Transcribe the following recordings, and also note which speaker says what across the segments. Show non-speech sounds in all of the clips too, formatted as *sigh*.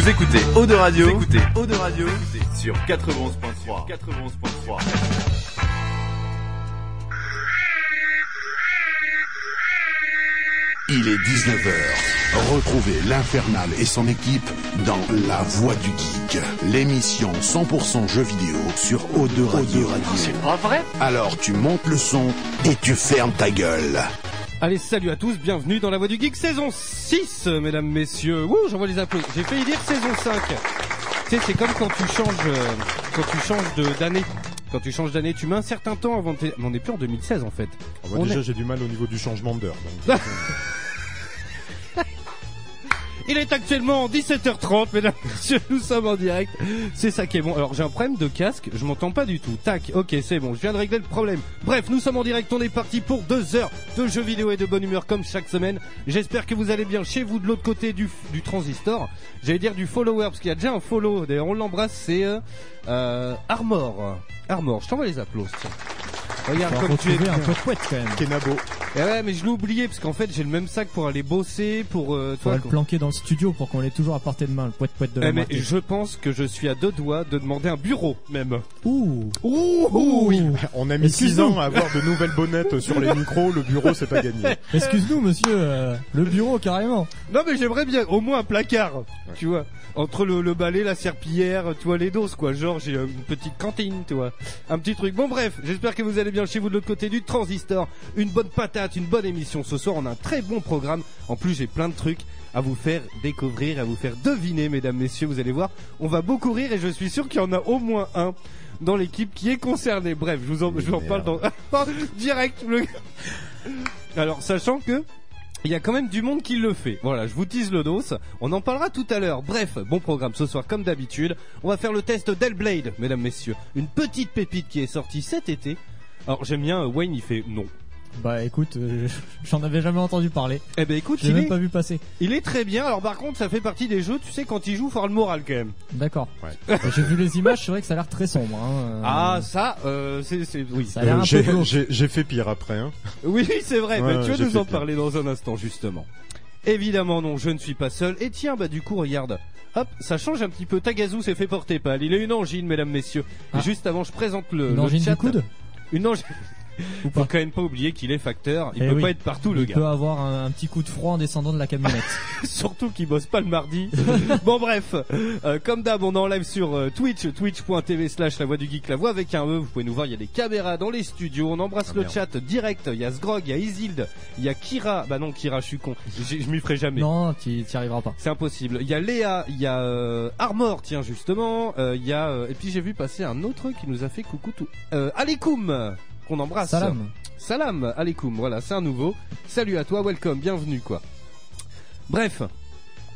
Speaker 1: Vous écoutez Eau de Radio, vous écoutez Eau de Radio sur 91.3. 91.3.
Speaker 2: Il est 19h. Retrouvez l'Infernal et son équipe dans La Voix du Geek, l'émission 100% jeux vidéo sur O2 Radio.
Speaker 3: C'est pas vrai?
Speaker 2: Alors tu montes le son et tu fermes ta gueule.
Speaker 4: Allez, salut à tous, bienvenue dans la Voix du Geek saison 6, mesdames, messieurs. Ouh, j'envoie les applaudissements. J'ai failli dire saison 5. Tu sais, c'est comme quand tu changes, euh, quand tu changes de- d'année. Quand tu changes d'année, tu mets un certain temps avant de... Mais on n'est plus en 2016 en fait.
Speaker 5: Ah,
Speaker 4: On
Speaker 5: déjà,
Speaker 4: est-
Speaker 5: j'ai du mal au niveau du changement d'heure. donc, *laughs*
Speaker 4: Il est actuellement 17h30, mesdames, *laughs* messieurs, nous sommes en direct. C'est ça qui est bon. Alors j'ai un problème de casque, je m'entends pas du tout. Tac, ok, c'est bon, je viens de régler le problème. Bref, nous sommes en direct, on est parti pour deux heures de jeux vidéo et de bonne humeur comme chaque semaine. J'espère que vous allez bien chez vous de l'autre côté du, du transistor. J'allais dire du follower, parce qu'il y a déjà un follow. D'ailleurs, on l'embrasse, c'est euh, euh, Armor. Armor, je t'envoie les applaudissements. Regarde comme tu es
Speaker 6: un peu quand même.
Speaker 5: Kenabo.
Speaker 4: Eh ouais, mais je l'ai oublié parce qu'en fait j'ai le même sac pour aller bosser, pour euh, toi,
Speaker 6: le planquer dans le studio pour qu'on l'ait toujours à portée de main, le poète poète de la
Speaker 4: Eh, mais
Speaker 6: moitié.
Speaker 4: je pense que je suis à deux doigts de demander un bureau même.
Speaker 6: Ouh
Speaker 4: Ouh,
Speaker 5: oui. On a mis 6
Speaker 6: Excuse-nous.
Speaker 5: ans à avoir de nouvelles bonnettes sur les micros. Le bureau, c'est pas gagné. *laughs*
Speaker 6: Excuse-nous monsieur, euh, le bureau carrément.
Speaker 4: Non mais j'aimerais bien au moins un placard, tu vois. Entre le, le balai, la serpillière, tu vois les doses quoi. Genre j'ai euh, une petite cantine, tu vois. Un petit truc. Bon bref, j'espère que vous allez bien chez vous de l'autre côté du transistor. Une bonne patate, une bonne émission ce soir. On a un très bon programme. En plus j'ai plein de trucs à vous faire découvrir, à vous faire deviner, mesdames, messieurs. Vous allez voir, on va beaucoup rire et je suis sûr qu'il y en a au moins un dans l'équipe qui est concerné. Bref, je vous en, je vous en parle dans *laughs* direct. le- Alors sachant que il y a quand même du monde qui le fait. Voilà, je vous tease le dos. On en parlera tout à l'heure. Bref, bon programme ce soir comme d'habitude. On va faire le test d'Hellblade, mesdames, messieurs. Une petite pépite qui est sortie cet été. Alors j'aime bien, euh, Wayne il fait non.
Speaker 6: Bah écoute, euh, *laughs* j'en avais jamais entendu parler.
Speaker 4: Eh ben écoute,
Speaker 6: J'ai
Speaker 4: il
Speaker 6: même
Speaker 4: est,
Speaker 6: pas vu passer.
Speaker 4: il est très bien. Alors par contre, ça fait partie des jeux, tu sais, quand il joue, faut avoir le moral quand même.
Speaker 6: D'accord.
Speaker 5: Ouais.
Speaker 6: Euh, *laughs* J'ai vu les images, c'est vrai que ça a l'air très sombre. Hein. euh,
Speaker 4: Ah ça, euh, c'est, oui.
Speaker 6: Ça a l'air
Speaker 5: Euh,
Speaker 6: un peu
Speaker 5: j'ai- fait pire après. Hein. *laughs*
Speaker 4: Oui, c'est vrai.
Speaker 5: Ouais,
Speaker 4: bah, tu vas nous en parler dans un instant, justement. Évidemment, non, je ne suis pas seul. Et tiens, bah, du coup, regarde. Hop, ça change un petit peu. Tagazu s'est fait porter pâle. Il a une angine, mesdames, messieurs. Et
Speaker 6: Ah.
Speaker 4: juste avant, je présente le,
Speaker 6: Une
Speaker 4: le
Speaker 6: angine
Speaker 4: chat.
Speaker 6: du coude?
Speaker 4: Une *laughs*
Speaker 6: ou
Speaker 4: Faut
Speaker 6: pas
Speaker 4: quand même pas oublier qu'il est facteur. Il
Speaker 6: Eh
Speaker 4: peut
Speaker 6: oui.
Speaker 4: pas être partout, le
Speaker 6: Il
Speaker 4: gars.
Speaker 6: peut avoir un, un petit coup de froid en descendant de la camionnette. *laughs*
Speaker 4: Surtout qu'il bosse pas le mardi. *laughs* bon bref, euh, comme d'hab, on est en live sur euh, Twitch, twitch.tv slash la voix du geek, la voix avec un E. Vous pouvez nous voir, il y a des caméras dans les studios. On embrasse
Speaker 5: Ah,
Speaker 4: le
Speaker 5: merde.
Speaker 4: chat direct. Il y a Sgrog, il y a Isilde, il y a Kira. Bah non, Kira, je suis con. J'ai- Je m'y ferai jamais.
Speaker 6: non, tu t'y arriveras pas.
Speaker 4: C'est impossible. Il y a Léa, il y a euh, Armor, tiens justement. Euh, Il y a euh, et puis j'ai vu passer un autre qui nous a fait coucou tout. Euh, Alekoum, qu'on embrasse.
Speaker 6: Salam.
Speaker 4: Salam Alekoum, voilà, c'est un nouveau. Salut à toi, welcome, bienvenue quoi. Bref,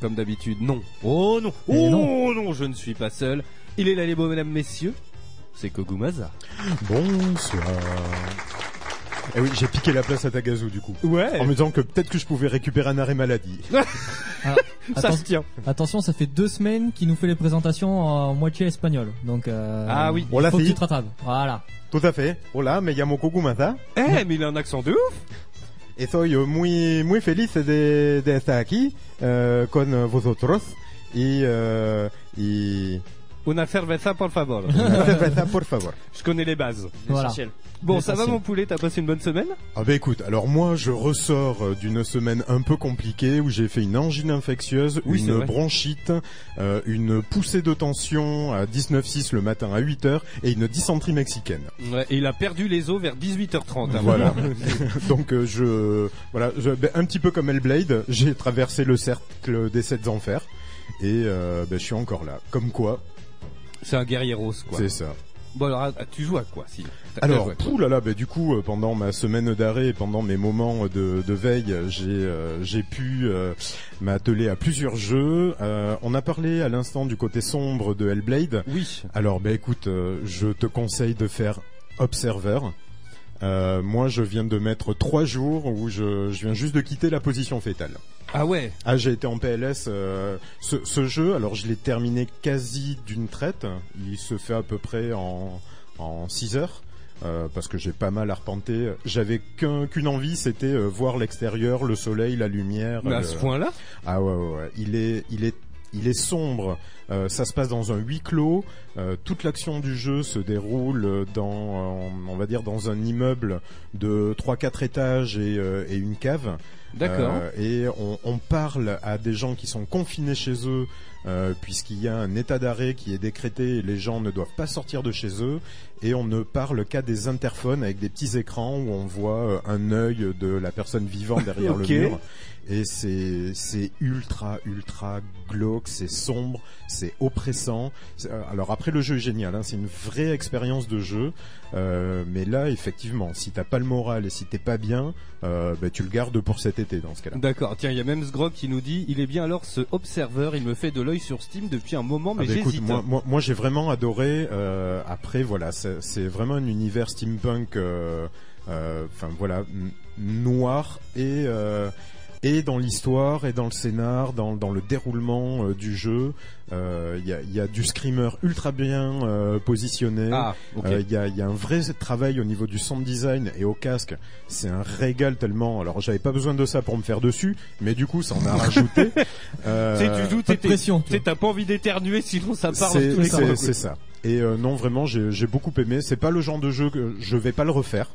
Speaker 4: comme d'habitude, non. Oh non,
Speaker 6: Et
Speaker 4: oh
Speaker 6: non.
Speaker 4: non. je ne suis pas seul. Il est là les beaux mesdames, messieurs. C'est Kogumaza.
Speaker 5: Bonsoir. Eh oui, j'ai piqué la place à Tagazu du coup.
Speaker 4: Ouais.
Speaker 5: En me disant que peut-être que je pouvais récupérer un arrêt maladie. *laughs*
Speaker 6: Ah,
Speaker 4: Ça se tient.
Speaker 6: attention, ça fait deux semaines qu'il nous fait les présentations en moitié espagnol. Donc, euh,
Speaker 4: Ah oui.
Speaker 5: On l'a
Speaker 6: faut que
Speaker 5: fait.
Speaker 6: tu te rattrapes. Voilà.
Speaker 5: Tout à fait. Hola, me llamo Kogumata.
Speaker 4: Eh, mais il a un accent de ouf.
Speaker 5: Y soy muy, muy feliz de, de estar aquí eh, con vosotros. Y, eh, y...
Speaker 4: Una cerveza, por favor.
Speaker 5: Cerveza, por favor.
Speaker 4: Je connais les bases.
Speaker 6: Voilà.
Speaker 4: Bon, ça va mon poulet, t'as passé une bonne semaine?
Speaker 5: Ah bah écoute, alors moi je ressors euh, d'une semaine un peu compliquée où j'ai fait une angine infectieuse,
Speaker 4: Oui,
Speaker 5: une bronchite, euh, une poussée de tension à 19,6 le matin à 8h et une dysenterie mexicaine.
Speaker 4: Ouais, et il a perdu les os vers 18h30. hein,
Speaker 5: Voilà. *laughs* *laughs* Donc euh, je voilà, je, ben, un petit peu comme Hellblade, j'ai traversé le cercle des sept enfers et euh, ben, je suis encore là. Comme quoi,
Speaker 4: C'est un guerrier rose, quoi.
Speaker 5: c'est ça.
Speaker 4: Bon, alors, ah, tu joues à quoi, si?
Speaker 5: Alors, là là, bah, du coup, euh, pendant ma semaine d'arrêt, pendant mes moments de, de veille, j'ai euh, j'ai pu euh, m'atteler à plusieurs jeux. Euh, on a parlé à l'instant du côté sombre de Hellblade.
Speaker 4: Oui.
Speaker 5: Alors, bah écoute, je te conseille de faire Observer. Moi, je viens de mettre trois jours où je, je viens juste de quitter la position fétale.
Speaker 4: Ah ouais.
Speaker 5: Ah, j'ai été en PLS. euh, ce, ce jeu, alors je l'ai terminé quasi d'une traite. Il se fait à peu près en en 6 heures. euh, parce que j'ai pas mal arpenté. J'avais qu'un- qu'une envie, c'était euh, voir l'extérieur, le soleil, la lumière.
Speaker 4: Mais à
Speaker 5: le-
Speaker 4: ce point-là
Speaker 5: Ah ouais, ouais, ouais. Il est, il est, il est sombre. euh, ça se passe dans un huis clos. euh, toute l'action du jeu se déroule dans, euh, on va dire, dans un immeuble de 3-4 étages et, euh, et une cave.
Speaker 4: D'accord.
Speaker 5: Euh, et on, on parle à des gens qui sont confinés chez eux, euh, puisqu'il y a un état d'arrêt qui est décrété et les gens ne doivent pas sortir de chez eux. Et on ne parle qu'à des interphones avec des petits écrans où on voit euh, un œil de la personne vivant *laughs* derrière le mur. Et c'est c'est ultra ultra glauque, c'est sombre, c'est oppressant. Alors après le jeu est génial, hein, c'est une vraie expérience de jeu. Euh, mais là effectivement, si t'as pas le moral et si t'es pas bien, euh, bah, tu le gardes pour cet été dans ce cas-là.
Speaker 4: D'accord, tiens, il y a même Sgrog qui nous dit il est bien alors ce Observer, il me fait de l'œil sur Steam depuis un moment, mais
Speaker 5: Ah bah écoute,
Speaker 4: j'hésite.
Speaker 5: moi, moi, moi, j'ai vraiment adoré. euh, après, voilà, c'est vraiment un univers steampunk, euh, euh, enfin voilà, noir et euh, et dans l'histoire et dans le scénar, dans, dans le déroulement euh, du jeu. Euh, Il y, a, il y a du screamer ultra bien euh, positionné.
Speaker 4: Ah.
Speaker 5: Euh, Il y, a, il y a un vrai travail au niveau du sound design et au casque. C'est un régal tellement. Alors j'avais pas besoin de ça pour me faire dessus, mais du coup ça en a rajouté. *laughs* Euh,
Speaker 4: Tu sais, tu joues,
Speaker 6: pas de
Speaker 4: t'es-
Speaker 6: pression,
Speaker 4: tu sais, t'as pas envie d'éternuer sinon ça part dans
Speaker 5: c'est
Speaker 4: tous les
Speaker 5: c'est-
Speaker 4: coins.
Speaker 5: c'est ça. Et euh, non, vraiment, j'ai beaucoup aimé. C'est pas le genre de jeu que je vais pas le refaire.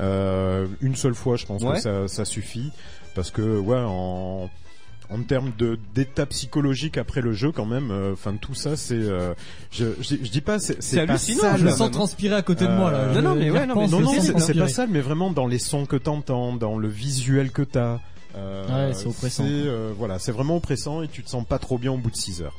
Speaker 5: Euh, une seule fois, je pense
Speaker 4: Ouais.
Speaker 5: que ça, ça suffit. Parce que, ouais, en, en termes de d'état psychologique après le jeu, quand même, euh, enfin tout ça, c'est, euh, je, je, je dis pas, c'est
Speaker 4: C'est
Speaker 5: c'est pas
Speaker 4: hallucinant,
Speaker 5: sale.
Speaker 6: Je le
Speaker 4: là,
Speaker 6: sens transpirer à côté de moi là.
Speaker 5: Euh,
Speaker 4: non, non, mais ouais, non, mais
Speaker 5: Non, non, c'est pas sale, mais vraiment dans les sons que t'entends, dans le visuel que t'as. Euh,
Speaker 6: Ouais, c'est oppressant.
Speaker 5: c'est, euh, voilà, c'est vraiment oppressant et tu te sens pas trop bien au bout de 6 heures.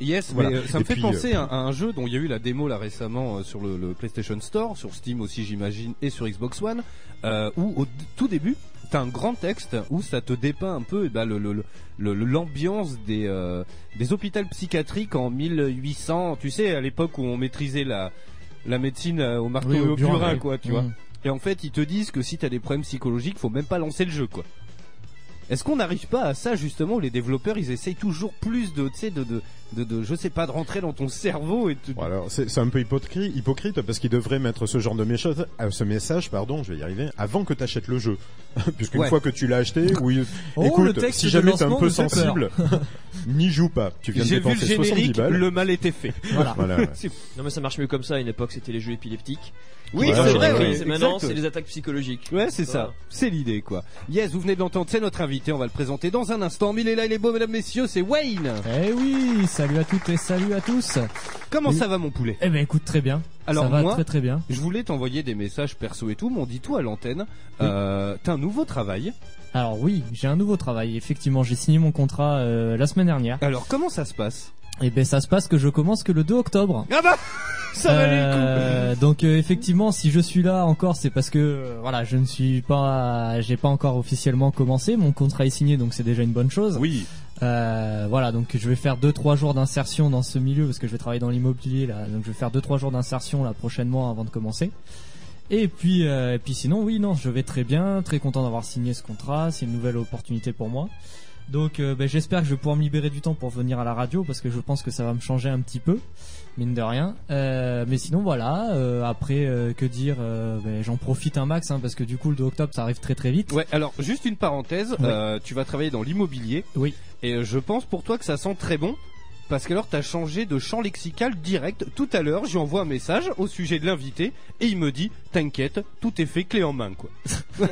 Speaker 4: Yes,
Speaker 5: Voilà.
Speaker 4: mais euh, ça me
Speaker 5: Et
Speaker 4: fait
Speaker 5: puis,
Speaker 4: penser
Speaker 5: euh,
Speaker 4: à, à un jeu dont il y a eu la démo là récemment euh, sur le, le PlayStation Store, sur Steam aussi j'imagine, et sur Xbox One, euh, où au tout début, t'as un grand texte où ça te dépeint un peu eh ben, l'ambiance des, euh, des hôpitaux psychiatriques en 1800, tu sais, à l'époque où on maîtrisait la, la médecine euh, au marteau
Speaker 6: Oui,
Speaker 4: et
Speaker 6: au burin,
Speaker 4: quoi, tu vois.
Speaker 6: Mm.
Speaker 4: Et en fait, ils te disent que si t'as des problèmes psychologiques, faut même pas lancer le jeu, quoi. Est-ce qu'on n'arrive pas à ça justement où les développeurs ils essayent toujours plus de, tu sais, de, de, de, de, je sais pas, de rentrer dans ton cerveau et.
Speaker 5: Bon, alors, c'est un peu hypocrite, hypocrite parce qu'ils devraient mettre ce genre de message, euh, ce message, pardon, je vais y arriver, avant que tu achètes le jeu. *laughs* Puisqu'une
Speaker 4: Ouais.
Speaker 5: fois que tu l'as acheté, oui,
Speaker 6: Oh,
Speaker 5: écoute,
Speaker 6: texte
Speaker 5: si jamais t'es un peu sensible, *laughs* n'y joue pas. Tu viens de
Speaker 4: vu le
Speaker 5: dépenser 70
Speaker 4: générique,
Speaker 5: balles.
Speaker 4: le mal était fait.
Speaker 6: Voilà.
Speaker 5: Voilà, ouais.
Speaker 3: Non mais ça marche mieux comme ça. À une époque, c'était les jeux épileptiques.
Speaker 4: Oui,
Speaker 5: Ouais,
Speaker 4: c'est vrai. oui,
Speaker 3: maintenant, c'est les attaques psychologiques.
Speaker 4: Ouais, c'est ça. C'est l'idée, quoi. Yes, vous venez de l'entendre, c'est notre invité, on va le présenter dans un instant. Mais il est là, il est beau, mesdames, messieurs, c'est Wayne.
Speaker 6: Eh oui, salut à toutes et salut à tous.
Speaker 4: Comment
Speaker 6: Oui.
Speaker 4: ça va, mon poulet?
Speaker 6: Eh ben écoute très bien.
Speaker 4: Alors
Speaker 6: ça va
Speaker 4: moi-
Speaker 6: très très bien.
Speaker 4: Je voulais t'envoyer des messages perso et tout, mais on dit tout à l'antenne. Euh, T'as un nouveau travail?
Speaker 6: Alors oui, j'ai un nouveau travail. Effectivement, j'ai signé mon contrat euh, la semaine dernière.
Speaker 4: Alors, comment ça se passe?
Speaker 6: Et ben ça se passe que je commence que le 2 octobre.
Speaker 4: Ah bah Ça valait le coup
Speaker 6: Euh, donc euh, effectivement, si je suis là encore, c'est parce que euh, voilà, je ne suis pas, j'ai pas encore officiellement commencé. Mon contrat est signé, donc c'est déjà une bonne chose.
Speaker 4: Oui.
Speaker 6: Euh, voilà, donc je vais faire deux trois jours d'insertion dans ce milieu parce que je vais travailler dans l'immobilier là. Donc je vais faire deux trois jours d'insertion là prochainement avant de commencer. Et puis, euh, et puis sinon, oui, non, je vais très bien, très content d'avoir signé ce contrat. C'est une nouvelle opportunité pour moi. Donc, euh, ben, j'espère que je vais pouvoir me libérer du temps pour venir à la radio parce que je pense que ça va me changer un petit peu, mine de rien. Euh, mais sinon, voilà. euh, après, que dire ben, J'en profite un max hein, parce que du coup, le 2 octobre, ça arrive très très vite.
Speaker 4: Ouais, alors, juste une parenthèse. Euh, tu vas travailler dans l'immobilier.
Speaker 6: Oui.
Speaker 4: Et je pense pour toi que ça sent très bon. Parce qu'alors t'as changé de champ lexical direct. Tout à l'heure, je lui envoie un message au sujet de l'invité et il me dit T'inquiète, tout est fait clé en main, quoi. *laughs*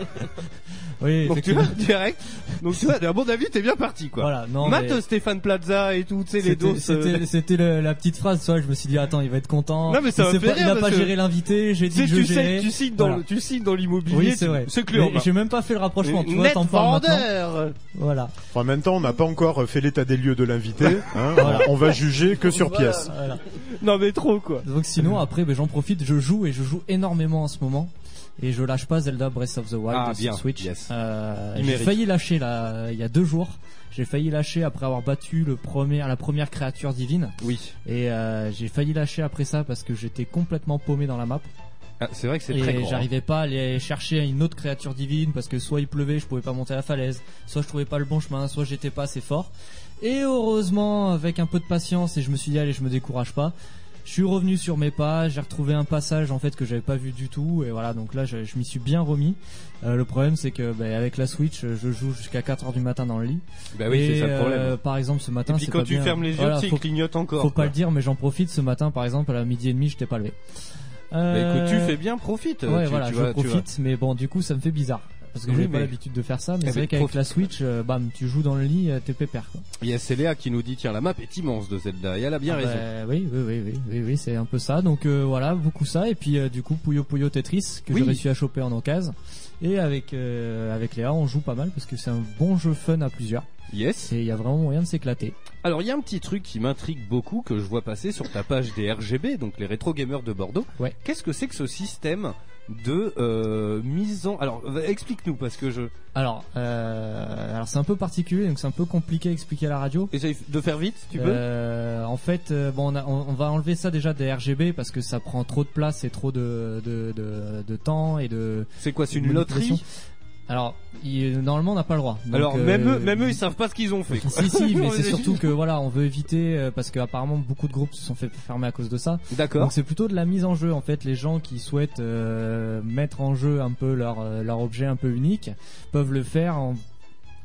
Speaker 6: Oui,
Speaker 4: Donc tu vois, direct. Donc tu vois, à mon avis, t'es bien parti, quoi.
Speaker 6: Voilà, non,
Speaker 4: Matt,
Speaker 6: mais-
Speaker 4: Stéphane Plaza et tout, tu sais, les
Speaker 6: C'était-
Speaker 4: euh,
Speaker 6: C'était le- la petite phrase, tu vois, je me suis dit attends, il va être content.
Speaker 4: Non, mais ça
Speaker 6: il
Speaker 4: fait
Speaker 6: pas,
Speaker 4: rire
Speaker 6: il a pas géré l'invité, j'ai
Speaker 4: Tu
Speaker 6: dit
Speaker 4: sais,
Speaker 6: que je
Speaker 4: tu sais, tu signes dans,
Speaker 6: Voilà.
Speaker 4: le- tu signes dans l'immobilier.
Speaker 6: Oui, c'est vrai.
Speaker 4: C'est clé en main.
Speaker 6: J'ai même pas fait le rapprochement, tu vois, t'en parles maintenant. Voilà.
Speaker 5: En même temps, on n'a pas encore fait l'état des lieux de l'invité. hein.
Speaker 6: Voilà.
Speaker 5: On va juger que sur pièce.
Speaker 6: voilà.
Speaker 4: Non mais trop quoi.
Speaker 6: Donc sinon après ben, j'en profite, je joue et je joue énormément en ce moment. Et je lâche pas Zelda Breath of the Wild
Speaker 4: Ah,
Speaker 6: sur
Speaker 4: bien,
Speaker 6: Switch.
Speaker 4: yes.
Speaker 6: Euh,
Speaker 4: Il
Speaker 6: j'ai failli lâcher là il y a deux jours. J'ai failli lâcher après avoir battu le premier, la première créature divine.
Speaker 4: Oui.
Speaker 6: Et euh, j'ai failli lâcher après ça parce que j'étais complètement paumé dans la map.
Speaker 4: Ah, c'est vrai que c'est très
Speaker 6: Et
Speaker 4: grand.
Speaker 6: j'arrivais pas à aller chercher une autre créature divine parce que soit il pleuvait, je pouvais pas monter la falaise, soit je trouvais pas le bon chemin, soit j'étais pas assez fort. Et heureusement, avec un peu de patience, et je me suis dit allez, je me décourage pas. Je suis revenu sur mes pas, j'ai retrouvé un passage en fait que j'avais pas vu du tout et voilà donc là je, je m'y suis bien remis. Euh, le problème c'est que bah, avec la Switch je joue jusqu'à 4 heures du matin dans le lit.
Speaker 4: Bah oui, c'est ça le problème.
Speaker 6: euh, par exemple ce matin
Speaker 4: Et puis quand
Speaker 6: pas
Speaker 4: tu
Speaker 6: bien.
Speaker 4: fermes les yeux,
Speaker 6: Voilà,
Speaker 4: tu sais,
Speaker 6: faut,
Speaker 4: il clignote encore.
Speaker 6: faut pas le dire mais j'en profite ce matin par exemple à la midi et demi j'étais pas levé.
Speaker 4: Bah écoute, tu
Speaker 6: Euh,
Speaker 4: fais bien, profite.
Speaker 6: Ouais,
Speaker 4: tu,
Speaker 6: voilà,
Speaker 4: tu
Speaker 6: je
Speaker 4: tu
Speaker 6: profite, mais bon, du coup, ça me fait bizarre. Parce que
Speaker 4: Oui,
Speaker 6: j'ai pas l'habitude de faire ça, mais
Speaker 4: Eh
Speaker 6: c'est
Speaker 4: ben,
Speaker 6: vrai qu'avec
Speaker 4: profite.
Speaker 6: la Switch, euh, bam, tu joues dans le lit, euh, t'es pépère, quoi.
Speaker 4: Il y a Céléa qui nous dit tiens la map est immense de Zelda et elle a bien
Speaker 6: Ah
Speaker 4: raison.
Speaker 6: bah, oui, oui, oui, oui, oui, oui, c'est un peu ça. Donc euh, voilà, beaucoup ça. Et puis euh, du coup, Puyo Puyo Tetris que
Speaker 4: Oui.
Speaker 6: j'ai réussi à choper en occasion. Et avec avec Léa, on joue pas mal parce que c'est un bon jeu fun à plusieurs.
Speaker 4: Yes.
Speaker 6: Et il y a vraiment moyen de s'éclater.
Speaker 4: Alors il y a un petit truc qui m'intrigue beaucoup que je vois passer sur ta page des RGB, donc les rétro gamers de Bordeaux.
Speaker 6: Ouais.
Speaker 4: Qu'est-ce que c'est que ce système de euh, mise en Alors explique-nous parce que je
Speaker 6: Alors, euh, alors c'est un peu particulier, donc c'est un peu compliqué à expliquer à la radio.
Speaker 4: essaye de faire vite, tu peux
Speaker 6: Euh, en fait, euh, bon, on, a- on- on va enlever ça déjà des RGB parce que ça prend trop de place et trop de, de, de, de temps et de.
Speaker 4: C'est quoi, c'est une loterie
Speaker 6: Alors, il- normalement, on n'a pas le droit. Donc,
Speaker 4: Alors
Speaker 6: euh,
Speaker 4: même eux, même eux, ils savent pas ce qu'ils ont fait. quoi.
Speaker 6: Si si, *laughs* mais c'est
Speaker 4: est
Speaker 6: surtout que voilà, on veut éviter euh, parce qu'apparemment beaucoup de groupes se sont fait fermer à cause de ça.
Speaker 4: D'accord.
Speaker 6: Donc c'est plutôt de la mise en jeu en fait. Les gens qui souhaitent euh, mettre en jeu un peu leur leur objet un peu unique peuvent le faire en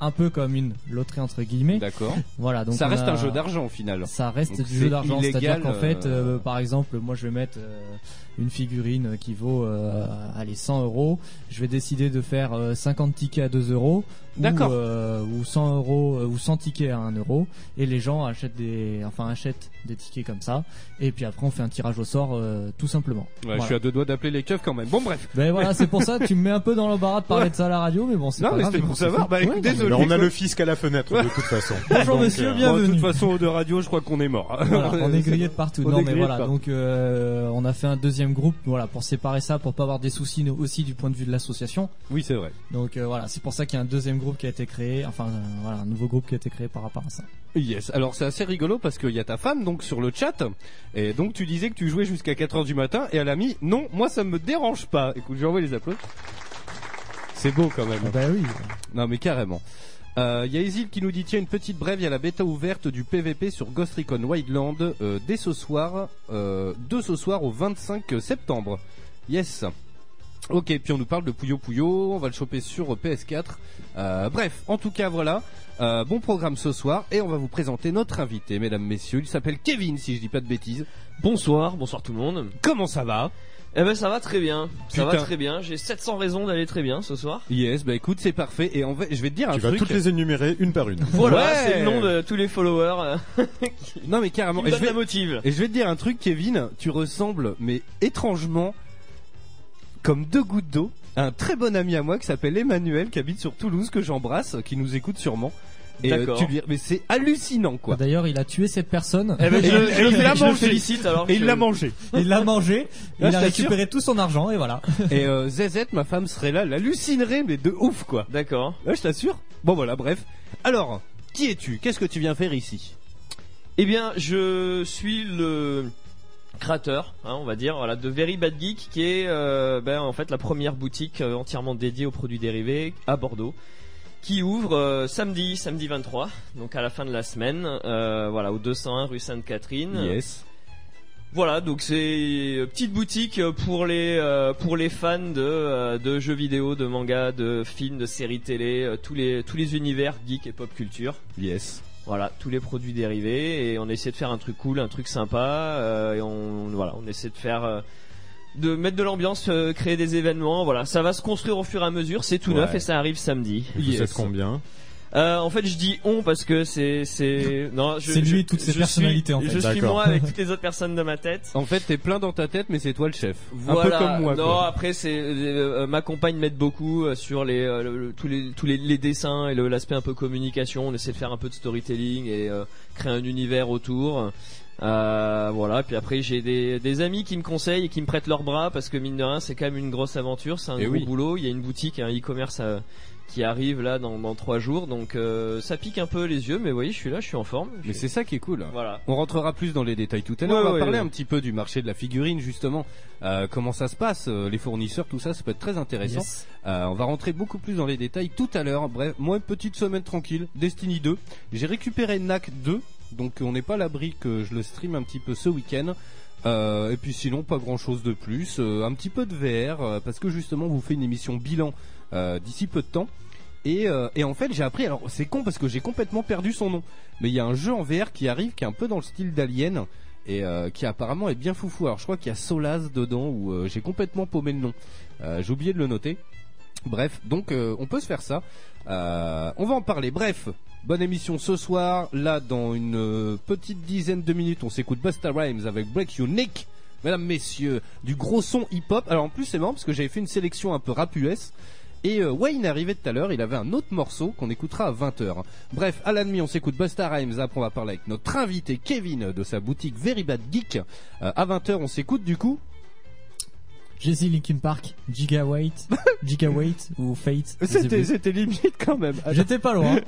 Speaker 6: un peu comme une loterie entre guillemets.
Speaker 4: D'accord.
Speaker 6: Voilà, donc
Speaker 4: Ça reste
Speaker 6: a-
Speaker 4: un jeu d'argent au final.
Speaker 6: Ça reste
Speaker 4: Donc
Speaker 6: du jeu d'argent, c'est-à-dire qu'en fait,
Speaker 4: euh,
Speaker 6: euh, par exemple, moi je vais mettre euh, une figurine qui vaut euh, allez 100 euros. Je vais décider de faire euh, 50 tickets à 2 euros. ou,
Speaker 4: D'accord.
Speaker 6: euh, ou 100 euros euh, ou 100 tickets à 1 euro et les gens achètent des enfin achètent des tickets comme ça et puis après on fait un tirage au sort euh, tout simplement
Speaker 4: Ouais,
Speaker 6: Voilà.
Speaker 4: Je suis à deux doigts d'appeler les keufs quand même. Bon bref.
Speaker 6: ben voilà c'est pour ça *laughs* tu me mets un peu dans l'embarras de parler
Speaker 4: Ouais.
Speaker 6: de ça à la radio mais bon c'est
Speaker 4: Non,
Speaker 6: pas
Speaker 4: mais c'était pour savoir. Bah, écoute,
Speaker 6: Ouais,
Speaker 4: désolé.
Speaker 5: Alors on a le fisc à la fenêtre de toute façon. *laughs*
Speaker 6: Bonjour
Speaker 5: Donc,
Speaker 6: monsieur,
Speaker 5: euh,
Speaker 6: bien-
Speaker 4: Bon, de
Speaker 6: Bienvenue.
Speaker 4: toute façon, de radio, je crois qu'on est mort.
Speaker 6: Voilà, on est *laughs* grillé de partout.
Speaker 4: On
Speaker 6: non mais voilà, donc euh, on a fait un deuxième groupe, voilà, pour séparer ça, pour pas avoir des soucis nous, aussi du point de vue de l'association.
Speaker 4: Oui, c'est vrai.
Speaker 6: Donc euh, voilà, c'est pour ça qu'il y a un deuxième groupe qui a été créé, enfin euh, voilà, un nouveau groupe qui a été créé par rapport à ça.
Speaker 4: Yes. Alors c'est assez rigolo parce qu'il y a ta femme donc sur le chat et donc tu disais que tu jouais jusqu'à 4 heures du matin et elle a mis non, moi ça me dérange pas. Écoute, j'ai envoyé les applaudissements. C'est beau quand même.
Speaker 6: Ah bah oui.
Speaker 4: Non mais carrément. Euh, Il y a Isil qui nous dit tiens une petite brève, il y a la bêta ouverte du PVP sur Ghost Recon Wildland euh, dès ce soir, euh, de ce soir au 25 septembre. Yes. Ok, puis on nous parle de Puyo Puyo, on va le choper sur PS4. Euh, bref, en tout cas voilà, Euh, bon programme ce soir et on va vous présenter notre invité, mesdames, messieurs. Il s'appelle Kevin, si je dis pas de bêtises.
Speaker 3: Bonsoir, bonsoir tout le monde.
Speaker 4: Comment ça va?
Speaker 3: Eh ben ça va très bien, ça va très bien. J'ai 700 raisons d'aller très bien ce soir.
Speaker 4: Yes, bah écoute, c'est parfait. Et en fait, je vais te dire un
Speaker 5: Tu vas
Speaker 4: truc.
Speaker 5: toutes les énumérer une par une.
Speaker 3: Voilà,
Speaker 4: Ouais.
Speaker 3: c'est le nom de tous les followers. euh, *laughs*
Speaker 4: Non mais
Speaker 3: qui
Speaker 4: carrément.
Speaker 3: me
Speaker 4: Et je
Speaker 3: donnent
Speaker 4: vais-
Speaker 3: la motive.
Speaker 4: Et je vais te dire un truc, Kevin, tu ressembles, mais étrangement, comme deux gouttes d'eau, à un très bon ami à moi qui s'appelle Emmanuel, qui habite sur Toulouse, que j'embrasse, qui nous écoute sûrement. Et euh,
Speaker 3: D'accord.
Speaker 4: tu lui, mais c'est hallucinant quoi.
Speaker 6: D'ailleurs, il a tué cette personne.
Speaker 3: Eh ben, je,
Speaker 4: Et
Speaker 3: je,
Speaker 4: il
Speaker 3: je
Speaker 4: l'a
Speaker 3: le
Speaker 4: mangé.
Speaker 3: félicite alors.
Speaker 4: Et il
Speaker 3: je-
Speaker 4: l'a mangé.
Speaker 6: il l'a mangé,
Speaker 4: Là,
Speaker 6: il
Speaker 4: je
Speaker 6: a
Speaker 4: t'assure.
Speaker 6: récupéré tout son argent et voilà.
Speaker 4: Et euh, Zezette, ma femme, serait là, l'hallucinerait, mais de ouf quoi.
Speaker 3: D'accord.
Speaker 4: Là, je t'assure. Bon voilà, bref. Alors, qui es-tu? Qu'est-ce que tu viens faire ici?
Speaker 3: Eh bien, je suis le créateur, hein, on va dire, voilà, de Very Bad Geek, qui est euh, ben, en fait la première boutique euh, entièrement dédiée aux produits dérivés à Bordeaux, qui ouvre euh, samedi, samedi 23, donc à la fin de la semaine, euh, voilà, au 201 rue Sainte-Catherine.
Speaker 4: Yes.
Speaker 3: Voilà, donc c'est une petite boutique pour les euh, pour les fans de euh, de jeux vidéo, de mangas, de films, de séries télé, euh, tous les tous les univers geek et pop culture.
Speaker 4: Yes.
Speaker 3: Voilà, tous les produits dérivés et on essaie de faire un truc cool, un truc sympa euh, et on voilà, on essaie de faire euh, de mettre de l'ambiance, euh, créer des événements, voilà, ça va se construire au fur et à mesure, c'est tout
Speaker 4: Ouais.
Speaker 3: neuf et ça arrive samedi.
Speaker 5: Vous
Speaker 4: Yes.
Speaker 5: êtes combien
Speaker 3: Euh, en fait, je dis on parce que c'est c'est *laughs* non, je,
Speaker 6: C'est lui et toutes ses
Speaker 3: je
Speaker 6: personnalités,
Speaker 3: suis,
Speaker 6: en fait.
Speaker 3: Je suis moi avec *laughs* toutes les autres personnes de ma tête.
Speaker 4: En fait, t'es plein dans ta tête, mais c'est toi le chef.
Speaker 3: Voilà.
Speaker 4: Un peu comme moi.
Speaker 3: Non,
Speaker 4: quoi.
Speaker 3: après c'est euh, euh, ma compagne m'aide beaucoup euh, sur les euh, le- tous les tous les, les dessins et l'aspect un peu communication. On essaie de faire un peu de storytelling et euh, créer un univers autour. Euh, voilà. Puis après j'ai des des amis qui me conseillent et qui me prêtent leurs bras parce que mine de rien c'est quand même une grosse aventure, c'est un
Speaker 4: Eh
Speaker 3: gros
Speaker 4: oui.
Speaker 3: boulot. Il y a une boutique, un e-commerce euh, qui arrive là dans dans trois jours, donc euh, ça pique un peu les yeux, mais oui, je suis là, je suis en forme.
Speaker 4: Mais c'est ça qui est cool.
Speaker 3: voilà.
Speaker 4: On rentrera plus dans les détails tout à l'heure.
Speaker 3: Ouais,
Speaker 4: on va
Speaker 3: ouais,
Speaker 4: parler
Speaker 3: ouais.
Speaker 4: un petit peu du marché de la figurine justement. Euh, comment ça se passe, les fournisseurs, tout ça, ça peut être très intéressant.
Speaker 6: Yes.
Speaker 4: On va rentrer beaucoup plus dans les détails tout à l'heure. Bref, moi une petite semaine tranquille. Destiny 2. J'ai récupéré NAC 2, donc on n'est pas à l'abri que je le stream un petit peu ce week-end. Euh, et puis sinon, pas grand chose de plus. Euh, un petit peu de VR, euh, parce que justement, vous fait une émission bilan d'ici peu de temps. Et, en fait, j'ai appris, alors c'est con parce que j'ai complètement perdu son nom, mais il y a un jeu en VR qui arrive qui est un peu dans le style d'Alien et qui apparemment est bien foufou. Alors je crois qu'il y a Solaz dedans où j'ai complètement paumé le nom. J'ai oublié de le noter. Bref, donc on peut se faire ça. On va en parler. Bref, bonne émission ce soir. Là, dans une euh, petite dizaine de minutes, on s'écoute Busta Rhymes avec Break Your Neck. Mesdames, messieurs, du gros son hip-hop. Alors en plus, c'est marrant parce que j'avais fait une sélection un peu rap US. Et euh, Wayne est arrivé tout à l'heure, il avait un autre morceau qu'on écoutera à 20h. Bref, à la demi, on s'écoute Busta Rhymes. Après, on va parler avec notre invité Kevin de sa boutique Very Bad Geek. Euh, à 20h, on s'écoute du coup.
Speaker 6: Jay-Z Linkin Park, Gigawatt, *laughs* Gigawatt ou Fate.
Speaker 4: C'était, c'était limite quand même.
Speaker 6: J'étais pas loin.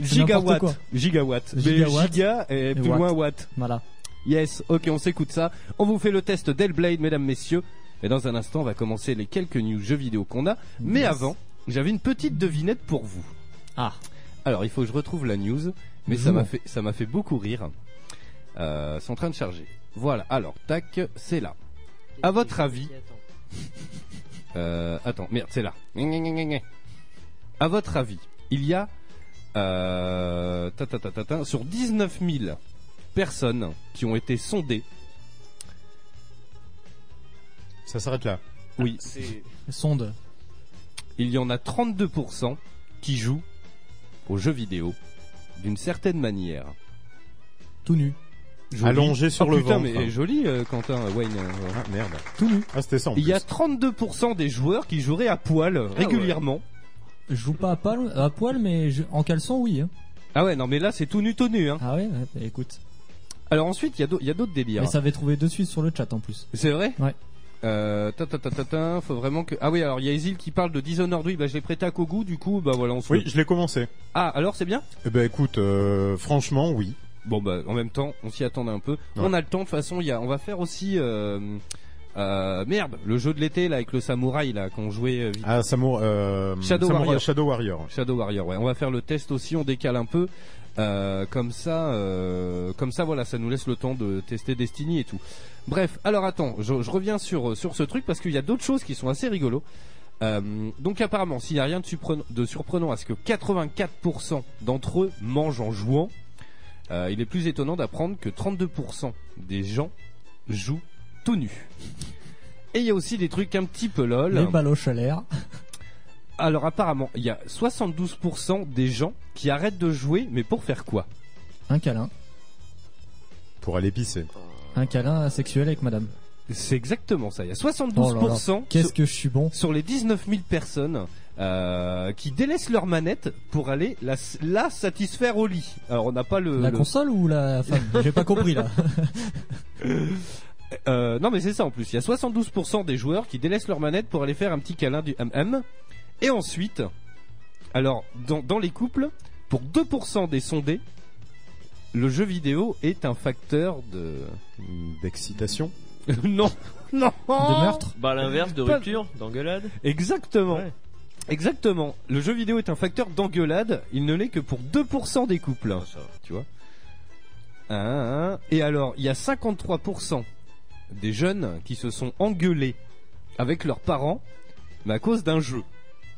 Speaker 4: Gigawatt. Gigawatt.
Speaker 6: Gigawatt.
Speaker 4: giga et plus
Speaker 6: watt.
Speaker 4: loin watt.
Speaker 6: Voilà.
Speaker 4: Yes, ok, on s'écoute ça. On vous fait le test d'Hellblade, mesdames, messieurs. Et dans un instant, on va commencer les quelques news jeux vidéo qu'on a. Mais
Speaker 6: Yes.
Speaker 4: avant, j'avais une petite devinette pour vous.
Speaker 6: Ah.
Speaker 4: Alors, il faut que je retrouve la news, mais ça m'a fait, ça m'a fait beaucoup rire. Euh, c'est en train de charger. Voilà. Alors, tac, c'est là. À votre avis, *laughs* euh, attends, merde, c'est là. À votre avis, il y a euh, ta, ta, ta, ta, ta, sur 19 000 personnes qui ont été sondées.
Speaker 5: Ça s'arrête là.
Speaker 4: Oui,
Speaker 6: Sonde.
Speaker 4: il y en a 32% qui jouent aux jeux vidéo d'une certaine manière.
Speaker 6: Tout nu.
Speaker 4: Joli.
Speaker 5: Allongé sur
Speaker 4: Oh,
Speaker 5: le
Speaker 4: putain,
Speaker 5: ventre.
Speaker 4: mais joli, euh, Quentin, Wayne. euh,
Speaker 5: Ah merde.
Speaker 6: Tout nu.
Speaker 5: Ah c'était ça en
Speaker 4: Il y a
Speaker 5: plus.
Speaker 4: 32% des joueurs qui joueraient à poil régulièrement.
Speaker 6: Je joue pas à poil, à poil mais je- en caleçon, oui. hein.
Speaker 4: Ah ouais, non mais là c'est tout nu, tout nu. Hein.
Speaker 6: Ah ouais, ouais, bah, écoute.
Speaker 4: Alors ensuite, il y a d'au- il y a d'autres délires.
Speaker 6: Mais ça avait trouvé de suite sur le chat en plus.
Speaker 4: C'est vrai?
Speaker 6: Ouais.
Speaker 4: Euh, ta, ta, ta, ta, ta, faut vraiment que... Ah oui, alors il y a Isil qui parle de Dishonored, oui, bah je l'ai prêté à Kogu, du coup, bah voilà, on se
Speaker 5: Oui, je l'ai commencé.
Speaker 4: Ah, alors c'est bien?
Speaker 5: Eh ben écoute, euh, franchement, oui.
Speaker 4: Bon bah en même temps, on s'y attendait un peu. On a le temps de toute façon. Il y a, on va faire aussi euh, euh, merde, le jeu de l'été là avec le samouraï là qu'on jouait. euh, vite.
Speaker 5: Ah, Samour,
Speaker 4: Shadow
Speaker 5: Samouraï-
Speaker 4: Warrior.
Speaker 5: Shadow Warrior.
Speaker 4: Shadow Warrior. Ouais, on va faire le test aussi. On décale un peu. Comme ça, comme ça, voilà, ça nous laisse le temps de tester Destiny et tout. Bref, alors attends, je, je reviens sur sur ce truc parce qu'il y a d'autres choses qui sont assez rigolos. Euh, donc apparemment, s'il n'y a rien de, surprenant- de surprenant à ce que 84% d'entre eux mangent en jouant, euh, il est plus étonnant d'apprendre que 32% des gens jouent tout nus. Et il y a aussi des trucs un petit peu lol.
Speaker 6: Les baloches à l'air.
Speaker 4: Alors apparemment, il y a 72% des gens qui arrêtent de jouer, mais pour faire quoi?
Speaker 6: Un câlin.
Speaker 5: Pour aller pisser.
Speaker 6: Un câlin sexuel avec madame.
Speaker 4: C'est exactement ça. Il y a
Speaker 6: Oh là
Speaker 4: 72%
Speaker 6: là. Qu'est-ce
Speaker 4: sur,
Speaker 6: que je suis bon.
Speaker 4: sur les 19 000 personnes euh, qui délaissent leur manette pour aller la, la satisfaire au lit. Alors on n'a pas le...
Speaker 6: La
Speaker 4: le-
Speaker 6: console ou la femme? J'ai pas compris là. *laughs*
Speaker 4: Euh, non mais c'est ça en plus. Il y a 72% des joueurs qui délaissent leur manette pour aller faire un petit câlin du MM. Et ensuite, alors dans, dans les couples, pour 2% des sondés, le jeu vidéo est un facteur de...
Speaker 5: D'excitation. *laughs*
Speaker 4: non, non.
Speaker 6: De meurtre?
Speaker 3: Bah, l'inverse de rupture, d'engueulade.
Speaker 4: Exactement.
Speaker 3: Ouais.
Speaker 4: Exactement. Le jeu vidéo est un facteur d'engueulade. Il ne l'est que pour 2% des couples.
Speaker 3: Ah, ça.
Speaker 4: Tu vois. Un, un. Et alors, il y a 53% des jeunes qui se sont engueulés avec leurs parents, mais à cause d'un jeu.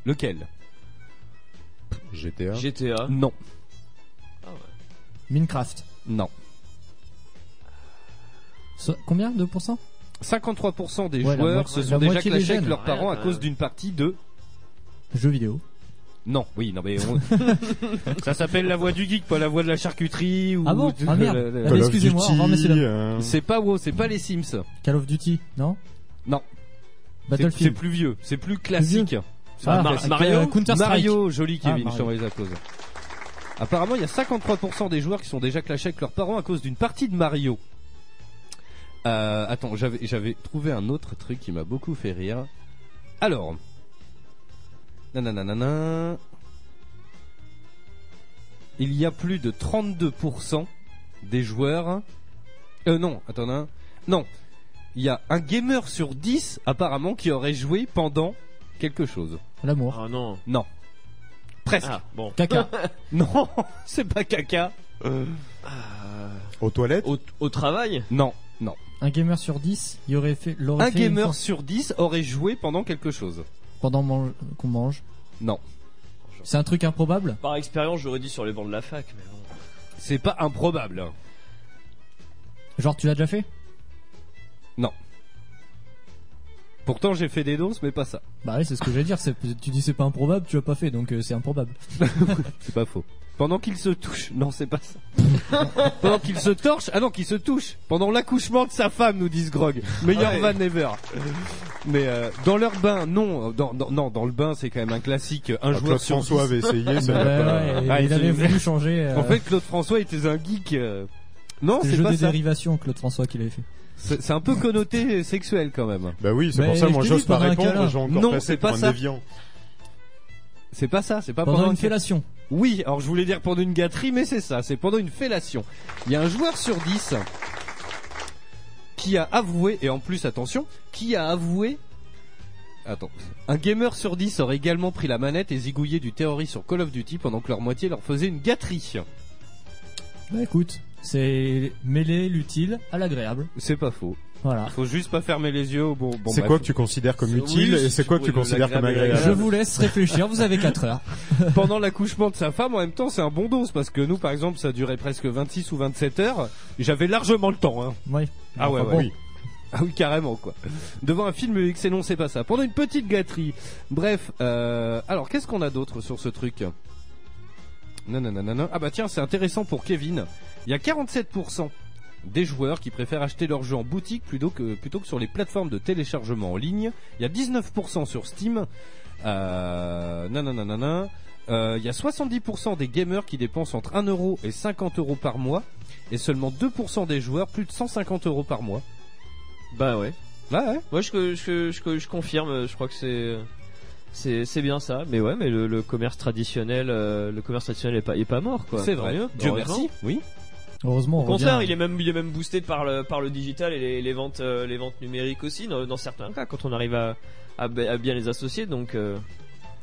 Speaker 4: Lequel?
Speaker 5: GTA.
Speaker 3: GTA.
Speaker 4: Non.
Speaker 6: Minecraft.
Speaker 4: Non.
Speaker 6: So- combien? 2%
Speaker 4: 53% des
Speaker 6: Ouais, la
Speaker 4: joueurs
Speaker 6: moitié-
Speaker 4: se
Speaker 6: la
Speaker 4: sont déjà
Speaker 6: moitié des
Speaker 4: clashés avec
Speaker 6: jeunes.
Speaker 4: leurs parents à cause d'une partie de...
Speaker 6: Jeux vidéo.
Speaker 4: Non, oui, non mais on- *laughs* ça s'appelle la voix du geek, pas la voix de la charcuterie ou
Speaker 6: Ah bon
Speaker 4: de-
Speaker 6: Ah merde.
Speaker 4: le- le-
Speaker 6: Allez,
Speaker 5: Call of
Speaker 6: excusez-moi,
Speaker 5: euh,
Speaker 4: C'est pas WoW, c'est pas les Sims.
Speaker 6: Call of Duty, non
Speaker 4: Non. C'est- C'est
Speaker 6: Battlefield.
Speaker 4: plus vieux, c'est plus classique.
Speaker 6: Ah,
Speaker 3: Mar-
Speaker 6: Mar-
Speaker 3: Mario
Speaker 6: euh, Counter Strike.
Speaker 4: Mario, joli
Speaker 6: Ah,
Speaker 4: Kevin, je
Speaker 6: Mario.
Speaker 4: t'envoie les cause. Apparemment, il y a 53% des joueurs qui sont déjà clashés avec leurs parents à cause d'une partie de Mario. Euh, attends, j'avais trouvé un autre truc qui m'a beaucoup fait rire. Alors, nananana, il y a plus de 32% des joueurs. Euh non, attends, non, non, il y a un gamer sur 10 apparemment qui aurait joué pendant quelque chose.
Speaker 6: L'amour.
Speaker 3: Ah non.
Speaker 4: Non, presque.
Speaker 3: Ah, bon.
Speaker 6: Caca. *laughs*
Speaker 4: Non, *laughs* c'est pas caca.
Speaker 5: Aux toilettes.
Speaker 3: Au, au travail
Speaker 4: Non, non.
Speaker 6: Un gamer sur 10, il aurait fait, l'aurait
Speaker 4: Un
Speaker 6: fait
Speaker 4: gamer sur 10 aurait joué pendant quelque chose.
Speaker 6: Pendant qu'on mange.
Speaker 4: Non.
Speaker 6: C'est un truc improbable?
Speaker 3: Par expérience, j'aurais dit sur les bancs de la fac, mais bon.
Speaker 4: C'est pas improbable.
Speaker 6: Genre tu l'as déjà fait?
Speaker 4: Pourtant, j'ai fait des doses, mais pas ça.
Speaker 6: Bah oui, c'est ce que j'allais dire. c'est- Tu dis c'est pas improbable, tu l'as pas fait, donc euh, c'est improbable. *laughs*
Speaker 4: C'est pas faux. Pendant qu'il se touche. Non, c'est pas ça. *laughs* Pendant qu'il se torche. Ah non, qu'il se touche. Pendant l'accouchement de sa femme, nous disent Grog. Meilleur
Speaker 3: Ouais.
Speaker 4: van ever. Mais euh, dans leur bain, non. Dans, dans- non, dans le bain, c'est quand même un classique. Un
Speaker 5: Ah,
Speaker 4: joueur
Speaker 5: Claude
Speaker 4: sur
Speaker 5: François
Speaker 4: 10.
Speaker 5: avait essayé, *laughs* ça
Speaker 6: ouais,
Speaker 4: Ah,
Speaker 6: il
Speaker 4: il
Speaker 6: avait voulu changer. euh,
Speaker 4: En fait, Claude François était un geek. euh, Non,
Speaker 6: c'est
Speaker 4: pas
Speaker 6: des
Speaker 4: ça.
Speaker 6: dérivations, Claude François, qu'il avait fait.
Speaker 4: C'est un peu connoté sexuel quand même.
Speaker 5: Bah oui, c'est pour ça,
Speaker 6: je
Speaker 5: moi j'ose pas répondre,
Speaker 6: câlin.
Speaker 5: j'ai encore
Speaker 4: Non,
Speaker 5: passé
Speaker 4: c'est
Speaker 5: pour
Speaker 4: pas
Speaker 5: un
Speaker 4: ça.
Speaker 5: déviant.
Speaker 4: C'est pas ça. C'est pas
Speaker 6: Pendant
Speaker 4: pendant
Speaker 6: une
Speaker 4: un-
Speaker 6: fellation.
Speaker 4: Oui, alors je voulais dire pendant une gâterie, mais c'est ça, c'est pendant une fellation. Il y a un joueur sur 10 qui a avoué, et en plus attention, qui a avoué... Attends. Un gamer sur 10 aurait également pris la manette et zigouillé du terroriste sur Call of Duty pendant que leur moitié leur faisait une gâterie.
Speaker 6: Bah écoute, c'est mêler l'utile à l'agréable.
Speaker 4: C'est pas faux.
Speaker 6: Voilà.
Speaker 4: Faut juste pas fermer les yeux au bon... bon
Speaker 5: C'est quoi que tu considères comme utile
Speaker 3: oui,
Speaker 5: et c'est quoi que tu considères comme agréable
Speaker 6: Je vous laisse réfléchir, vous avez 4 heures. *laughs*
Speaker 4: Pendant l'accouchement de sa femme, en même temps, c'est un bon dose parce que nous, par exemple, ça durait presque 26 ou 27 heures. J'avais largement le temps, hein.
Speaker 6: Oui.
Speaker 4: Ah ouais,
Speaker 6: Enfin,
Speaker 4: ouais.
Speaker 6: bon.
Speaker 4: oui. Ah oui, carrément quoi. Devant un film X et non, c'est pas ça. Pendant une petite gâterie. Bref, euh, alors qu'est-ce qu'on a d'autre sur ce truc? Non, non, non, non, non. Ah bah tiens, c'est intéressant pour Kevin. Il y a 47% des joueurs qui préfèrent acheter leurs jeux en boutique plutôt que, plutôt que sur les plateformes de téléchargement en ligne. Il y a 19% sur Steam. Euh, non. Euh, Il y a 70% des gamers qui dépensent entre 1 euro et 50 euros par mois. Et seulement 2% des joueurs plus de 150 euros par mois.
Speaker 3: Bah ouais.
Speaker 4: Ouais, ouais.
Speaker 3: Moi, je, je, je, je confirme. Je crois que c'est. C'est, bien ça, mais ouais, mais le, le commerce traditionnel, euh, le commerce traditionnel est pas, est pas mort, quoi.
Speaker 4: C'est vrai. Dieu merci. Oui.
Speaker 6: Heureusement, on
Speaker 3: Au contraire,
Speaker 6: revient-
Speaker 3: il est même, il est même boosté par le, par le digital et les, les ventes, euh, les ventes numériques aussi, dans, dans certains cas, quand on arrive à, à, bien les associer. Donc, euh,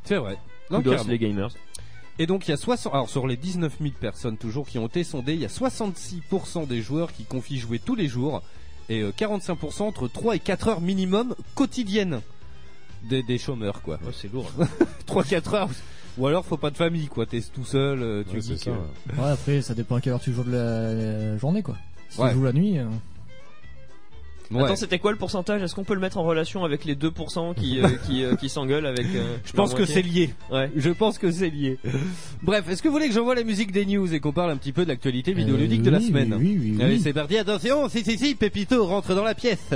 Speaker 4: C'est vrai.
Speaker 3: Kudos
Speaker 4: carrément.
Speaker 3: les gamers.
Speaker 4: Et donc il y a 60 alors sur les 19 000 personnes toujours qui ont été sondées, il y a 66% des joueurs qui confient jouer tous les jours et euh, 45% entre 3 et 4 heures minimum quotidiennes des, des chômeurs quoi.
Speaker 3: Oh, c'est lourd. *laughs*
Speaker 4: 3 4 heures ou alors faut pas de famille quoi, t'es tout seul, euh, tu
Speaker 5: Ouais, c'est
Speaker 4: geeks,
Speaker 5: ça, ouais.
Speaker 6: Ouais, après, ça dépend à quelle heure tu joues de la, la journée, quoi. Si
Speaker 4: Ouais.
Speaker 6: tu joues la nuit, euh,
Speaker 4: Ouais.
Speaker 3: Attends, c'était quoi le pourcentage? Est-ce qu'on peut le mettre en relation avec les 2% qui, euh, qui, euh, qui s'engueulent avec euh,
Speaker 4: Je pense que c'est lié.
Speaker 3: Ouais.
Speaker 4: Je pense que c'est lié. Bref, est-ce que vous voulez que j'envoie la musique des news et qu'on parle un petit peu de l'actualité vidéoludique
Speaker 6: euh,
Speaker 4: de la semaine?
Speaker 6: Oui, oui, oui.
Speaker 4: Allez,
Speaker 6: oui.
Speaker 4: c'est parti. Attention, si, si, si, Pépito rentre dans la pièce.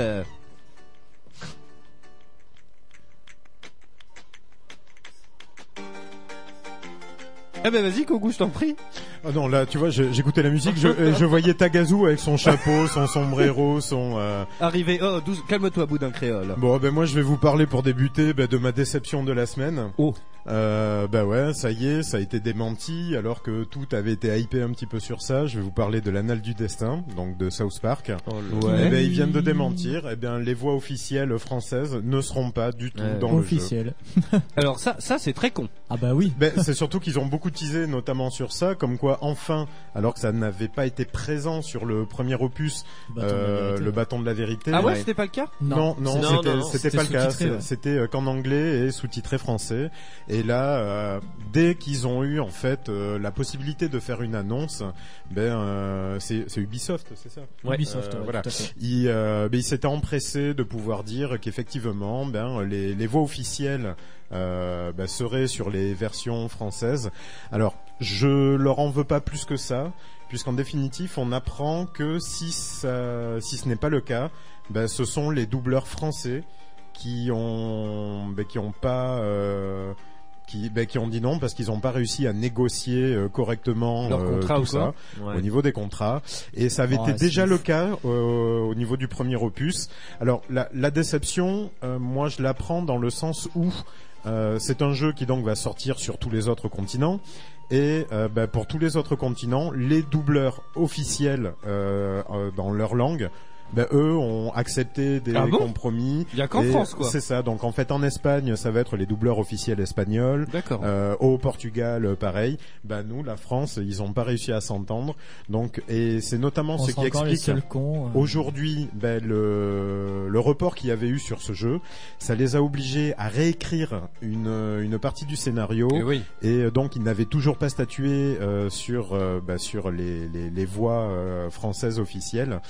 Speaker 4: Eh ben vas-y, Kogu, je t'en prie.
Speaker 5: Ah non, là, tu vois, j'écoutais la musique, je, et je voyais Tagazu avec son chapeau, son sombrero, son... euh,
Speaker 4: Arrivé. Oh, douze- calme-toi, boudin créole.
Speaker 5: Bon, ben moi, je vais vous parler pour débuter ben, de ma déception de la semaine.
Speaker 4: Oh.
Speaker 5: Euh, bah ouais, ça y est, ça a été démenti, alors que tout avait été hypé un petit peu sur ça. Je vais vous parler de l'anal du destin, donc de South Park.
Speaker 4: Ouais.
Speaker 5: Eh ben, ils viennent de démentir. Eh bien, les voix officielles françaises ne seront pas du tout dans le jeu.
Speaker 6: Officiel. *laughs*
Speaker 4: Alors ça, ça c'est très con.
Speaker 6: Ah bah oui.
Speaker 5: Ben, c'est surtout qu'ils ont beaucoup teasé, notamment sur ça, comme quoi enfin, alors que ça n'avait pas été présent sur le premier opus,
Speaker 6: Le bâton de la
Speaker 5: euh,
Speaker 6: vérité.
Speaker 5: le bâton de la vérité.
Speaker 4: Ah ouais,
Speaker 3: Ouais.
Speaker 4: c'était pas le cas?
Speaker 5: Non, non, c'était pas le cas.
Speaker 6: ouais.
Speaker 5: C'était euh, qu'en anglais et sous-titré français. Et là, euh, dès qu'ils ont eu en fait euh, la possibilité de faire une annonce, ben euh, c'est Ubisoft, c'est ça?
Speaker 3: Ouais.
Speaker 6: Ubisoft,
Speaker 5: Euh,
Speaker 6: ouais,
Speaker 5: voilà.
Speaker 6: tout à fait.
Speaker 5: Il, euh, ben, il s'était empressé de pouvoir dire qu'effectivement, ben les, les voix officielles euh, ben, seraient sur les versions françaises. Alors, je leur en veux pas plus que ça, puisqu'en définitive, on apprend que si ça, si ce n'est pas le cas, ben, ce sont les doubleurs français qui ont, ben, qui ont pas. euh, qui, ben, qui ont dit non parce qu'ils n'ont pas réussi à négocier euh, correctement
Speaker 4: Leur
Speaker 5: euh,
Speaker 4: contrat
Speaker 5: tout
Speaker 4: ou
Speaker 5: ça
Speaker 3: Ouais.
Speaker 5: au niveau des contrats et ça avait
Speaker 6: Oh,
Speaker 5: été déjà le cas euh, au niveau du premier opus. Alors la, la déception, moi je la prends dans le sens où euh, c'est un jeu qui donc va sortir sur tous les autres continents et euh, bah, pour tous les autres continents, les doubleurs officiels euh, euh, dans leur langue ben, eux ont accepté des
Speaker 4: Ah bon
Speaker 5: compromis.
Speaker 4: Il y a qu'en France, quoi.
Speaker 5: C'est ça. Donc en fait, en Espagne, ça va être les doubleurs officiels espagnols.
Speaker 4: D'accord.
Speaker 5: Euh, au Portugal, pareil. Ben nous, la France, ils ont pas réussi à s'entendre. Donc et c'est notamment
Speaker 6: On
Speaker 5: ce qui explique.
Speaker 6: euh.
Speaker 5: Aujourd'hui, ben, le, le report qu'il y avait eu sur ce jeu, ça les a obligés à réécrire une, une partie du scénario.
Speaker 4: Eh oui.
Speaker 5: Et euh, donc ils n'avaient toujours pas statué euh, sur euh, bah, sur les, les, les voix euh, françaises officielles.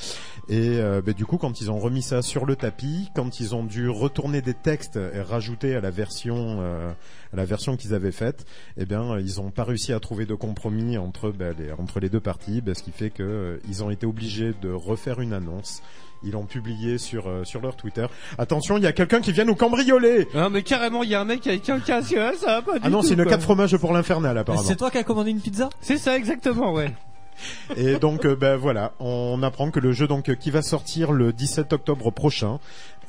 Speaker 5: Et euh, bah, du coup, quand ils ont remis ça sur le tapis, quand ils ont dû retourner des textes et rajouter à la version euh, à la version qu'ils avaient faite, eh bien ils ont pas réussi à trouver de compromis entre bah, les, entre les deux parties, bah, ce qui fait que euh, ils ont été obligés de refaire une annonce. Ils l'ont publié sur euh, sur leur Twitter. Attention, il y a quelqu'un qui vient nous cambrioler.
Speaker 4: Ah mais carrément, il y a un mec avec un casque, ça va pas du
Speaker 5: Ah non, c'est une
Speaker 4: quoi.
Speaker 5: 4 fromages pour l'infernal apparemment.
Speaker 6: C'est toi qui as commandé une pizza?
Speaker 4: C'est ça exactement, ouais.
Speaker 5: Et donc, euh, ben voilà, on apprend que le jeu donc euh, qui va sortir le 17 octobre prochain,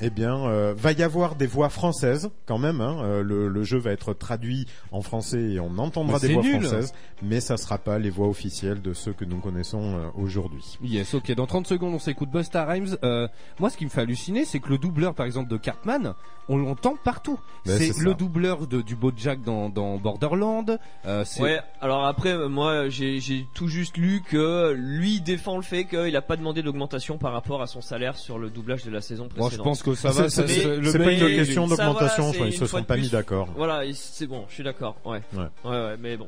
Speaker 5: eh bien, euh, va y avoir des voix françaises quand même. Hein, euh, le, le jeu va être traduit en français et on entendra
Speaker 4: Mais
Speaker 5: des voix
Speaker 4: nul.
Speaker 5: françaises, mais ça sera pas les voix officielles de ceux que nous connaissons euh, aujourd'hui.
Speaker 4: Yes, ok. Dans 30 secondes, on s'écoute Busta Rhymes. Euh, moi, ce qui me fait halluciner, c'est que le doubleur, par exemple, de Cartman, on l'entend partout.
Speaker 5: Ben,
Speaker 4: c'est le doubleur de, du Bojack dans, dans Borderland. Euh, c'est-
Speaker 3: Ouais, alors après, euh, moi j'ai j'ai tout juste lu que lui défend le fait qu'il a pas demandé d'augmentation par rapport à son salaire sur le doublage de la saison précédente.
Speaker 4: je pense que ça va.
Speaker 5: C'est-
Speaker 4: ça-
Speaker 5: c'est-
Speaker 4: le
Speaker 5: c'est pas une question d'augmentation,
Speaker 3: voilà,
Speaker 5: ils se sont pas mis d'accord.
Speaker 3: Voilà, c'est bon, je suis d'accord. Ouais.
Speaker 5: Ouais.
Speaker 3: ouais, ouais, mais bon.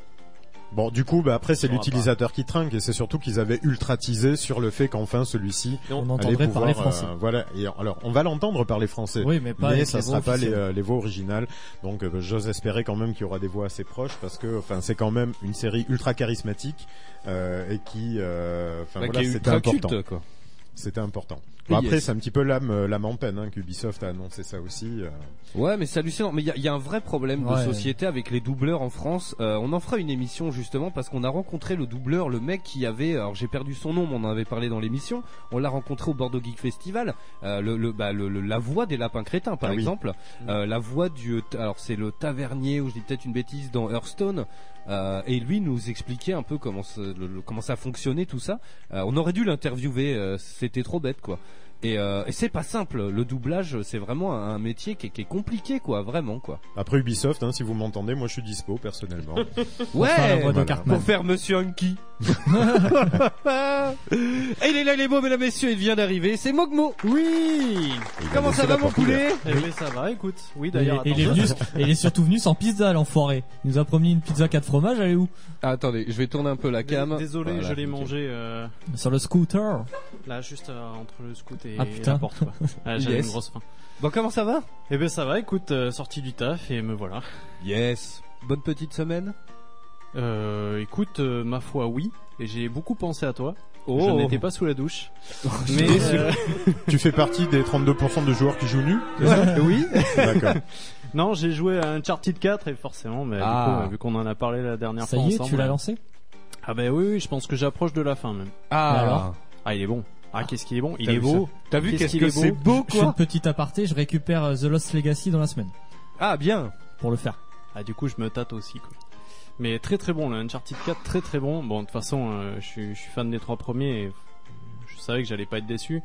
Speaker 5: Bon, du coup, bah, après, c'est l'utilisateur qui trinque et c'est surtout qu'ils avaient ultra teasé sur le fait qu'enfin celui-ci
Speaker 6: On
Speaker 5: allait
Speaker 6: entendrait
Speaker 5: pouvoir,
Speaker 6: parler français.
Speaker 5: euh, voilà. Et alors, on va l'entendre par les Français.
Speaker 6: Oui, mais pas avec
Speaker 5: ça
Speaker 6: les
Speaker 5: sera pas les, euh, les voix originales. Donc, euh, j'ose espérer quand même qu'il y aura des voix assez proches parce que, enfin, c'est quand même une série ultra charismatique euh, et qui, euh, enfin
Speaker 4: bah,
Speaker 5: voilà, c'était important.
Speaker 4: culte, quoi.
Speaker 5: C'était important. Bon,
Speaker 4: Yes.
Speaker 5: après, c'est un petit peu l'âme, euh, l'âme en peine hein, qu'Ubisoft a annoncé ça aussi. euh.
Speaker 4: Ouais, mais c'est hallucinant. Mais il y a, il y a un vrai problème de société avec les doubleurs en France. Euh, on en fera une émission justement parce qu'on a rencontré le doubleur, le mec qui avait, alors j'ai perdu son nom, mais on en avait parlé dans l'émission. On l'a rencontré au Bordeaux Geek Festival. Euh, le, le, bah, le- le- la voix des lapins crétins, par
Speaker 5: Ah oui.
Speaker 4: exemple. Euh, la voix du, alors c'est le tavernier ou je dis peut-être une bêtise dans Hearthstone. Euh, et lui nous expliquait un peu comment ça, le- le- comment ça fonctionnait tout ça. Euh, on aurait dû l'interviewer, euh, c'était trop bête quoi. Et, euh, et c'est pas simple, le doublage c'est vraiment un, métier qui est, qui est compliqué quoi, vraiment quoi.
Speaker 5: Après Ubisoft, hein, si vous m'entendez, moi je suis dispo personnellement. *laughs*
Speaker 4: Ouais,
Speaker 6: faire la voix de
Speaker 5: voilà.
Speaker 6: Cartman.
Speaker 4: pour faire Monsieur Hunky. Et il est là, il est beau, mesdames, messieurs, il vient d'arriver, c'est Mogmo.
Speaker 7: Oui
Speaker 4: Comment ça va mon poulet
Speaker 7: Eh ben, ça va, écoute. Oui, d'ailleurs,
Speaker 6: et il est
Speaker 7: attends.
Speaker 6: venu, et il est surtout venu sans pizza, l'enfoiré. Il nous a promis une pizza 4 fromages, elle est où?
Speaker 4: Ah, attendez, je vais tourner un peu la cam.
Speaker 7: Désolé,
Speaker 4: Voilà,
Speaker 7: je l'ai mangé euh,
Speaker 6: Sur le scooter.
Speaker 7: là, juste euh, entre le scout et,
Speaker 6: Ah, putain.
Speaker 7: la porte. *laughs* Ah, J'avais
Speaker 4: Yes.
Speaker 7: une grosse faim.
Speaker 4: Bon, comment ça va?
Speaker 7: Eh ben ça va, écoute, euh, sorti du taf et me voilà.
Speaker 4: Yes. Bonne petite semaine.
Speaker 7: Euh, écoute, euh, ma foi, oui. Et j'ai beaucoup pensé à toi.
Speaker 4: Oh.
Speaker 7: Je n'étais pas sous la douche. *laughs* mais euh,
Speaker 5: tu fais partie des 32% de joueurs qui jouent nus
Speaker 7: oui.
Speaker 5: D'accord. *laughs*
Speaker 7: non, j'ai joué à Uncharted 4 et forcément, mais
Speaker 4: Ah.
Speaker 7: du coup, vu qu'on en a parlé la dernière
Speaker 6: Ça
Speaker 7: fois
Speaker 6: y est,
Speaker 7: ensemble.
Speaker 6: tu l'as
Speaker 7: euh,
Speaker 6: lancé
Speaker 7: Ah ben oui, oui, je pense que j'approche de la fin même.
Speaker 4: Ah.
Speaker 6: Alors
Speaker 7: Ah, il est bon. Ah, qu'est-ce qu'il est bon Il
Speaker 4: T'as
Speaker 7: est beau.
Speaker 4: T'as vu
Speaker 7: Qu'est-ce
Speaker 4: que
Speaker 7: est beau
Speaker 4: c'est beau
Speaker 6: Je fais une
Speaker 4: quoi
Speaker 6: petite aparté, je récupère The Lost Legacy dans la semaine.
Speaker 4: Ah bien.
Speaker 6: Pour le faire.
Speaker 7: Ah, du coup, je me tâte aussi, quoi. Mais très très bon, le Uncharted 4, très très bon. Bon, de toute façon, euh, je, suis, je suis fan des trois premiers et je savais que j'allais pas être déçu.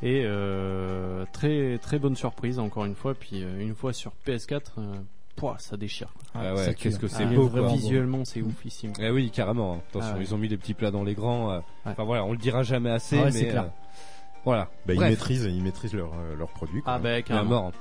Speaker 7: Et euh, très très bonne surprise, encore une fois. Puis euh, une fois sur PS4, euh, pouah, ça déchire. quoi.
Speaker 4: Ah ouais, qu'est-ce que c'est
Speaker 7: Ah,
Speaker 4: beau quoi.
Speaker 7: Visuellement, c'est oufissime.
Speaker 4: Eh oui, carrément. hein. Attention,
Speaker 7: Ah ouais.
Speaker 4: ils ont mis des petits plats dans les grands. euh,
Speaker 7: Ouais.
Speaker 4: Enfin voilà, on le dira jamais assez,
Speaker 6: Ah ouais,
Speaker 4: mais
Speaker 6: clair.
Speaker 4: euh, voilà.
Speaker 5: Bah, ils maîtrisent, ils maîtrisent leur, leur produit. quoi.
Speaker 7: Ah, ben,
Speaker 4: À
Speaker 7: carrément.
Speaker 4: mort.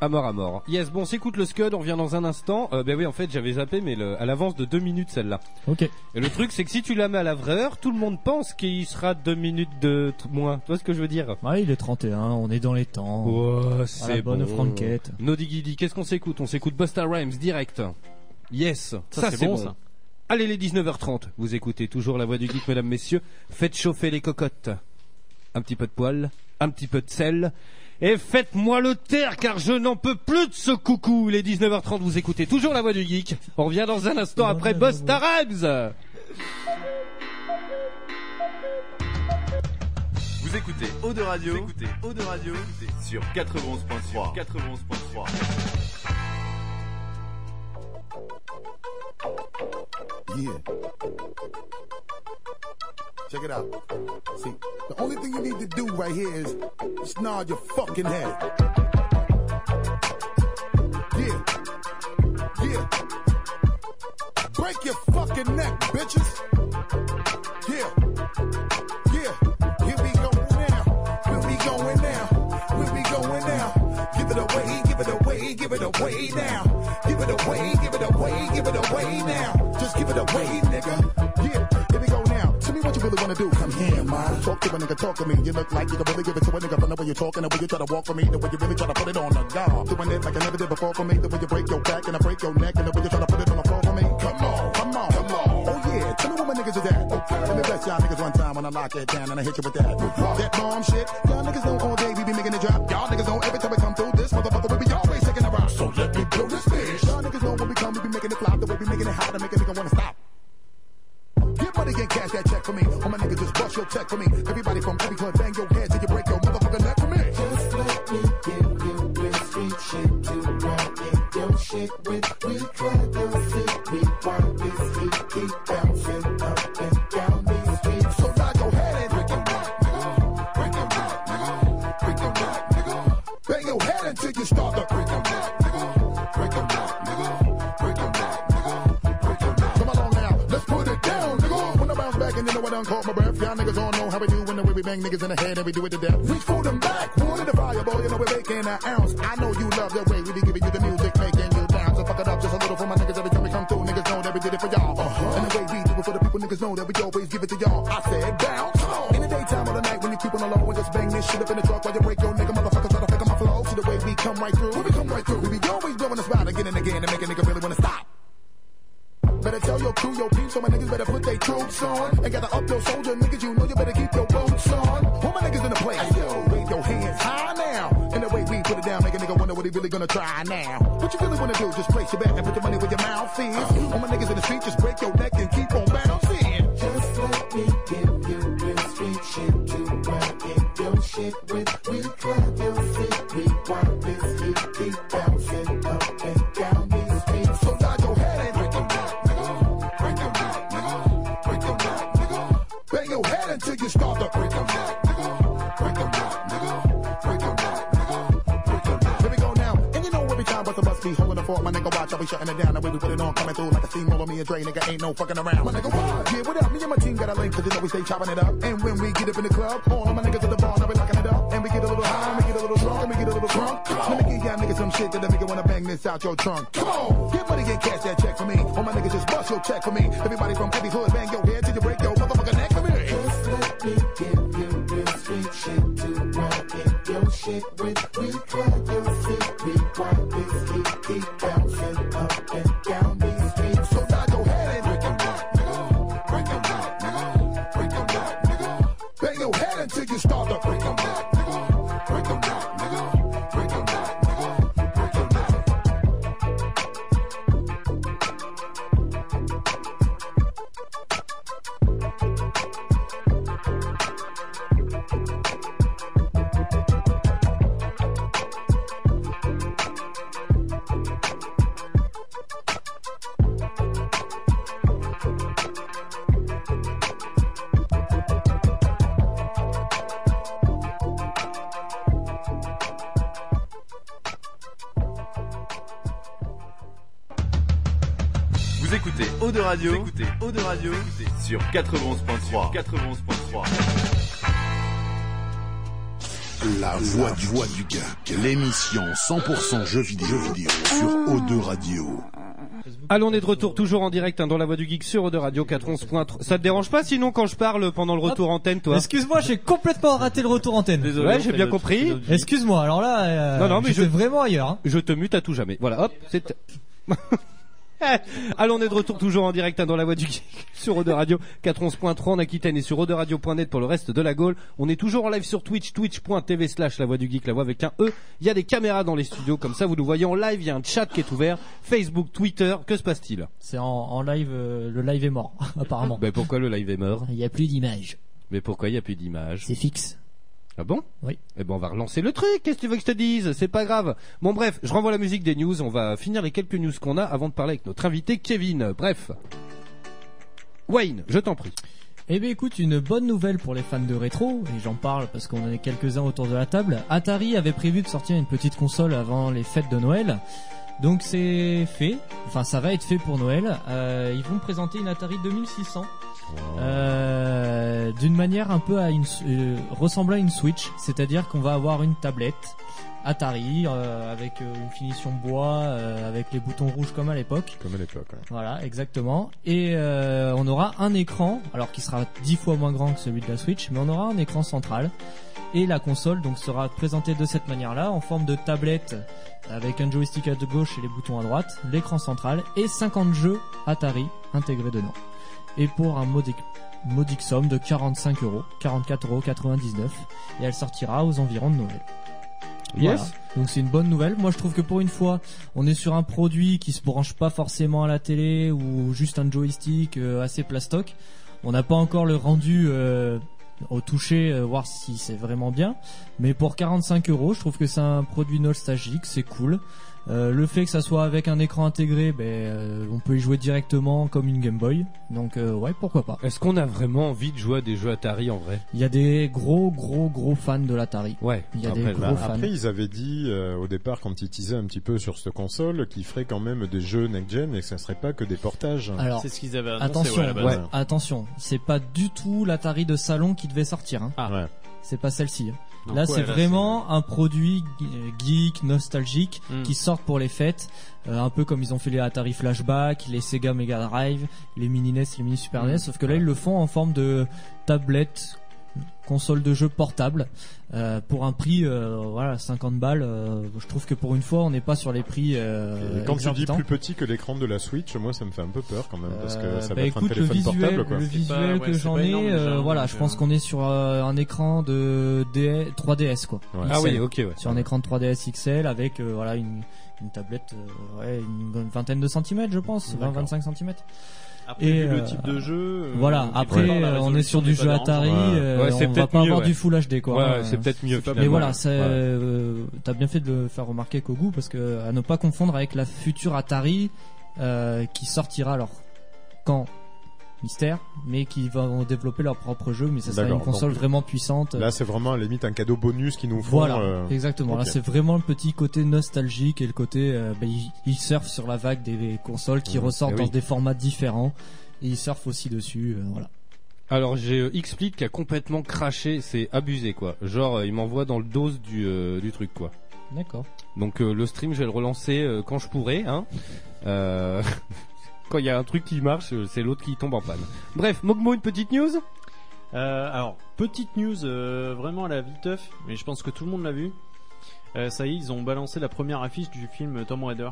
Speaker 4: À mort, à mort. Yes, bon, on s'écoute le Scud, on revient dans un instant. Euh, ben oui, en fait, j'avais zappé, mais le- à l'avance de deux minutes celle-là.
Speaker 6: Ok.
Speaker 4: Et le truc, c'est que si tu la mets à la vraie heure, tout le monde pense qu'il sera deux minutes de t- moins. Tu vois ce que je veux dire?
Speaker 6: Ouais, il est 31, on est dans les temps.
Speaker 4: Oh,
Speaker 6: à la
Speaker 4: c'est
Speaker 6: bonne
Speaker 4: bon.
Speaker 6: franquette.
Speaker 4: Giddy, qu'est-ce qu'on s'écoute? On s'écoute Busta Rhymes direct. Yes, ça,
Speaker 7: c'est bon, ça.
Speaker 4: Allez les 19h30, vous écoutez toujours la voix du geek, mesdames, messieurs. Faites chauffer les cocottes. Un petit peu de poil, un petit peu de sel. Et faites-moi le taire car je n'en peux plus de ce coucou. Les 19h30, vous écoutez toujours la voix du geek. On revient dans un instant après Busta Rhymes.
Speaker 1: Vous écoutez Eau de Radio, vous écoutez Eau de Radio sur 91.3. 91.3.
Speaker 2: Yeah. Check it out. See, the only thing you need to do right here is nod your fucking head. Yeah. Yeah. Break your fucking neck, bitches. Yeah. Yeah. Here we go now. Where we going now? Where we going now? Give it away, give it away, give it away now. Give it away, give it away, give it away now. Just give it away, nigga. Yeah. Here we go now. Tell me what you really wanna do. Come here, man. Talk to a nigga, talk to me. You look like you can really give it to a nigga from the way you're talking, the way you try to walk for me, the way you really try to put it on the guard. Doing it like I never did before for me, the way you break your back and I break your neck, and the way you try to put it on the floor for me. Come on, come on, come on. Oh yeah, tell me what my niggas is at. Okay. Let me bless y'all niggas one time when I lock it down and I hit you with that. That bomb shit. Y'all niggas know all day we be making it drop. Y'all niggas know every time we come through this motherfucker we be Blow this bitch. Y'all niggas know when we come we be making it flop, the way we making it hot to make a nigga wanna stop. Get money and cash that check for me. All my niggas just bust your check for me. Everybody from every club bang your head bang niggas in the head and we do it to death. Reach for them back, water the fire. You know we're making an ounce. I know you love the way we be giving you the music, making you bounce. So fuck it up just a little for my niggas every time we come through. Niggas know that we did it for y'all. Uh-huh. And the way we do it for the people, niggas know that we always give it to y'all. I said bounce. In the daytime or the night when you keep on the low and just bang this shit up in the truck while you break your nigga motherfucker try to fake my flow. See the way we come right through. We come right through, we be always blowing the spot again and again to make a nigga really wanna stop. Better tell your crew, your peeps, so my niggas better put their troops on. And gather up your soldier niggas, try now. What you really wanna do, just place your bet and put your money where your mouth is.
Speaker 8: We
Speaker 2: stay chopping it up. And when we get up in the club, all my niggas at the bar, now we locking it up. And we get a little high, and we get a little drunk, and we get a little drunk. Let me give y'all niggas some shit that a nigga wanna bang this out your trunk. Come on, get money and cash that check for me. All my niggas just bust your check for me. Everybody from every hood, bang
Speaker 1: 91.3. 91.3.
Speaker 2: La voix du, voix du geek, l'émission 100% jeux vidéo, jeux vidéo sur O2 Radio.
Speaker 4: Allons, on est de retour toujours en direct hein, dans la voix du geek sur de Radio 411.3. Ça te dérange pas sinon quand je parle pendant le retour antenne, toi
Speaker 6: Excuse-moi, j'ai complètement raté le retour antenne.
Speaker 3: Désolé,
Speaker 4: Ouais, j'ai bien compris.
Speaker 6: Excuse-moi, alors là, euh,
Speaker 4: Non, non, mais
Speaker 6: j'étais
Speaker 4: je-
Speaker 6: vraiment ailleurs. hein.
Speaker 4: Je te mute à tout jamais. Voilà, hop, c'est... *laughs* Allons, on est de retour toujours en direct hein, dans la voix du geek sur Ode Radio 411.3 en Aquitaine et sur Radio.net pour le reste de la Gaule. On est toujours en live sur Twitch, twitch.tv slash la voix du geek, la voix avec un E. Il y a des caméras dans les studios, comme ça vous nous voyez en live, il y a un chat qui est ouvert, Facebook, Twitter, que se passe-t-il?
Speaker 6: C'est en, en live, euh, le live est mort, *laughs* apparemment.
Speaker 4: Ben pourquoi le live est mort?
Speaker 6: Il n'y a plus d'image,
Speaker 4: Mais pourquoi il n'y a plus d'image?
Speaker 6: C'est fixe.
Speaker 4: Ah bon?
Speaker 6: Oui.
Speaker 4: Eh ben on va relancer le truc, qu'est-ce que tu veux que je te dise? C'est pas grave. Bon bref, je renvoie la musique des news, on va finir les quelques news qu'on a avant de parler avec notre invité Kevin. Bref. Wayne, je t'en prie.
Speaker 6: Eh bien écoute, une bonne nouvelle pour les fans de rétro, et j'en parle parce qu'on en est quelques-uns autour de la table. Atari avait prévu de sortir une petite console avant les fêtes de Noël. Donc c'est fait, enfin ça va être fait pour Noël. Euh, ils vont présenter une Atari 2600 euh, d'une manière un peu à une, euh, ressemblant à une Switch, c'est-à-dire qu'on va avoir une tablette Atari euh, avec euh, une finition bois, euh, avec les boutons rouges comme à l'époque.
Speaker 5: Comme à l'époque. ouais.
Speaker 6: Voilà, exactement. Et euh, on aura un écran, alors qui sera dix fois moins grand que celui de la Switch, mais on aura un écran central. Et la console donc sera présentée de cette manière-là, en forme de tablette, avec un joystick à gauche et les boutons à droite, l'écran central et 50 jeux Atari intégrés dedans. Et pour un modique, modique somme de 45 euros, 44,99 euros, et elle sortira aux environs de Noël.
Speaker 4: Yes.
Speaker 6: Donc c'est une bonne nouvelle. Moi je trouve que pour une fois, on est sur un produit qui se branche pas forcément à la télé ou juste un joystick euh, assez plastoc. On n'a pas encore le rendu euh, au toucher, euh, voir si c'est vraiment bien. Mais pour 45 euros, je trouve que c'est un produit nostalgique, c'est cool. Euh, le fait que ça soit avec un écran intégré, ben, euh, on peut y jouer directement comme une Game Boy. Donc euh, ouais, pourquoi pas.
Speaker 4: Est-ce qu'on a vraiment envie de jouer à des jeux Atari en vrai?
Speaker 6: Il y a des gros gros gros fans de l'Atari.
Speaker 4: Ouais.
Speaker 6: Il y a
Speaker 5: Après,
Speaker 6: des gros
Speaker 5: bah,
Speaker 6: fans.
Speaker 5: après, ils avaient dit euh, au départ, quand ils teasaient un petit peu sur cette console, qu'ils feraient quand même des jeux next-gen et que ça serait pas que des portages.
Speaker 6: Alors
Speaker 7: C'est ce qu'ils avaient annoncé
Speaker 6: attention,
Speaker 7: ouais,
Speaker 6: attention, c'est pas du tout l'Atari de salon qui devait sortir. Hein.
Speaker 7: Ah.
Speaker 5: Ouais.
Speaker 6: C'est pas celle-ci. hein.
Speaker 7: Donc,
Speaker 6: là,
Speaker 7: ouais,
Speaker 6: c'est vraiment un produit ge- geek, nostalgique,
Speaker 7: Hmm.
Speaker 6: qui sort pour les fêtes, euh, un peu comme ils ont fait les Atari Flashback, les Sega Mega Drive, les mini NES, les mini Super
Speaker 7: Hmm.
Speaker 6: NES, sauf que là ils le font en forme de tablette, console de jeu portable, euh, pour un prix, euh, voilà, 50 balles. euh, je trouve que pour une fois, on n'est pas sur les prix. Euh,
Speaker 5: Et quand tu dis plus petit que l'écran de la Switch, moi ça me fait un peu peur quand même parce que
Speaker 6: Euh,
Speaker 5: ça
Speaker 6: bah
Speaker 5: va être
Speaker 6: écoute,
Speaker 5: un
Speaker 6: le
Speaker 5: téléphone
Speaker 6: visuel,
Speaker 5: portable quoi.
Speaker 6: le visuel
Speaker 7: pas-
Speaker 6: que j'en ai, euh,
Speaker 7: déjà,
Speaker 6: voilà, je pense qu'on est sur euh, un écran de D 3DS quoi.
Speaker 5: Ouais.
Speaker 4: Ah oui, ok, ouais.
Speaker 6: Sur un écran de 3DS XL avec euh, voilà une, une tablette, euh, ouais, une vingtaine de centimètres je pense,
Speaker 5: D'accord.
Speaker 6: 20-25 centimètres.
Speaker 7: Après,
Speaker 6: Et,
Speaker 7: vu
Speaker 6: euh,
Speaker 7: le type de jeu. euh,
Speaker 6: voilà, après on est sur du jeu. Atari,
Speaker 5: Ouais.
Speaker 6: euh, on va
Speaker 4: peut-être
Speaker 6: pas
Speaker 4: mieux,
Speaker 6: avoir
Speaker 4: ouais.
Speaker 6: du Full HD quoi.
Speaker 4: Ouais, c'est peut-être mieux.
Speaker 7: pas
Speaker 6: Mais voilà, euh, t'as bien fait de le faire remarquer Kogu parce que à ne pas confondre avec la future Atari euh, qui sortira alors quand? Mystère, mais qui vont développer leur propre jeu, mais ça sera une console
Speaker 5: donc,
Speaker 6: vraiment puissante.
Speaker 5: Là c'est vraiment à la limite un cadeau bonus qu'ils nous font.
Speaker 6: Voilà,
Speaker 5: euh,
Speaker 6: exactement. Là, c'est vraiment le petit côté nostalgique et le côté, euh, bah, ils, ils surfent sur la vague des consoles qui
Speaker 5: Mmh,
Speaker 6: ressortent
Speaker 4: eh
Speaker 6: dans
Speaker 4: oui.
Speaker 6: des formats différents. Et ils surfent aussi dessus, euh, voilà.
Speaker 4: Alors j'ai euh, XSplit qui a complètement craché, c'est abusé quoi. Genre euh, il m'envoie dans le dos du, euh, du truc quoi.
Speaker 6: D'accord.
Speaker 4: Donc euh, le stream je vais le relancer euh, quand je pourrai. Hein. *laughs* Quand il y a un truc qui marche, c'est l'autre qui tombe en panne. Bref, Mogmo une petite news?
Speaker 7: Euh, alors, petite news euh, vraiment à la viteuf, mais je pense que tout le monde l'a vu. Euh, ça y est, ils ont balancé la première affiche du film Tomb Raider.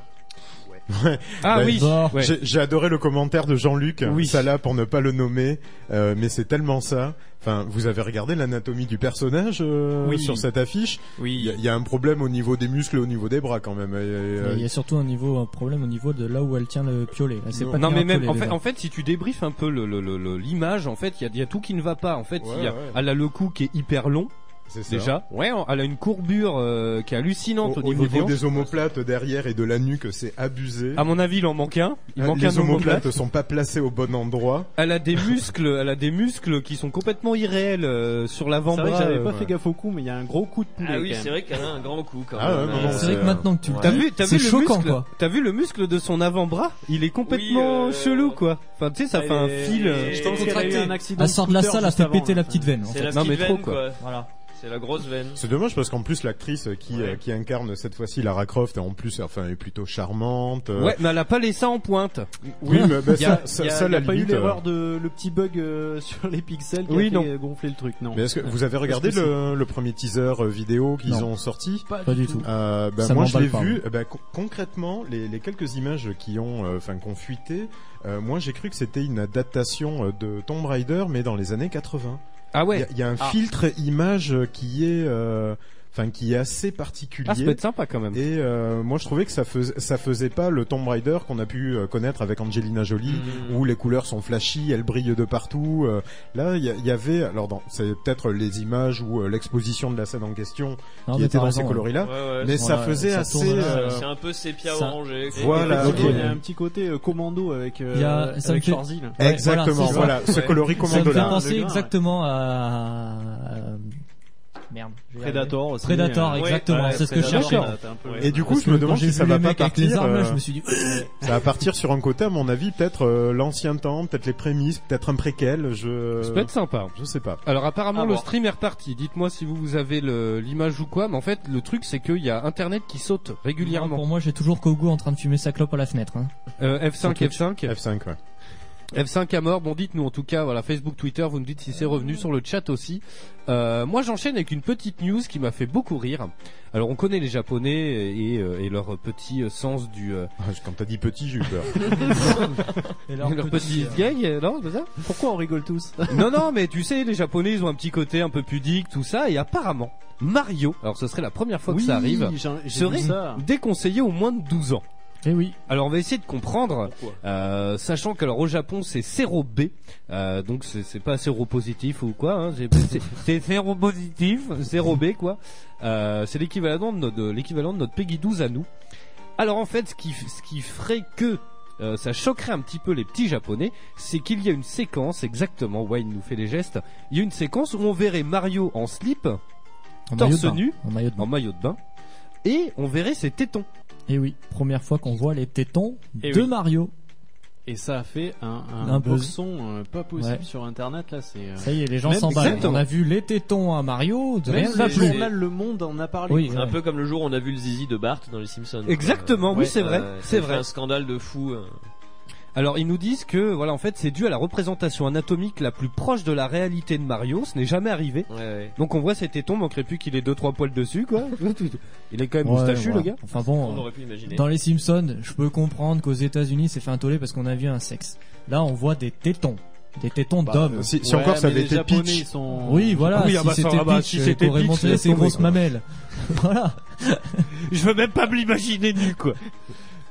Speaker 4: Ah
Speaker 5: Ouais.
Speaker 4: oui. Ouais.
Speaker 5: J'ai adoré le commentaire de Jean-Luc,
Speaker 4: Oui.
Speaker 5: ça là pour ne pas le nommer, euh, mais c'est tellement ça. Enfin, vous avez regardé l'anatomie du personnage euh,
Speaker 7: Oui.
Speaker 5: sur cette affiche? Il y, a-
Speaker 7: Oui.
Speaker 5: il y a un problème au niveau des muscles et au niveau des bras quand même. Euh,
Speaker 6: Il y a surtout un niveau, un problème au niveau de là où elle tient le piolet. Elle
Speaker 5: Non,
Speaker 6: pas
Speaker 4: Non
Speaker 6: tenir
Speaker 4: mais même
Speaker 6: piolet,
Speaker 4: en fait,
Speaker 6: déjà.
Speaker 4: en fait si tu débriefes un peu le- le- le- le- l'image en fait il y a, il y a tout qui ne va pas en fait
Speaker 5: Ouais,
Speaker 4: y a,
Speaker 5: ouais.
Speaker 4: elle a le cou qui est hyper long
Speaker 5: ça.
Speaker 4: déjà ouais elle a une courbure euh, qui est hallucinante au,
Speaker 5: au
Speaker 4: niveau, des hanches.
Speaker 5: des omoplates derrière et de la nuque, c'est abusé.
Speaker 4: à mon avis il en manque un il
Speaker 5: Euh,
Speaker 4: manque
Speaker 5: les
Speaker 4: un omoplate
Speaker 5: omoplates sont pas placés au bon endroit.
Speaker 4: elle a des muscles elle a des muscles qui sont complètement irréels euh, sur
Speaker 7: C'est
Speaker 4: l'avant-bras
Speaker 7: vrai que j'avais
Speaker 4: euh,
Speaker 7: pas
Speaker 5: ouais.
Speaker 7: fait gaffe au coup, mais il y a un gros coup de poulet.
Speaker 3: Ah oui,
Speaker 7: quand
Speaker 3: c'est
Speaker 7: même.
Speaker 3: vrai qu'elle a un grand coup quand
Speaker 5: Ah
Speaker 3: même.
Speaker 5: ouais, non, non,
Speaker 3: Euh,
Speaker 6: c'est vrai que
Speaker 5: euh,
Speaker 6: maintenant que tu le.
Speaker 4: T'as
Speaker 6: dis,
Speaker 4: vu, t'as
Speaker 6: c'est
Speaker 4: vu le
Speaker 6: choquant
Speaker 4: muscle,
Speaker 6: quoi.
Speaker 4: T'as vu le muscle de son avant-bras Il est complètement
Speaker 3: Oui, euh,
Speaker 4: chelou quoi. Enfin tu sais ça fait un fil. euh,
Speaker 7: Je pense qu'elle a eu un accident.
Speaker 6: Elle sort de la
Speaker 7: scooter
Speaker 6: salle, elle
Speaker 7: juste
Speaker 6: fait
Speaker 7: avant,
Speaker 6: péter
Speaker 7: là.
Speaker 6: la petite veine. En
Speaker 3: C'est
Speaker 6: fait.
Speaker 3: la
Speaker 4: Non,
Speaker 3: petite
Speaker 4: mais trop,
Speaker 3: veine,
Speaker 4: quoi.
Speaker 6: Voilà.
Speaker 3: C'est la grosse veine.
Speaker 5: C'est dommage parce qu'en plus l'actrice qui
Speaker 3: Ouais.
Speaker 5: euh, qui incarne cette fois-ci Lara Croft, en plus, enfin, est plutôt charmante. euh,
Speaker 4: Ouais mais elle a pas les seins en pointe.
Speaker 5: Oui, mais bah,
Speaker 7: Il y a,
Speaker 5: ça,
Speaker 7: y a-
Speaker 5: ça,
Speaker 7: il y a
Speaker 5: la
Speaker 7: pas eu l'erreur
Speaker 5: euh,
Speaker 7: de le petit bug euh, *laughs* sur les pixels qui
Speaker 4: Oui,
Speaker 7: a fait
Speaker 4: non.
Speaker 7: gonfler le truc. Non.
Speaker 5: Mais est-ce que vous avez regardé le, le premier teaser vidéo qu'ils ont sorti?
Speaker 6: Pas du tout.
Speaker 5: euh, bah, moi je l'ai vu. con- concrètement, les, les quelques images qui ont, euh, enfin, qu'on fuité, euh, moi j'ai cru que c'était une adaptation de Tomb Raider, mais dans les années 80.
Speaker 4: Ah
Speaker 5: Il y
Speaker 4: ouais.
Speaker 5: a- il y, a un
Speaker 7: Ah.
Speaker 5: filtre image qui est, euh, enfin qui est assez particulier.
Speaker 4: Ah, ça peut être sympa quand même.
Speaker 5: Et euh, moi, je trouvais que ça faisait ça faisait pas le Tomb Raider qu'on a pu euh, connaître avec Angelina Jolie,
Speaker 3: Mhm.
Speaker 5: où les couleurs sont flashy, elles brillent de partout. euh, là, il y, avait, alors dans- c'est peut-être les images ou euh, l'exposition de la scène en question
Speaker 6: Non,
Speaker 5: qui était dans
Speaker 6: raison,
Speaker 5: ces
Speaker 6: Ouais,
Speaker 3: ouais,
Speaker 5: mais ça faisait
Speaker 6: ça
Speaker 5: assez.
Speaker 6: tourne,
Speaker 5: euh,
Speaker 3: c'est un peu sépia
Speaker 6: ça-
Speaker 3: orangé. quoi.
Speaker 5: Voilà,
Speaker 7: Effectivement,
Speaker 5: ok.
Speaker 7: Il y a un petit côté euh, commando avec, euh,
Speaker 6: Il y a- ça
Speaker 7: avec
Speaker 6: fait-
Speaker 7: Schwarzy, là.
Speaker 6: Ouais,
Speaker 5: Exactement,
Speaker 6: voilà,
Speaker 5: ce
Speaker 3: Ouais.
Speaker 5: coloris
Speaker 6: Ça me
Speaker 5: commando
Speaker 6: fait
Speaker 5: là.
Speaker 6: penser
Speaker 7: gars,
Speaker 6: exactement à... Merde. je vais y arriver.
Speaker 7: Predator aussi.
Speaker 6: Predator,
Speaker 7: euh,
Speaker 6: exactement,
Speaker 7: ouais,
Speaker 6: c'est ce que je
Speaker 7: Predator,
Speaker 6: cherchais.
Speaker 7: un peu-.
Speaker 5: Et du coup,
Speaker 6: Parce
Speaker 5: je me
Speaker 6: que
Speaker 5: demande
Speaker 6: j'ai
Speaker 5: si ça
Speaker 6: vu
Speaker 5: va
Speaker 6: les
Speaker 5: pas
Speaker 6: mecs avec les
Speaker 5: partir.
Speaker 6: armes là,
Speaker 5: euh,
Speaker 6: je me suis dit
Speaker 5: Ça va partir sur un côté, à mon avis, peut-être euh, l'ancien temps, peut-être les prémices, peut-être un préquel. Je.
Speaker 4: Ça peut être sympa.
Speaker 5: Je sais pas.
Speaker 4: Alors apparemment
Speaker 3: À
Speaker 4: le
Speaker 3: voir.
Speaker 4: stream est reparti. Dites-moi si vous, vous avez le- l'image ou quoi. Mais en fait le truc c'est qu'il y a internet qui saute
Speaker 6: Non,
Speaker 4: régulièrement.
Speaker 6: Pour moi, j'ai toujours Kogu en train de fumer sa clope à la fenêtre. Hein.
Speaker 4: Euh, F5
Speaker 6: Sur
Speaker 4: F5
Speaker 5: F5, ouais.
Speaker 4: F5 à mort. Bon dites-nous en tout cas voilà Facebook Twitter vous nous dites si c'est revenu sur le chat aussi. Euh, moi j'enchaîne avec une petite news qui m'a fait beaucoup rire. Alors on connaît les japonais et, euh, et leur petit euh, sens du euh,
Speaker 5: Ah, Quand t'as dit petit, j'ai eu peur. *laughs*
Speaker 6: Et
Speaker 4: leur, petit euh, non c'est ça
Speaker 7: Pourquoi on rigole tous?
Speaker 4: Non, non, mais tu sais, les Japonais, ils ont un petit côté un peu pudique, tout ça, et apparemment, Mario, alors ce serait la première fois que ça arrive, serait
Speaker 7: ça.
Speaker 4: déconseillé aux moins de 12 ans.
Speaker 6: Eh oui.
Speaker 4: Alors on va essayer de comprendre, euh, sachant qu'alors au Japon c'est séro-B, euh, donc c'est pas séropositif ou quoi, hein, *laughs* c'est- séropositif, séro-B quoi. Euh, c'est l'équivalent de notre l'équivalent de notre Peggy 12 à nous. Alors en fait, ce qui ce qui ferait que euh, ça choquerait un petit peu les petits japonais, c'est qu'il y a une séquence exactement. Wayne nous fait les gestes. Il y a une séquence où on verrait Mario en slip,
Speaker 6: En
Speaker 4: Torse
Speaker 6: de
Speaker 4: nu.
Speaker 6: En maillot de bain.
Speaker 4: en maillot de bain, et on verrait ses tétons.
Speaker 6: Et oui, première fois qu'on voit les tétons
Speaker 7: Eh
Speaker 6: de
Speaker 7: oui.
Speaker 6: Mario.
Speaker 7: Et ça a fait un, un,
Speaker 6: Un buzz.
Speaker 7: boxon euh, pas possible
Speaker 6: Ouais.
Speaker 7: sur internet là. C'est euh,
Speaker 6: Ça y est, les gens
Speaker 7: Même-
Speaker 6: s'emballent.
Speaker 4: exactement.
Speaker 6: On a vu les tétons à Mario, de
Speaker 7: même le
Speaker 6: plus.
Speaker 7: journal Le Monde en a parlé.
Speaker 6: Oui,
Speaker 3: C'est un peu comme le jour où on a vu le zizi de Bart dans les Simpsons.
Speaker 4: Exactement, oui,
Speaker 3: Ouais,
Speaker 4: c'est vrai,
Speaker 3: euh,
Speaker 4: c'est vrai.
Speaker 3: un scandale de fou. euh.
Speaker 4: Alors ils nous disent que voilà en fait c'est dû à la représentation anatomique la plus proche de la réalité de Mario, ce n'est jamais arrivé.
Speaker 3: Ouais, ouais.
Speaker 4: Donc on voit ses tétons, manquerait plus qu'il ait deux trois poils dessus quoi. Il est quand même
Speaker 6: Ouais,
Speaker 4: moustachu le gars.
Speaker 6: Enfin
Speaker 3: On
Speaker 6: bon,
Speaker 3: aurait pu imaginer.
Speaker 6: dans les Simpsons, je peux comprendre qu'aux États-Unis c'est fait un tollé parce qu'on a vu un sexe. Là, on voit des tétons, des tétons d'hommes.
Speaker 5: Si, si
Speaker 7: Ouais,
Speaker 5: encore ça avait été Peach.
Speaker 7: ils sont...
Speaker 6: Oui, voilà.
Speaker 4: Oui, ah
Speaker 6: si
Speaker 4: bah
Speaker 6: c'était
Speaker 4: ah bah,
Speaker 6: Peach,
Speaker 4: si c'était
Speaker 6: ses grosses mamelles. voilà.
Speaker 4: Je veux même pas me l'imaginer nu quoi.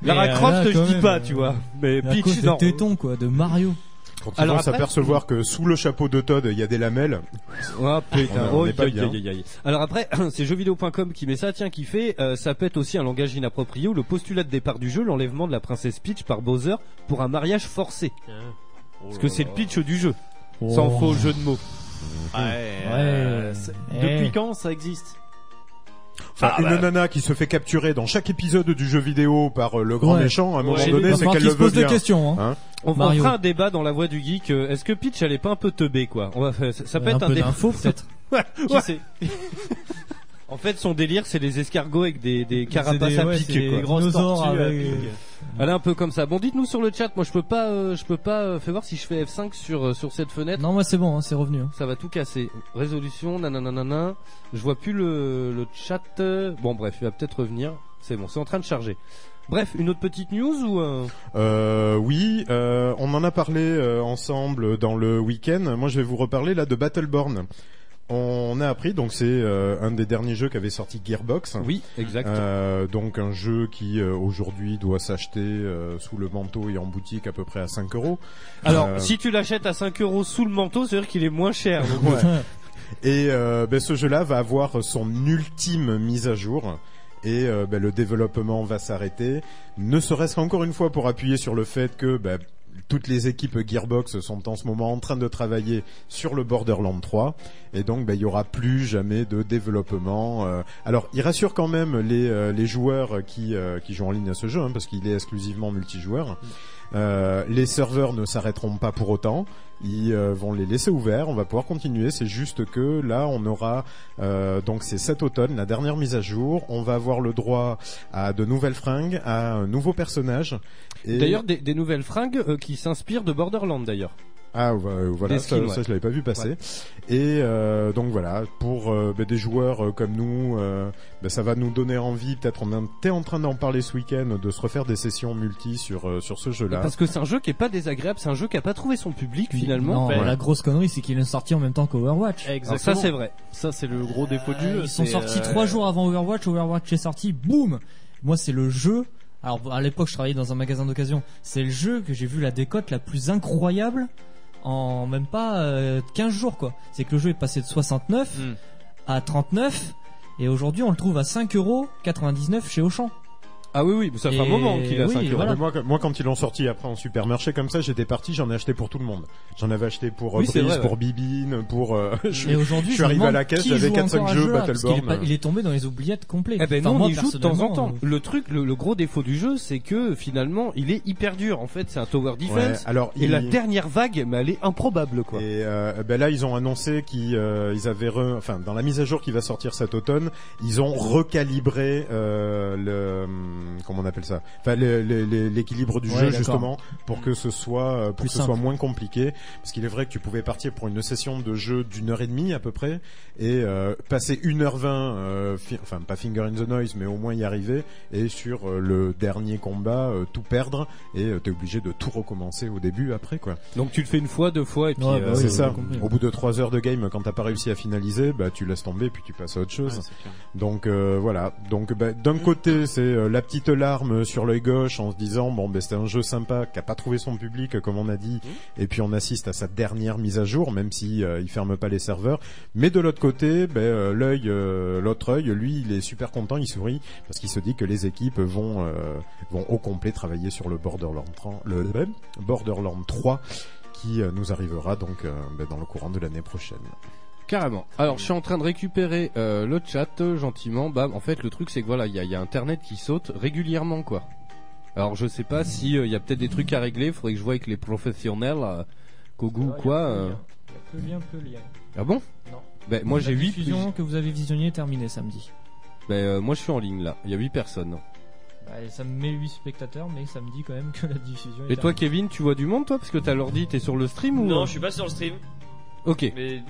Speaker 4: Lara
Speaker 6: euh,
Speaker 4: Croft
Speaker 6: là,
Speaker 4: je
Speaker 6: quand
Speaker 4: dis
Speaker 6: même,
Speaker 4: pas
Speaker 6: euh,
Speaker 4: tu vois. Mais
Speaker 6: À
Speaker 4: Peach non.
Speaker 6: tétons quoi, de Mario.
Speaker 5: Quand ils
Speaker 4: Alors
Speaker 5: vont
Speaker 4: après-
Speaker 5: s'apercevoir que sous le chapeau de Todd, il y a des lamelles.
Speaker 4: Ah putain,
Speaker 5: On on
Speaker 4: oh,
Speaker 5: est pas
Speaker 4: aïe,
Speaker 5: bien.
Speaker 4: aïe, aïe, aïe. Alors après, *clears throat* c'est jeuxvideo.com qui met ça, tiens, qui fait, euh, ça peut être aussi un langage inapproprié ou le postulat de départ du jeu, l'enlèvement de la princesse Peach par Bowser pour un mariage forcé. Parce que c'est le pitch du jeu, sans
Speaker 6: Oh.
Speaker 4: faux jeu de mots.
Speaker 7: Ouais, euh, c'est-
Speaker 6: Eh.
Speaker 7: Depuis quand ça existe?
Speaker 5: Enfin,
Speaker 4: Ah,
Speaker 5: une
Speaker 4: bah.
Speaker 5: nana qui se fait capturer dans chaque épisode du jeu vidéo par euh, le grand
Speaker 6: Ouais.
Speaker 5: méchant, à un moment
Speaker 3: Ouais,
Speaker 6: Il
Speaker 5: donné,
Speaker 6: va
Speaker 5: c'est qu'elle le
Speaker 6: se
Speaker 5: veut
Speaker 6: pose des
Speaker 5: bien.
Speaker 6: questions. Hein.
Speaker 5: Hein
Speaker 4: On, on fera un débat dans la voix du geek. euh, Est-ce que Peach elle est pas un peu teubée quoi? On va faire, ça, ça peut
Speaker 6: un
Speaker 4: être un
Speaker 6: peu
Speaker 4: débat.
Speaker 6: d'infos peut-être. *laughs*
Speaker 4: Qui sait? En fait, son délire, c'est les escargots avec des, des carapaces
Speaker 6: des-
Speaker 4: à
Speaker 6: ouais,
Speaker 4: pic,
Speaker 6: c'est des
Speaker 4: quoi.
Speaker 6: grosses
Speaker 7: tortues à
Speaker 6: avec-.
Speaker 4: Elle est un peu comme ça. Bon, dites-nous sur le chat. Moi, je peux pas, euh, je peux pas. euh, fais voir si je fais F5 sur euh, sur cette fenêtre.
Speaker 6: Non, moi c'est bon, hein, c'est revenu. hein.
Speaker 4: Ça va tout casser. Résolution, nananana. Je vois plus le, le chat. Bon, bref, il va peut-être revenir. C'est bon, c'est en train de charger. Bref, une autre petite news ou euh,
Speaker 5: Euh, oui, euh, on en a parlé euh, ensemble dans le week-end. Moi, je vais vous reparler là de Battleborn. On a appris, donc c'est euh, un des derniers jeux qu'avait sorti Gearbox.
Speaker 4: Oui, exact.
Speaker 5: Euh, donc un jeu qui euh, aujourd'hui doit s'acheter euh, sous le manteau et en boutique à peu près à 5 euros.
Speaker 4: Alors,
Speaker 5: euh,
Speaker 4: si tu l'achètes à 5 euros sous le manteau, c'est à dire qu'il est moins cher. donc, *laughs*
Speaker 5: Ouais. Et euh, ben, ce jeu-là va avoir son ultime mise à jour. Et euh, ben, le développement va s'arrêter, ne serait-ce qu'encore une fois pour appuyer sur le fait que ben, toutes les équipes Gearbox sont en ce moment en train de travailler sur le Borderland 3 et donc ben, il y aura plus jamais de développement. euh. Alors il rassure quand même les, euh, joueurs qui, euh, qui jouent en ligne à ce jeu hein, parce qu'il est exclusivement multijoueur. Euh, les serveurs ne s'arrêteront pas pour autant. Ils euh, vont les laisser ouverts. On va pouvoir continuer. C'est juste que là, on aura euh, donc c'est cet automne la dernière mise à jour. On va avoir le droit à de nouvelles fringues, à un nouveau personnage.
Speaker 4: D'ailleurs, des, des nouvelles fringues qui s'inspirent de Borderland d'ailleurs.
Speaker 5: Ah ouais, voilà, ça,
Speaker 4: skins,
Speaker 5: ça, je l'avais pas vu passer. Et euh, donc voilà, pour euh, bah, des joueurs euh, comme nous, euh, bah, ça va nous donner envie. Peut-être on était en train d'en parler ce week-end, de se refaire des sessions multi sur euh, sur ce jeu-là.
Speaker 4: Parce que c'est un jeu qui est pas désagréable, c'est un jeu qui a pas trouvé son public finalement.
Speaker 6: Non,
Speaker 3: Ouais.
Speaker 6: la grosse connerie, c'est qu'il est sorti en même temps qu'Overwatch.
Speaker 4: Alors ça c'est vrai.
Speaker 7: Ça, c'est le gros défaut du
Speaker 6: Euh,
Speaker 7: jeu.
Speaker 6: Ils sont sortis
Speaker 7: euh,
Speaker 6: trois jours avant Overwatch. Overwatch est sorti, boum. Moi, c'est le jeu. Alors à l'époque, je travaillais dans un magasin d'occasion. C'est le jeu que j'ai vu la décote la plus incroyable en même pas euh, 15 jours quoi. C'est que le jeu est passé de 69
Speaker 7: Hmm.
Speaker 6: à 39 et aujourd'hui on le trouve à 5,99€ chez Auchan.
Speaker 4: Ah oui oui, ça fait un moment qu'il a
Speaker 6: oui,
Speaker 4: 5 euros.
Speaker 6: voilà.
Speaker 5: Mais moi, moi, quand ils l'ont sorti après en supermarché comme ça, j'étais parti, j'en ai acheté pour tout le monde. J'en avais acheté pour euh,
Speaker 4: Oui, c'est
Speaker 5: Brice,
Speaker 4: vrai,
Speaker 5: pour Bibine, pour. euh, *laughs* je,
Speaker 6: Et aujourd'hui,
Speaker 5: je suis
Speaker 6: me
Speaker 5: arrivé à
Speaker 6: demande
Speaker 5: la caisse,
Speaker 6: qui
Speaker 5: j'avais
Speaker 6: joue
Speaker 5: 4-5
Speaker 6: encore à
Speaker 5: jeux
Speaker 6: ce jeu-là, parce qu'il est,
Speaker 5: Battleborn.
Speaker 6: pas- il est tombé dans les oubliettes complets.
Speaker 4: Eh ben
Speaker 6: Enfin,
Speaker 4: non,
Speaker 6: moi,
Speaker 4: on y joue de temps en
Speaker 6: personnellement,
Speaker 4: temps.
Speaker 6: euh,
Speaker 4: Le truc, le, le gros défaut du jeu, c'est que finalement, il est hyper dur. En fait, c'est un tower
Speaker 5: Ouais,
Speaker 4: defense.
Speaker 5: alors
Speaker 4: Et
Speaker 5: il-
Speaker 4: la dernière vague, mais elle est improbable quoi.
Speaker 5: Et euh, ben là, ils ont annoncé qu'ils euh, ils avaient, re- enfin, dans la mise à jour qui va sortir cet automne, ils ont recalibré euh, le, hum, comment on appelle ça, enfin, l'équilibre du
Speaker 6: Ouais,
Speaker 5: jeu justement pour que ce soit, euh, pour
Speaker 6: Plus
Speaker 5: que ce soit moins compliqué, parce qu'il est vrai que tu pouvais partir pour une session de jeu d'une heure et demie à peu près et euh, passer une heure vingt, euh, fi- enfin pas finger in the noise, mais au moins y arriver et sur euh, le dernier combat euh, tout perdre et euh, t'es obligé de tout recommencer au début après quoi.
Speaker 4: Donc tu le fais une fois, deux fois et puis
Speaker 6: Ouais,
Speaker 4: euh,
Speaker 6: bah
Speaker 5: c'est
Speaker 6: oui,
Speaker 5: ça. Au bout de trois heures de game, quand t'as pas réussi à finaliser, bah tu laisses tomber puis tu passes à autre chose.
Speaker 7: ouais.
Speaker 5: Donc euh, voilà. Donc bah, d'un côté c'est euh, la petite larme sur l'œil gauche en se disant bon ben c'était un jeu sympa qui a pas trouvé son public comme on a dit et puis on assiste à sa dernière mise à jour même si euh, il ferme pas les serveurs. Mais de l'autre côté, ben euh, l'œil, euh, l'autre œil, lui il est super content, il sourit parce qu'il se dit que les équipes vont vont au complet travailler sur le Borderland 3, le Borderland 3 qui nous arrivera donc ben, dans le courant de l'année prochaine.
Speaker 4: Carrément. Alors, je suis en train de récupérer euh, le chat euh, gentiment. Bah, en fait, le truc c'est que voilà, il y a, il y a Internet qui saute régulièrement, quoi. Alors, je sais pas si euh, il y a peut-être des trucs à régler. Faudrait que je voie avec les professionnels, euh, Kogu ou quoi.
Speaker 6: Il y a de lien.
Speaker 4: Ah bon?
Speaker 6: Non.
Speaker 4: Ben moi j'ai
Speaker 6: La
Speaker 4: 8
Speaker 6: diffusion que vous avez visionnée est terminée samedi.
Speaker 4: Ben euh, moi je suis en ligne là. Il y a 8 personnes.
Speaker 6: Bah, ça me met 8 spectateurs, mais ça me dit quand même que la diffusion est
Speaker 4: Et toi
Speaker 6: terminée.
Speaker 4: Kevin, tu vois du monde toi? Parce que t'as l'ordi, t'es sur le stream ou
Speaker 3: Non, je suis pas sur le stream,
Speaker 4: Ok.
Speaker 3: mais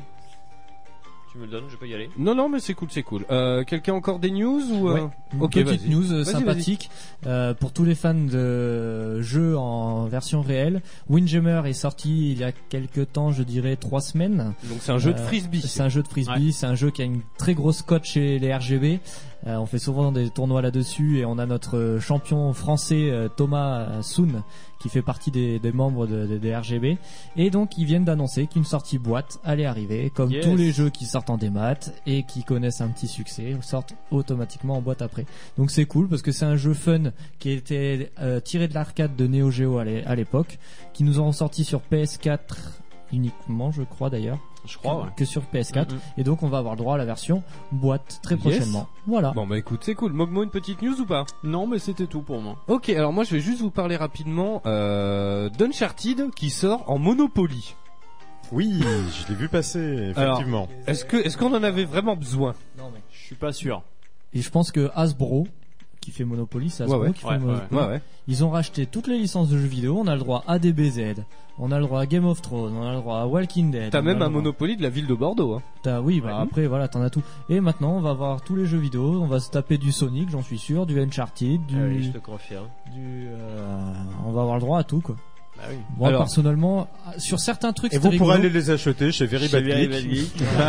Speaker 3: tu me le donnes, je peux y aller?
Speaker 4: Non non mais c'est cool, c'est cool. Euh, quelqu'un encore des news ou euh,
Speaker 6: Ouais. Une petite news euh, sympathique euh, pour tous les fans de jeux en version réelle. Windjammer est sorti il y a quelques temps, je dirais trois semaines.
Speaker 4: Donc c'est un jeu de
Speaker 6: Euh,
Speaker 4: frisbee.
Speaker 6: C'est un jeu de frisbee, c'est un jeu qui a une très grosse cote chez les RGB. Euh, on fait souvent des tournois là-dessus et on a notre champion français euh, Thomas euh, Soun qui fait partie des, des membres de, de- des RGB. Et donc ils viennent d'annoncer qu'une sortie boîte allait arriver, comme
Speaker 7: Yes.
Speaker 6: tous les jeux qui sortent en démat et qui connaissent un petit succès, sortent automatiquement en boîte après. Donc c'est cool parce que c'est un jeu fun qui était euh, tiré de l'arcade de Neo Geo à l'époque, qui nous ont sorti sur PS4 uniquement, je crois d'ailleurs
Speaker 7: Je crois, ouais.
Speaker 6: que sur PS4
Speaker 7: Mhm.
Speaker 6: et donc on va avoir le droit à la version boîte très
Speaker 4: Yes.
Speaker 6: prochainement. Voilà.
Speaker 4: Bon bah écoute, c'est cool. Mogmo une petite news ou pas?
Speaker 7: Non, mais c'était tout pour moi.
Speaker 4: Ok, alors moi je vais juste vous parler rapidement euh, d'Uncharted qui sort en Monopoly.
Speaker 5: Oui, je l'ai vu passer
Speaker 4: Alors,
Speaker 5: effectivement.
Speaker 4: Est-ce que est-ce qu'on en avait vraiment besoin?
Speaker 7: Je suis pas sûr.
Speaker 6: Et je pense que Hasbro qui fait Monopoly, c'est Hasbro
Speaker 4: Ouais, ouais.
Speaker 6: qui fait
Speaker 7: ouais,
Speaker 6: Monopoly.
Speaker 4: Ouais ouais.
Speaker 6: Ils ont racheté toutes les licences de jeux vidéo. On a le droit à DBZ, on a le droit à Game of Thrones, on a le droit à Walking Dead.
Speaker 4: T'as même un
Speaker 6: droit-
Speaker 4: Monopoly de la ville de Bordeaux. Hein.
Speaker 6: T'as- oui, bah
Speaker 7: Ouais.
Speaker 6: après voilà, t'en as tout. Et maintenant, on va voir tous les jeux vidéo. On va se taper du Sonic, j'en suis sûr, du Uncharted, du,
Speaker 3: Ah oui, je te confirme.
Speaker 6: du. euh, on va avoir le droit à tout quoi.
Speaker 7: Oui.
Speaker 6: Moi
Speaker 4: Alors-
Speaker 6: personnellement, sur certains trucs,
Speaker 5: Et vous pourrez aller les acheter chez Very Bad Geek. *laughs* *laughs*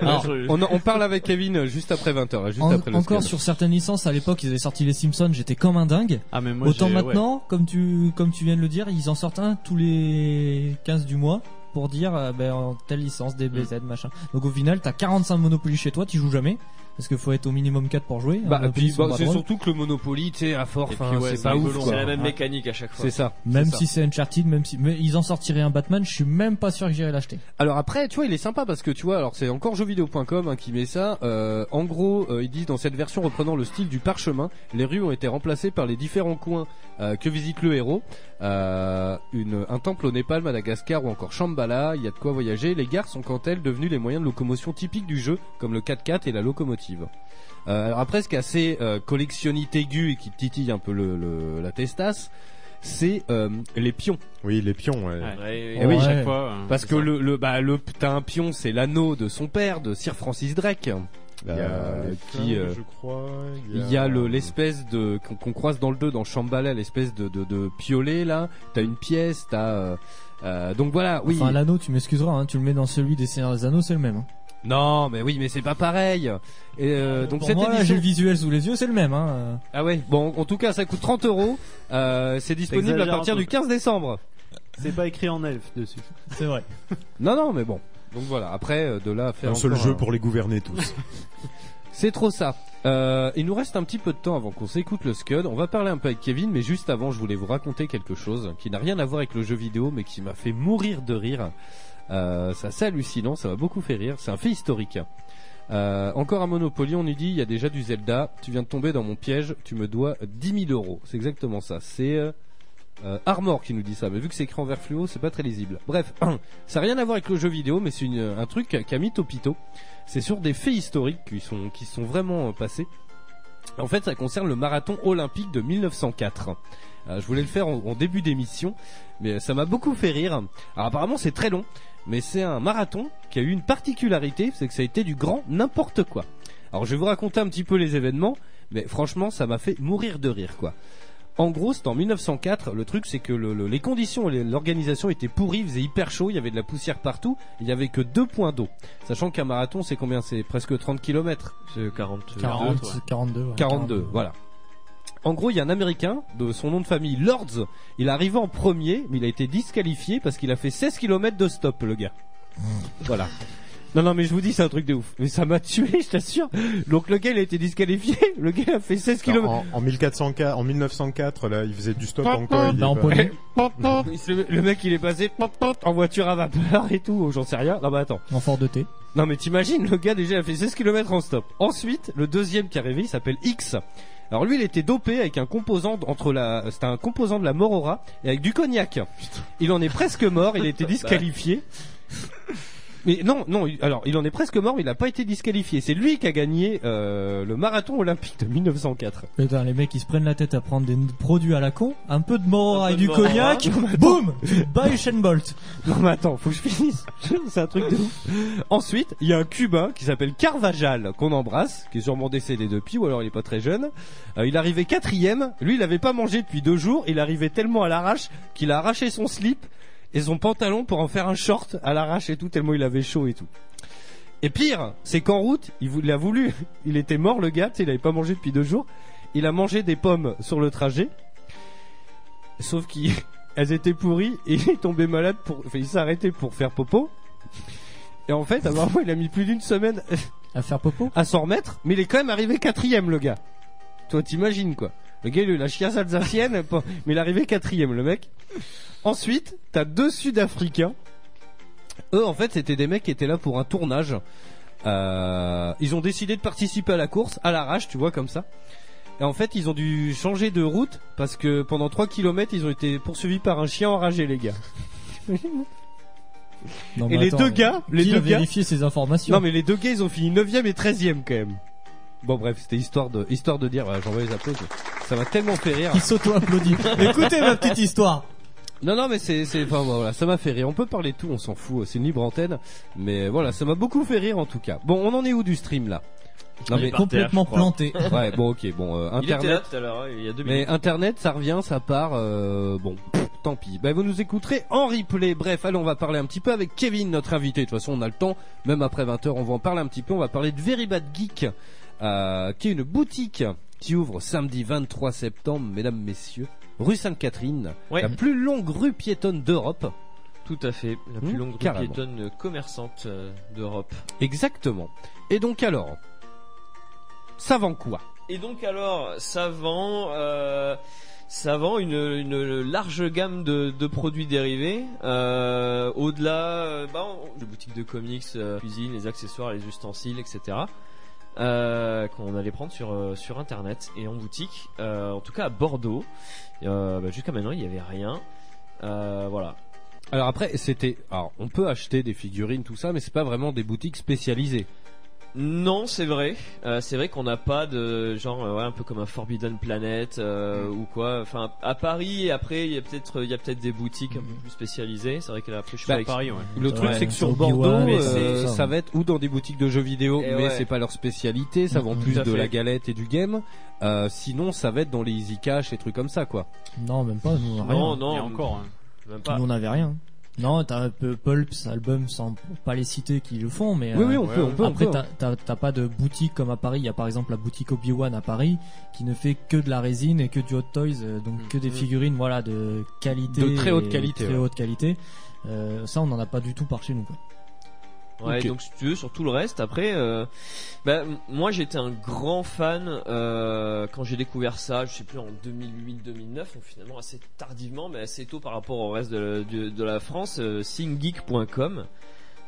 Speaker 4: Alors, on, on parle avec Kevin juste après 20h, juste
Speaker 6: En-
Speaker 4: après le
Speaker 6: encore
Speaker 4: scan.
Speaker 6: sur certaines licences, à l'époque, ils avaient sorti les Simpsons, j'étais comme un dingue.
Speaker 7: Ah, mais moi,
Speaker 6: Autant
Speaker 7: ouais.
Speaker 6: maintenant, comme tu comme tu viens de le dire, ils en sortent un tous les 15 du mois pour dire euh, ben en telle licence DBZ
Speaker 7: Mm.
Speaker 6: machin. Donc au final, t'as 45 Monopoly chez toi, tu joues jamais parce qu'il faut être au minimum 4 pour jouer.
Speaker 4: Bah, puis
Speaker 6: sont
Speaker 4: bah, c'est surtout que le Monopoly, tu sais, à force, hein,
Speaker 7: ouais,
Speaker 4: c'est pas ouf.
Speaker 3: C'est la même
Speaker 4: Ouais.
Speaker 3: mécanique à chaque fois.
Speaker 4: C'est ça.
Speaker 6: Même si c'est Uncharted, même si mais ils en sortiraient un Batman, je suis même pas sûr que j'irai l'acheter.
Speaker 4: Alors après, tu vois, il est sympa parce que tu vois, alors c'est encore jeuxvideo.com hein, qui met ça. Euh, en gros, euh, ils disent dans cette version reprenant le style du parchemin, les rues ont été remplacées par les différents coins euh, que visite le héros. Euh, une, un temple au Népal, Madagascar ou encore Shambhala. Il y a de quoi voyager. Les gares sont quant à elles devenues les moyens de locomotion typiques du jeu, comme le 4x4 et la locomotive. Euh, alors après, ce qui est assez euh, collectionnite aiguë et qui titille un peu le, le- la testasse, c'est euh, les pions.
Speaker 5: Oui, les pions. Ouais.
Speaker 7: Ouais.
Speaker 3: Ouais,
Speaker 4: Eh oui,
Speaker 6: Ouais.
Speaker 7: chaque fois. euh,
Speaker 4: Parce que
Speaker 7: ça.
Speaker 4: le, le bah le t'as un pion, c'est l'anneau de son père, de Sir Francis Drake,
Speaker 5: Il y a
Speaker 4: euh,
Speaker 5: les
Speaker 4: qui
Speaker 5: flingues,
Speaker 4: euh,
Speaker 5: je crois.
Speaker 4: il y a le l'espèce de qu'on croise dans le 2 dans Shambhala, l'espèce de, de de piolet là. T'as une pièce, t'as euh, euh, donc voilà, oui.
Speaker 6: Enfin, l'anneau, tu m'excuseras, hein, tu le mets dans celui des Seigneurs des Anneaux, c'est le même. Hein.
Speaker 4: Non, mais oui, mais c'est pas pareil. Et euh, donc
Speaker 6: Pour
Speaker 4: cette
Speaker 6: moi, là, j'ai
Speaker 4: édition.
Speaker 6: le visuel sous les yeux, c'est le même. Hein.
Speaker 4: Ah ouais. Bon, en tout cas, ça coûte 30 euros. Euh, c'est disponible à
Speaker 9: T'exagères un
Speaker 4: partir
Speaker 9: peu.
Speaker 4: du 15 décembre.
Speaker 9: C'est pas écrit en elfe dessus.
Speaker 6: C'est vrai. *laughs*
Speaker 4: Non, non, mais bon. Donc voilà. Après, euh, de là à faire
Speaker 5: un seul
Speaker 4: encore
Speaker 5: jeu
Speaker 4: un-
Speaker 5: pour les gouverner tous. *laughs*
Speaker 4: C'est trop ça. Euh, il nous reste un petit peu de temps avant qu'on s'écoute le Scud. On va parler un peu avec Kevin, mais juste avant, je voulais vous raconter quelque chose qui n'a rien à voir avec le jeu vidéo, mais qui m'a fait mourir de rire. Euh, c'est assez hallucinant, ça m'a beaucoup fait rire. C'est un fait historique. Euh, encore un Monopoly, on nous dit il y a déjà du Zelda. Tu viens de tomber dans mon piège, tu me dois 10 000 euros. C'est exactement ça. C'est euh, Armor qui nous dit ça, mais vu que c'est écrit en vert fluo, c'est pas très lisible. Bref, *clears throat* ça n'a rien à voir avec le jeu vidéo, mais c'est un truc qu'a mis Topito. C'est sur des faits historiques qui sont, sont vraiment passés. En fait, ça concerne le marathon olympique de 1904. Euh, je voulais le faire en, en début d'émission, mais ça m'a beaucoup fait rire. Alors apparemment, c'est très long, mais c'est un marathon qui a eu une particularité, c'est que ça a été du grand n'importe quoi. Alors je vais vous raconter un petit peu les événements, mais franchement, ça m'a fait mourir de rire, quoi. En gros, c'était en 1904. Le truc, c'est que le- le- les conditions l'organisation étaient pourries, il faisait hyper chaud, il y avait de la poussière partout, il y avait que deux points d'eau. Sachant qu'un marathon, c'est combien? C'est presque 30 km.
Speaker 3: C'est 40.
Speaker 6: 40,
Speaker 3: ouais.
Speaker 6: 42. ouais,
Speaker 4: 42, voilà. En gros, il y a un Américain de son nom de famille Lords. Il est arrivé en premier, mais il a été disqualifié parce qu'il a fait 16 km de stop, le gars. Voilà. Non, non, mais je vous dis, c'est un truc de ouf. Mais ça m'a tué, je t'assure. Donc le gars, il a été disqualifié. *laughs* Le gars a fait 16 km.
Speaker 5: en, en 1404, en 1904, là, il faisait du stop
Speaker 4: Pop,
Speaker 5: en quoi il est
Speaker 6: Bah, en
Speaker 5: pas-. *laughs*
Speaker 4: Le, mec, il est passé en voiture à vapeur et tout. J'en sais rien. Non, mais attends.
Speaker 6: En fort de thé.
Speaker 4: Non mais t'imagines, le gars déjà a fait 16 km en stop. Ensuite, le deuxième qui est arrivé, il s'appelle X. Alors lui, il était dopé avec un composant entre la, c'était un composant de la morora et avec du cognac. Il en est presque mort, il a été *laughs* disqualifié. Mais non, non, il- alors il en est presque mort, mais il n'a pas été disqualifié. C'est lui qui a gagné euh, le marathon olympique de 1904.
Speaker 6: Putain, les mecs ils se prennent la tête à prendre des produits à la con, un peu de morora et du cognac, boum, by Usain Bolt. *laughs*
Speaker 4: Non mais attends, faut que je finisse. *laughs* C'est un truc de ouf. Ensuite, il y a un Cubain qui s'appelle Carvajal, qu'on embrasse, qui est sûrement décédé depuis, ou alors il est pas très jeune. Euh, il arrivait quatrième. Lui, il avait pas mangé depuis deux jours. Il arrivait tellement à l'arrache qu'il a arraché son slip et son pantalon pour en faire un short à l'arrache et tout, tellement il avait chaud et tout. Et pire, c'est qu'en route, il, vou- il a voulu, *laughs* il était mort le gars, il avait pas mangé depuis deux jours. Il a mangé des pommes sur le trajet. Sauf qu'elles *laughs* étaient pourries et *laughs* il est tombé malade pour, enfin, il s'est arrêté pour faire popo. Et en fait, apparemment, il a mis plus d'une semaine
Speaker 6: À faire popo?
Speaker 4: à s'en remettre, mais il est quand même arrivé quatrième, le gars. Toi, t'imagines, quoi. Le gars, il a eu la chiasse alsacienne, mais il est arrivé quatrième, le mec. Ensuite, t'as deux Sud-Africains. Eux, en fait, c'était des mecs qui étaient là pour un tournage. Euh, ils ont décidé de participer à la course, à l'arrache, tu vois, comme ça. Et en fait, ils ont dû changer de route parce que pendant 3 km, ils ont été poursuivis par un chien enragé, les gars.
Speaker 6: Non,
Speaker 4: Et les deux gars, les
Speaker 6: qui
Speaker 4: deux
Speaker 6: a
Speaker 4: gars,
Speaker 6: vérifié ces informations
Speaker 4: non mais les deux gars ils ont fini 9ème et 13ème quand même. Bon bref, c'était histoire de histoire de dire voilà, j'envoie les applaudissements. Ça m'a tellement fait rire.
Speaker 6: Qui s'auto-applaudit. *laughs* Écoutez ma petite histoire.
Speaker 4: Non non mais c'est c'est enfin voilà, ça m'a fait rire. On peut parler de tout, on s'en fout, c'est une libre antenne, mais voilà, ça m'a beaucoup fait rire en tout cas. Bon, on en est où du stream là? Non
Speaker 3: Il est
Speaker 4: mais
Speaker 3: terre,
Speaker 6: Complètement planté.
Speaker 4: ouais, bon OK, bon euh,
Speaker 3: Il était là
Speaker 4: internet
Speaker 3: tout à l'heure, il y a deux
Speaker 4: mais
Speaker 3: minutes.
Speaker 4: internet ça revient, ça part euh, bon, pff, tant pis. Ben vous nous écouterez en replay. Bref, allez, on va parler un petit peu avec Kevin notre invité. De toute façon, on a le temps, même après 20h, on va en parler un petit peu. On va parler de Very Bad Geek euh, qui est une boutique qui ouvre samedi 23 septembre, mesdames, messieurs, rue Sainte-Catherine,
Speaker 3: Ouais.
Speaker 4: la plus longue rue piétonne d'Europe.
Speaker 3: Tout à fait, la plus
Speaker 4: Mmh,
Speaker 3: longue rue piétonne commerçante euh, d'Europe.
Speaker 4: Exactement. Et donc alors, ça vend quoi?
Speaker 3: Et donc alors, ça vend, euh, ça vend une, une large gamme de, de produits dérivés. Euh, Au-delà, euh, bah, on- les boutiques de comics, euh, cuisine, les accessoires, les ustensiles, etc. Euh, qu'on allait prendre sur euh, sur internet et en boutique. Euh, en tout cas à Bordeaux. Bah, Jusqu'à maintenant, il n'y avait rien. Voilà.
Speaker 4: Alors après, c'était, alors on peut acheter des figurines, tout ça, mais c'est pas vraiment des boutiques spécialisées.
Speaker 3: Non, c'est vrai. Euh, c'est vrai qu'on n'a pas de genre euh, ouais, un peu comme un Forbidden Planet euh, ou quoi. Enfin, à Paris, après il y a peut-être il y a peut-être des boutiques un peu plus spécialisées. C'est vrai qu'après je suis
Speaker 4: Bah,
Speaker 3: ex-
Speaker 7: Paris, ouais.
Speaker 4: Le truc,
Speaker 6: Ouais,
Speaker 4: c'est que sur
Speaker 6: Obi-Wan,
Speaker 4: Bordeaux, euh, ça va être ou dans des boutiques de jeux vidéo,
Speaker 3: Et
Speaker 4: mais
Speaker 3: ouais.
Speaker 4: c'est pas leur spécialité, ça vend
Speaker 6: Mhm.
Speaker 4: plus
Speaker 3: à
Speaker 4: de la galette et du game. Euh, sinon, ça va être dans les easy cash et trucs comme ça, quoi.
Speaker 6: Non, même pas.
Speaker 3: Non,
Speaker 6: rien.
Speaker 3: non,
Speaker 7: Et encore. hein.
Speaker 3: même pas.
Speaker 6: Nous, on avait rien. Non, t'as un peu Pulps, Album, sans pas les citer qui le font, mais
Speaker 4: Oui,
Speaker 6: euh,
Speaker 4: oui, on peut, on peut. on
Speaker 6: Après, t'as- pas de boutique comme à Paris. Il y a par exemple la boutique Obi-Wan à Paris qui ne fait que de la résine et que du hot toys, euh, donc que des
Speaker 3: Mhm.
Speaker 6: figurines, voilà, de qualité,
Speaker 4: De très haute qualité,
Speaker 6: très
Speaker 4: ouais.
Speaker 6: haute qualité. Euh, ça, on en a pas du tout par chez nous. Quoi.
Speaker 3: Ouais, donc si tu veux, sur tout le reste, après, euh, bah, moi j'étais un grand fan euh, quand j'ai découvert ça, je sais plus en 2008-2009, donc finalement assez tardivement, mais assez tôt par rapport au reste de, de- de la France, euh, singgeek.com.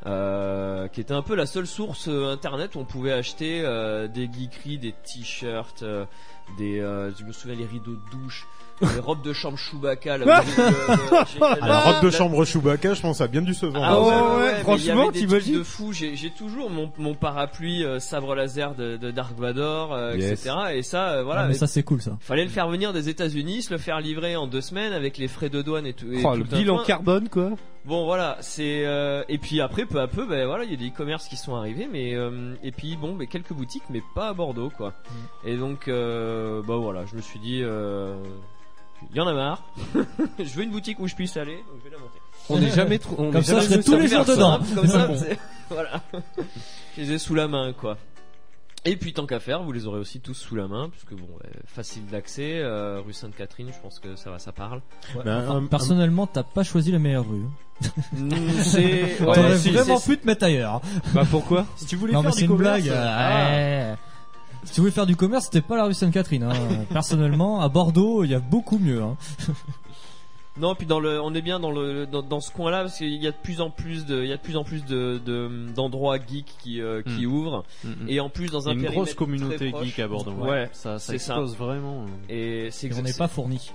Speaker 3: Euh, qui était un peu la seule source euh, internet où on pouvait acheter des geekeries, des t-shirts, des, euh, je me souviens les rideaux de douche, les robes de chambre Chewbacca. Là, *laughs* euh,
Speaker 5: la robe de chambre Chewbacca, je pense, ça a bien dû se vendre.
Speaker 3: ah ouais,
Speaker 4: ouais,
Speaker 3: ouais,
Speaker 4: ouais,
Speaker 3: mais
Speaker 4: franchement,
Speaker 3: il y avait des
Speaker 4: t'imagines
Speaker 3: trucs de fou. J'ai toujours mon, mon parapluie euh, sabre laser de, de Dark Vador, euh,
Speaker 4: Yes.
Speaker 3: etc. Et ça, euh, voilà.
Speaker 6: Ah, mais ça, c'est cool, ça.
Speaker 3: Fallait le faire venir des États-Unis, se le faire livrer en deux semaines avec les frais de douane et tout. et
Speaker 4: Oh,
Speaker 3: tout
Speaker 4: le bilan
Speaker 3: point.
Speaker 4: carbone, quoi.
Speaker 3: Bon voilà, c'est euh, et puis après peu à peu, ben voilà, il y a des e-commerce qui sont arrivés, mais euh, et puis bon, ben quelques boutiques, mais pas à Bordeaux quoi.
Speaker 4: Mm.
Speaker 3: Et donc euh, bah voilà, je me suis dit, euh, il y en a marre. *laughs* je veux une boutique où je puisse aller, donc je vais la monter.
Speaker 4: On n'est jamais trop. on
Speaker 6: Comme
Speaker 4: est
Speaker 6: ça,
Speaker 4: jamais
Speaker 6: je serai tous les jours dedans.
Speaker 3: Comme ça,
Speaker 6: Bon.
Speaker 3: c'est- *laughs* voilà. Je les ai sous la main, quoi. Et puis tant qu'à faire, vous les aurez aussi tous sous la main, puisque bon, euh, facile d'accès, euh, rue Sainte-Catherine, je pense que ça va, ça parle.
Speaker 5: Ben, un-
Speaker 6: personnellement, t'as pas choisi la meilleure rue.
Speaker 3: Mm, c'est, *laughs* ouais,
Speaker 6: T'aurais
Speaker 3: c'est-
Speaker 6: vraiment
Speaker 3: c'est-
Speaker 6: pu te mettre ailleurs.
Speaker 4: Bah pourquoi
Speaker 3: Si tu voulais
Speaker 6: Non,
Speaker 3: faire
Speaker 6: mais
Speaker 3: du
Speaker 6: c'est une
Speaker 3: commerce,
Speaker 6: blague.
Speaker 3: ah.
Speaker 6: ouais. Si tu voulais faire du commerce, c'était pas la rue Sainte-Catherine. Hein. *laughs* Personnellement, à Bordeaux, il y a beaucoup mieux. Hein. *laughs*
Speaker 3: Non, puis dans le, on est bien dans le, dans, dans ce coin-là parce qu'il y a de plus en plus de, il y a de plus en plus de, de- d'endroits geeks qui, euh, qui
Speaker 7: Mm.
Speaker 3: ouvrent.
Speaker 7: Mm, mm.
Speaker 3: Et en plus dans
Speaker 7: Il y a
Speaker 3: un
Speaker 7: une grosse communauté geek à Bordeaux.
Speaker 3: Ouais,
Speaker 7: ça, ça
Speaker 3: c'est ça.
Speaker 7: explose vraiment.
Speaker 3: Et c'est
Speaker 6: on n'est pas fourni.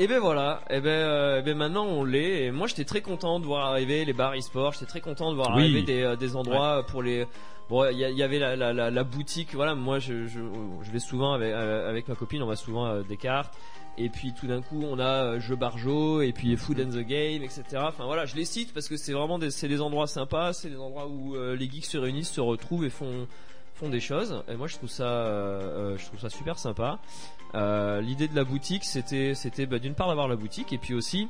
Speaker 3: Et ben voilà, et ben, euh, et ben maintenant on l'est. Et moi j'étais très content de voir arriver les bars e-sport. J'étais très content de voir
Speaker 4: Oui.
Speaker 3: arriver des, euh, des endroits pour les. Bon, il y, a- il y avait la, la, la, la boutique. Voilà, moi je, je, je vais souvent avec, euh, avec ma copine, on va souvent à des cartes. Et puis tout d'un coup on a euh, Jeux Barjo et puis Food and the Game, etc. Enfin voilà, je les cite parce que c'est vraiment des, c'est des endroits sympas, c'est des endroits où euh, les geeks se réunissent, se retrouvent et font font des choses. Et moi je trouve ça, euh, euh, je trouve ça super sympa. Euh, L'idée de la boutique, c'était, c'était bah, d'une part d'avoir la boutique et puis aussi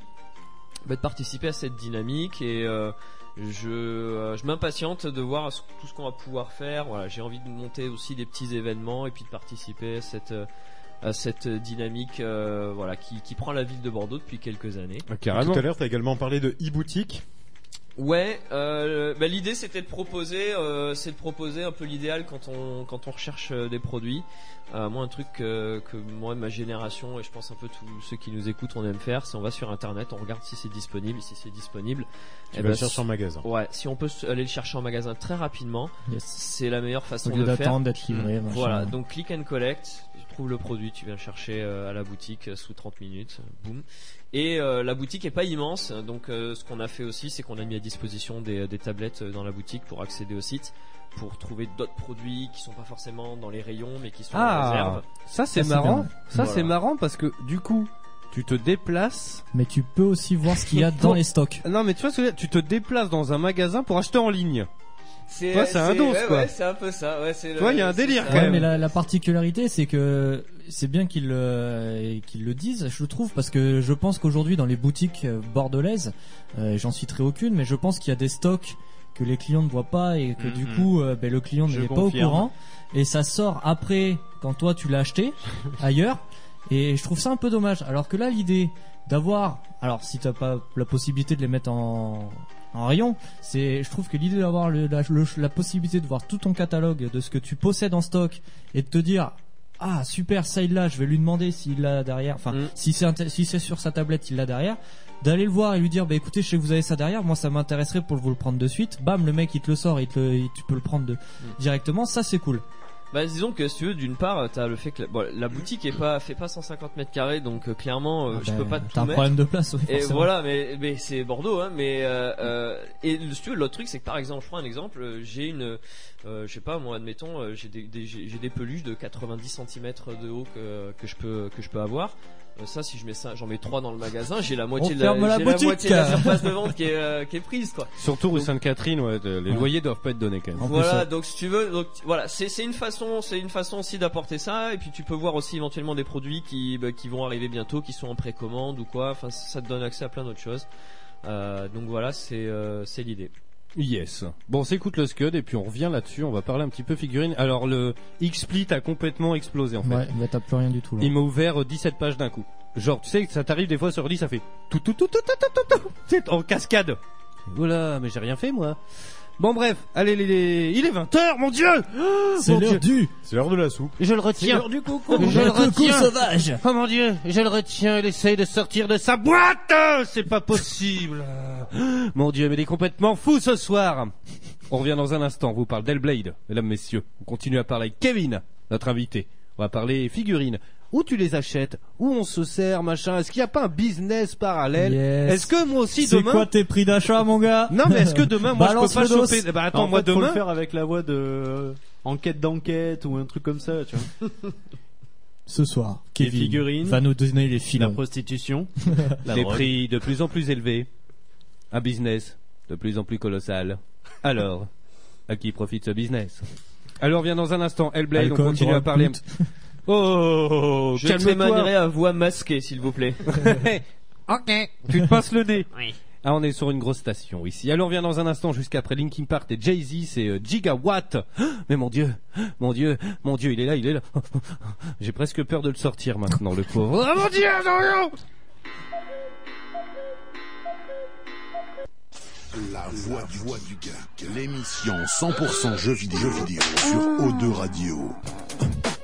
Speaker 3: bah, de participer à cette dynamique et euh, je, euh, je m'impatiente de voir tout ce qu'on va pouvoir faire. Voilà, j'ai envie de monter aussi des petits événements et puis de participer à cette euh, à cette dynamique euh, voilà qui, qui prend la ville de Bordeaux depuis quelques années.
Speaker 4: Carrément.
Speaker 5: Tout à l'heure, tu as également parlé de e-boutique.
Speaker 3: Ouais, euh, bah, l'idée c'était de proposer, euh, c'est de proposer un peu l'idéal quand on quand on recherche euh, des produits. Euh, moi, un truc que, que moi, ma génération et je pense un peu tous ceux qui nous écoutent, on aime faire, c'est on va sur internet, on regarde si c'est disponible, si c'est disponible.
Speaker 5: Tu
Speaker 3: eh
Speaker 5: vas le chercher en magasin.
Speaker 3: Ouais, si on peut aller le chercher en magasin très rapidement,
Speaker 6: Yes.
Speaker 3: c'est la meilleure façon de le faire.
Speaker 6: d'attendre d'être livré. machin.
Speaker 3: Voilà, donc click and collect, trouves le produit, tu viens le chercher euh, à la boutique euh, sous 30 minutes, boum. Et euh, la boutique est pas immense, donc euh, ce qu'on a fait aussi, c'est qu'on a mis à disposition des, des tablettes dans la boutique pour accéder au site, pour trouver d'autres produits qui sont pas forcément dans les rayons, mais qui sont en
Speaker 4: Ah,
Speaker 3: réserve.
Speaker 4: ça c'est
Speaker 6: Ça, c'est
Speaker 4: marrant.
Speaker 6: bien.
Speaker 4: Ça c'est marrant parce que du coup, tu te déplaces.
Speaker 6: Mais tu peux aussi voir ce qu'il y a dans *laughs* les stocks.
Speaker 4: Non, mais tu vois ce que je veux dire Tu te déplaces dans un magasin pour acheter en ligne.
Speaker 3: C'est
Speaker 4: un dos,
Speaker 3: ouais,
Speaker 4: quoi.
Speaker 3: ouais, c'est un peu ça. Ouais, c'est
Speaker 4: Tu vois, il y a un délire, quand
Speaker 6: Ouais,
Speaker 4: même.
Speaker 6: mais la, la particularité, c'est que c'est bien qu'ils le, qu'ils le disent, je trouve, parce que je pense qu'aujourd'hui, dans les boutiques euh, bordelaises, euh, j'en citerai aucune, mais je pense qu'il y a des stocks que les clients ne voient pas et que du
Speaker 7: Mhm.
Speaker 6: coup, euh, ben, le client n'est pas au
Speaker 7: confirme.
Speaker 6: courant. Et ça sort après, quand toi tu l'as acheté *laughs* ailleurs. Et je trouve ça un peu dommage. Alors que là, l'idée d'avoir, alors si t'as pas la possibilité de les mettre en, en rayon, c'est, je trouve que l'idée d'avoir le- la, le- la possibilité de voir tout ton catalogue de ce que tu possèdes en stock et de te dire, ah super, ça il l'a, je vais lui demander s'il l'a derrière. Enfin,
Speaker 3: Mm.
Speaker 6: si c'est si c'est sur sa tablette, il l'a derrière. D'aller le voir et lui dire, bah écoutez, je sais que vous avez ça derrière, moi ça m'intéresserait pour vous le prendre de suite. Bam, le mec il te le sort et il te le- tu peux le prendre de, directement. Ça c'est cool.
Speaker 3: Bah disons que si tu veux d'une part t'as le fait que la, bon, la boutique est pas fait pas 150 mètres carrés donc euh, clairement euh,
Speaker 6: Ah
Speaker 3: je
Speaker 6: ben,
Speaker 3: peux pas
Speaker 6: T'as
Speaker 3: tout
Speaker 6: un
Speaker 3: mettre.
Speaker 6: problème de place, oui,
Speaker 3: Et voilà, mais, mais c'est Bordeaux, hein. Mais euh, euh, et si tu veux, l'autre truc, c'est que par exemple, je prends un exemple, j'ai une, je sais pas, moi, admettons, j'ai des, j'ai des peluches de 90 cm de haut que, que je peux que je peux avoir. Euh, ça, si je mets ça, j'en mets trois dans le magasin, j'ai la moitié de la,
Speaker 6: ferme la
Speaker 3: j'ai la
Speaker 6: boutique.
Speaker 3: moitié de la surface de vente qui est euh, qui est prise, quoi.
Speaker 4: Surtout rue Sainte-Catherine, ouais, de- les
Speaker 6: Ouais.
Speaker 4: loyers doivent pas être donnés quand même.
Speaker 3: Voilà, donc si tu veux, donc voilà, c'est c'est une façon, c'est une façon aussi d'apporter ça, et puis tu peux voir aussi éventuellement des produits qui bah, qui vont arriver bientôt, qui sont en précommande ou quoi. Enfin, ça te donne accès à plein d'autres choses. Euh, donc voilà, c'est euh, c'est l'idée.
Speaker 4: Yes. Bon, on s'écoute le Scud et puis on revient là-dessus. On va parler un petit peu figurine. Alors le X-Split a complètement explosé en fait.
Speaker 6: Ouais, bah t'as plus rien du tout là.
Speaker 4: Il m'a ouvert euh, 17 pages d'un coup. Genre, tu sais, ça t'arrive des fois sur ordi, ça fait tout, tout, tout, tout, tout, tout, tout, tout. C'est en cascade. Oula, mais j'ai rien fait moi. Bon bref, allez, les, les- il est 20h, mon dieu *gasps*
Speaker 6: C'est
Speaker 4: Mon
Speaker 6: l'heure
Speaker 4: Dieu.
Speaker 6: du
Speaker 5: C'est l'heure de la soupe.
Speaker 4: Je le retiens.
Speaker 6: du coucou.
Speaker 4: Je le retiens.
Speaker 6: sauvage.
Speaker 4: Oh mon dieu, je le retiens, il essaye de sortir de sa boîte C'est pas possible *gasps* Mon dieu, mais il est complètement fou ce soir On revient dans un instant, on vous parle d'Hellblade, mesdames, messieurs. On continue à parler avec Kevin, notre invité. On va parler figurines. Où tu les achètes Où on se sert, machin Est-ce qu'il n'y a pas un business parallèle
Speaker 6: Yes.
Speaker 4: Est-ce que moi aussi
Speaker 6: C'est
Speaker 4: demain...
Speaker 6: quoi tes prix d'achat, mon gars
Speaker 4: Non mais est-ce que demain, moi
Speaker 6: Balance
Speaker 4: je peux pas
Speaker 6: dos.
Speaker 4: choper... Bah attends,
Speaker 9: en
Speaker 4: moi
Speaker 9: fait, faut
Speaker 4: demain...
Speaker 9: le faire avec la voix de euh, enquête d'enquête ou un truc comme ça, tu vois. *laughs*
Speaker 6: Ce soir,
Speaker 9: Les
Speaker 6: Kevin
Speaker 9: figurines.
Speaker 6: va nous donner les
Speaker 9: La
Speaker 6: filons.
Speaker 9: prostitution. *laughs* la
Speaker 4: des
Speaker 9: drogue.
Speaker 4: prix de plus en plus élevés, un business de plus en plus colossal. Alors, à qui profite ce business? Alors, vient dans un instant, Hellblade,
Speaker 6: Alcool,
Speaker 4: on continue à parler. *laughs*
Speaker 6: pute.
Speaker 4: Oh,
Speaker 3: Je te
Speaker 4: calme-toi.
Speaker 3: manierai à voix masquée, s'il vous plaît. *laughs*
Speaker 4: ok, tu te passes le nez. Ah, on est sur une grosse station ici. Alors, on vient dans un instant jusqu'après Linkin Park et Jay-Z, c'est euh, Gigawatt. *gasps* Mais mon dieu, *gasps* mon dieu, mon dieu, il est là, il est là. *laughs* J'ai presque peur de le sortir maintenant, le pauvre. Oh mon dieu, non, non.
Speaker 2: La voix du, voix du geek. L'émission 100% jeux vidéo, jeux vidéo sur O2 Radio.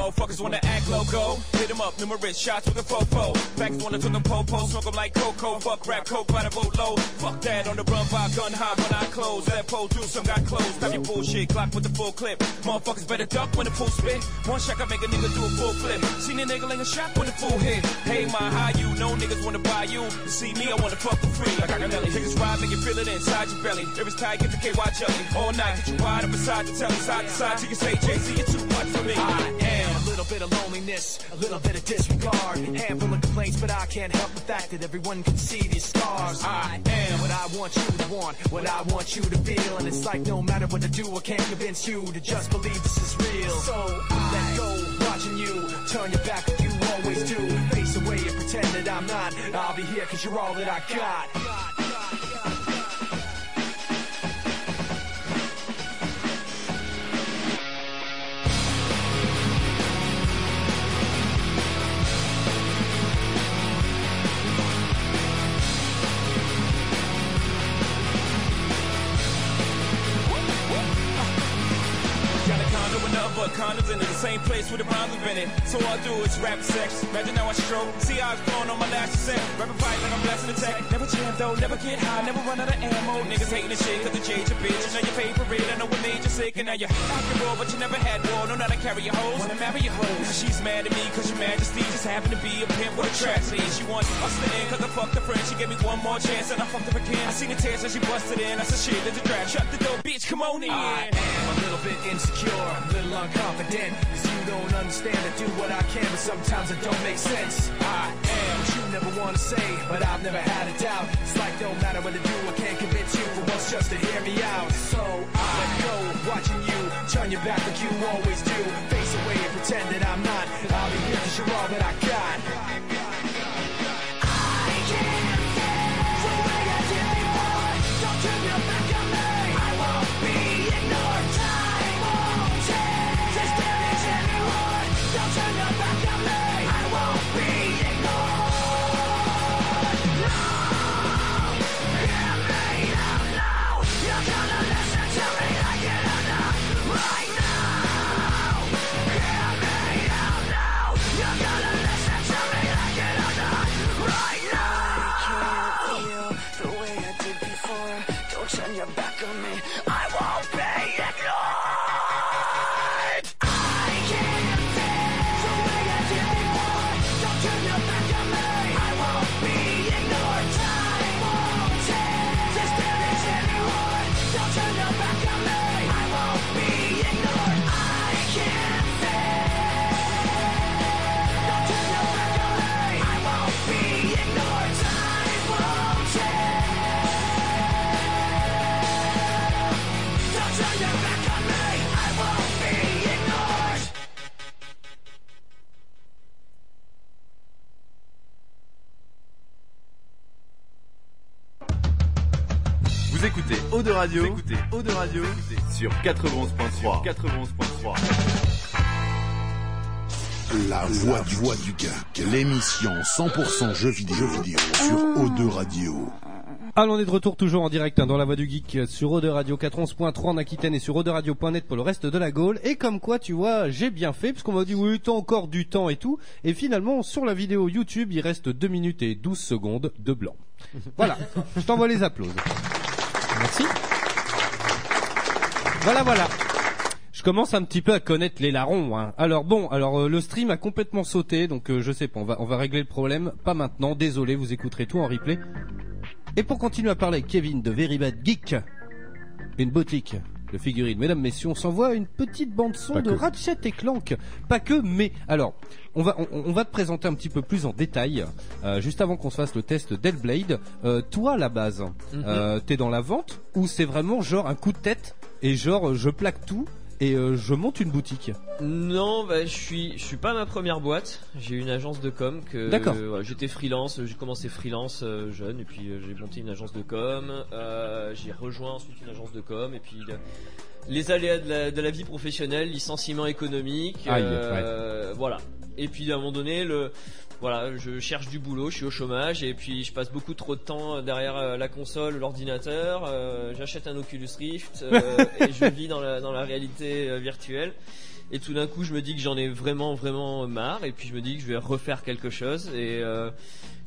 Speaker 10: Motherfuckers wanna act loco. Hit them up, numerous shots with a fofo. Facts wanna turn them po-po, smoke 'em like cocoa. Fuck rap, coke by the boat low. Fuck that on the run by gun high when I close. That pole do some got closed. Stop your bullshit, clock with the full clip. Motherfuckers better duck when the full spit. One shot can make a nigga do a full flip. Seen a nigga laying a shot when the full hit. Hey, my how you? No niggas wanna buy you. You see me, I wanna fuck for free. Like Aganelli. Niggas ride, make you feel it inside your belly. It's tight, get the KY jelly. All night, get you wide up beside the telly, side to side. till You say, Jay-Z, you're too much for me. I am.
Speaker 11: A little bit of loneliness, a little bit of disregard. Handful of complaints, but I can't help the fact that everyone can see these scars. I am what I want you to want, what I want you to feel. And it's like no matter what I do, I can't convince you to just believe this is real. So I let go, watching you turn your back like you always do. Face away and pretend that I'm not. I'll be here cause you're all that I got.
Speaker 10: But condoms in the same place where the rhymes have been in. So all I do is rap sex. Imagine how I stroke. See how it's flowing on my last set. Rapping fight like I'm blasting attack. Never jam though, never get high, never run out of ammo. Niggas hating the shit cause the change your bitch. And now your favorite, I know what made you sick. And now you're acting roll, but you never had war. No, how to carry your hoes. Wanna marry your hoes. Now she's mad at me cause your majesty just happened to be a pimp. with a tragedy. She wants us to end cause I fucked her friend. She gave me one more chance and I fucked her again. I seen the tears as she busted in. I said shit, there's a drag. Shut the door, bitch, come on in.
Speaker 11: I am a little bit insecure, a little unconfident. Cause you don't understand. I do what I can, but sometimes it don't make sense. I am what you never wanna say, but I've never had a doubt. It's like no matter what I do, I can't convince you for once just to hear me out. So I let go, watching you turn your back like you always do. Face away and pretend that I'm not. I'll be here cause you're all that I got. the back of me.
Speaker 1: Écoutez Eau de Radio, vous écoutez Eau de Radio sur 91.3. 91.3.
Speaker 2: La voix du, voix du geek, l'émission 100% jeux vidéo, jeux vidéo sur O2 Radio.
Speaker 4: Alors on est de retour toujours en direct hein, dans la voix du geek euh, sur Eau de Radio 411.3 en Aquitaine et sur Radio.net pour le reste de la Gaule. Et comme quoi, tu vois, j'ai bien fait parce qu'on m'a dit oui, t'as encore du temps et tout. Et finalement, sur la vidéo YouTube, il reste 2 minutes et 12 secondes de blanc. Voilà, *laughs* je t'envoie les applaudissements. Voilà, voilà. Je commence un petit peu à connaître les larrons. Hein. Alors bon, alors euh, le stream a complètement sauté, donc euh, je sais pas, on va, on va régler le problème. Pas maintenant, désolé, vous écouterez tout en replay. Et pour continuer à parler Kevin de Very Bad Geek, une boutique de figurines, mesdames, messieurs, on s'envoie une petite bande son
Speaker 5: Pas
Speaker 4: de
Speaker 5: que.
Speaker 4: Ratchet et Clank. Pas que, mais alors, on va, on, on va te présenter un petit peu plus en détail, euh, juste avant qu'on se fasse le test d'Hellblade. Euh, toi, à la base,
Speaker 3: Mhm.
Speaker 4: euh, t'es dans la vente ou c'est vraiment genre un coup de tête et genre je plaque tout et euh, je monte une boutique
Speaker 3: Non, bah, je suis, je suis pas ma première boîte. J'ai une agence de com que.
Speaker 4: D'accord.
Speaker 3: euh, voilà, J'étais freelance, j'ai commencé freelance euh, jeune et puis euh, j'ai monté une agence de com. euh, j'ai rejoint ensuite une agence de com et puis les aléas de la, de la vie professionnelle, licenciement économique,
Speaker 4: Aïe,
Speaker 3: euh, voilà. Et puis à un moment donné, le voilà, je cherche du boulot, je suis au chômage et puis je passe beaucoup trop de temps derrière euh, la console, l'ordinateur. euh, J'achète un Oculus Rift euh, *laughs* et je vis dans la, dans la réalité euh, virtuelle. Et tout d'un coup, je me dis que j'en ai vraiment, vraiment marre. Et puis je me dis que je vais refaire quelque chose. Et euh,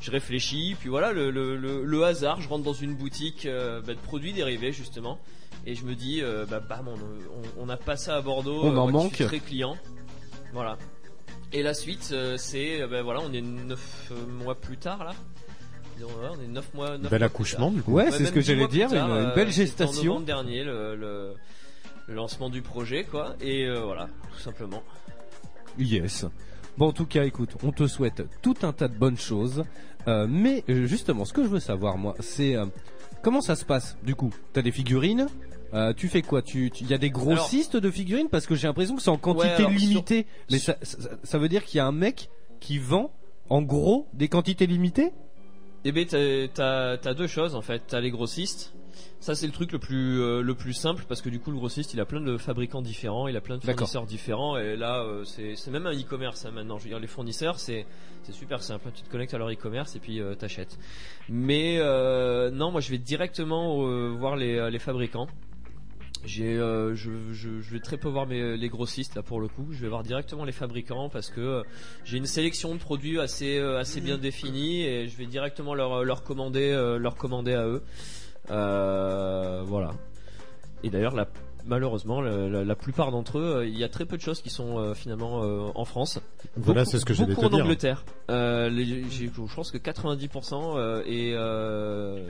Speaker 3: je réfléchis. Puis voilà, le, le, le, le hasard, je rentre dans une boutique euh, bah, de produits dérivés justement. Et je me dis, euh, bah bam, on, on- on a pas ça à Bordeaux.
Speaker 4: On
Speaker 3: euh,
Speaker 4: en
Speaker 3: moi
Speaker 4: manque.
Speaker 3: suis très client. Voilà. Et la suite, euh, c'est, ben voilà, on est 9 mois plus tard là. On est 9 mois.
Speaker 5: Bel
Speaker 3: mois
Speaker 5: accouchement,
Speaker 3: plus
Speaker 5: du coup.
Speaker 4: Ouais, c'est ce que
Speaker 3: 10
Speaker 4: j'allais dire,
Speaker 3: tard,
Speaker 4: une- une belle gestation.
Speaker 3: En dernier, le, le, le lancement du projet, quoi. Et euh, voilà, tout simplement.
Speaker 4: Yes. Bon, en tout cas, écoute, on te souhaite tout un tas de bonnes choses. Euh, mais euh, justement, ce que je veux savoir, moi, c'est euh, comment ça se passe. Du coup, t'as des figurines? euh, tu fais quoi? Tu, il y a des grossistes de figurines? Parce que j'ai l'impression que c'est en quantité
Speaker 3: Ouais, alors,
Speaker 4: limitée. Mais ça, ça, ça veut dire qu'il y a un mec qui vend en gros des quantités limitées?
Speaker 3: Eh ben, t'as- t'as t'as deux choses en fait. T'as les grossistes. Ça c'est le truc le plus euh, le plus simple parce que du coup le grossiste il a plein de fabricants différents, il a plein de fournisseurs différents et là euh, c'est c'est même un e-commerce hein, maintenant. Je veux dire les fournisseurs c'est c'est super simple. hein. Tu te connectes à leur e-commerce et puis euh, t'achètes. Mais non moi je vais directement voir les les fabricants. J'ai, euh, je, je, je vais très peu voir mes, les grossistes là pour le coup. Je vais voir directement les fabricants parce que euh, j'ai une sélection de produits assez euh, assez bien définie et je vais directement leur leur commander leur commander à eux. Euh, voilà. Et d'ailleurs la malheureusement la, la- la plupart d'entre eux, euh, il y a très peu de choses qui sont euh, finalement euh, en France.
Speaker 5: Voilà, c'est ce que j'allais
Speaker 3: beaucoup en
Speaker 5: dire.
Speaker 3: Angleterre. Euh, les- j'ai- je pense que 90% euh, et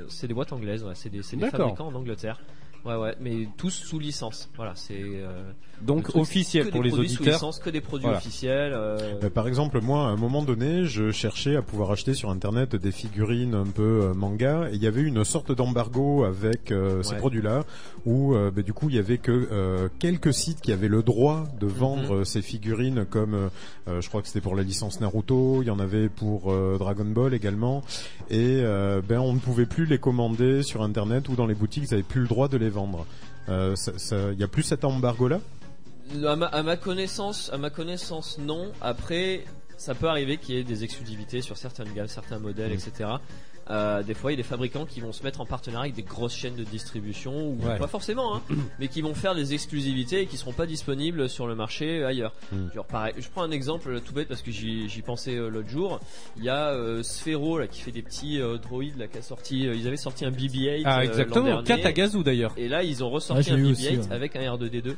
Speaker 3: c'est des boîtes anglaises. Ouais, c'est des, fabricants en Angleterre. Ouais ouais, mais tous sous licence. Voilà, c'est euh,
Speaker 4: Donc
Speaker 3: truc,
Speaker 4: officiel pour
Speaker 3: des
Speaker 4: les
Speaker 3: produits sous
Speaker 4: auditeurs.
Speaker 3: licence, que des produits
Speaker 4: Voilà.
Speaker 3: officiels. euh,
Speaker 5: Euh, par exemple, moi, à un moment donné, je cherchais à pouvoir acheter sur Internet des figurines un peu euh, manga, et il y avait une sorte d'embargo avec euh, ces
Speaker 3: Ouais.
Speaker 5: produits-là, où euh, bah, du coup, il y avait que euh, quelques sites qui avaient le droit de
Speaker 3: Mhm.
Speaker 5: vendre ces figurines, comme je crois que c'était pour la licence Naruto, il y en avait pour euh, Dragon Ball également, et euh, ben on ne pouvait plus les commander sur Internet ou dans les boutiques, ils n'avaient plus le droit de les vendre. Euh, Il y a plus cet embargo-là?
Speaker 3: À ma, à ma connaissance, à ma connaissance, non. Après, ça peut arriver qu'il y ait des exclusivités sur certaines gammes, certains modèles,
Speaker 5: Mhm.
Speaker 3: etc. Euh, des fois, il y a des fabricants qui vont se mettre en partenariat avec des grosses chaînes de distribution, ou
Speaker 4: Ouais.
Speaker 3: pas forcément, hein, *clears throat* mais qui vont faire des exclusivités et qui seront pas disponibles sur le marché ailleurs.
Speaker 5: Mm.
Speaker 3: Genre, pareil, je prends un exemple tout bête parce que j'y pensais euh, l'autre jour. Il y a euh, Sphero là qui fait des petits euh, droïdes là qui a sorti. ils avaient sorti un BB-8.
Speaker 4: Ah, exactement.
Speaker 3: l'an dernier.
Speaker 4: Katagazu d'ailleurs.
Speaker 3: Et là, ils ont ressorti un
Speaker 6: l'ai eu
Speaker 3: BB-8
Speaker 6: aussi, ouais.
Speaker 3: avec un R2D2.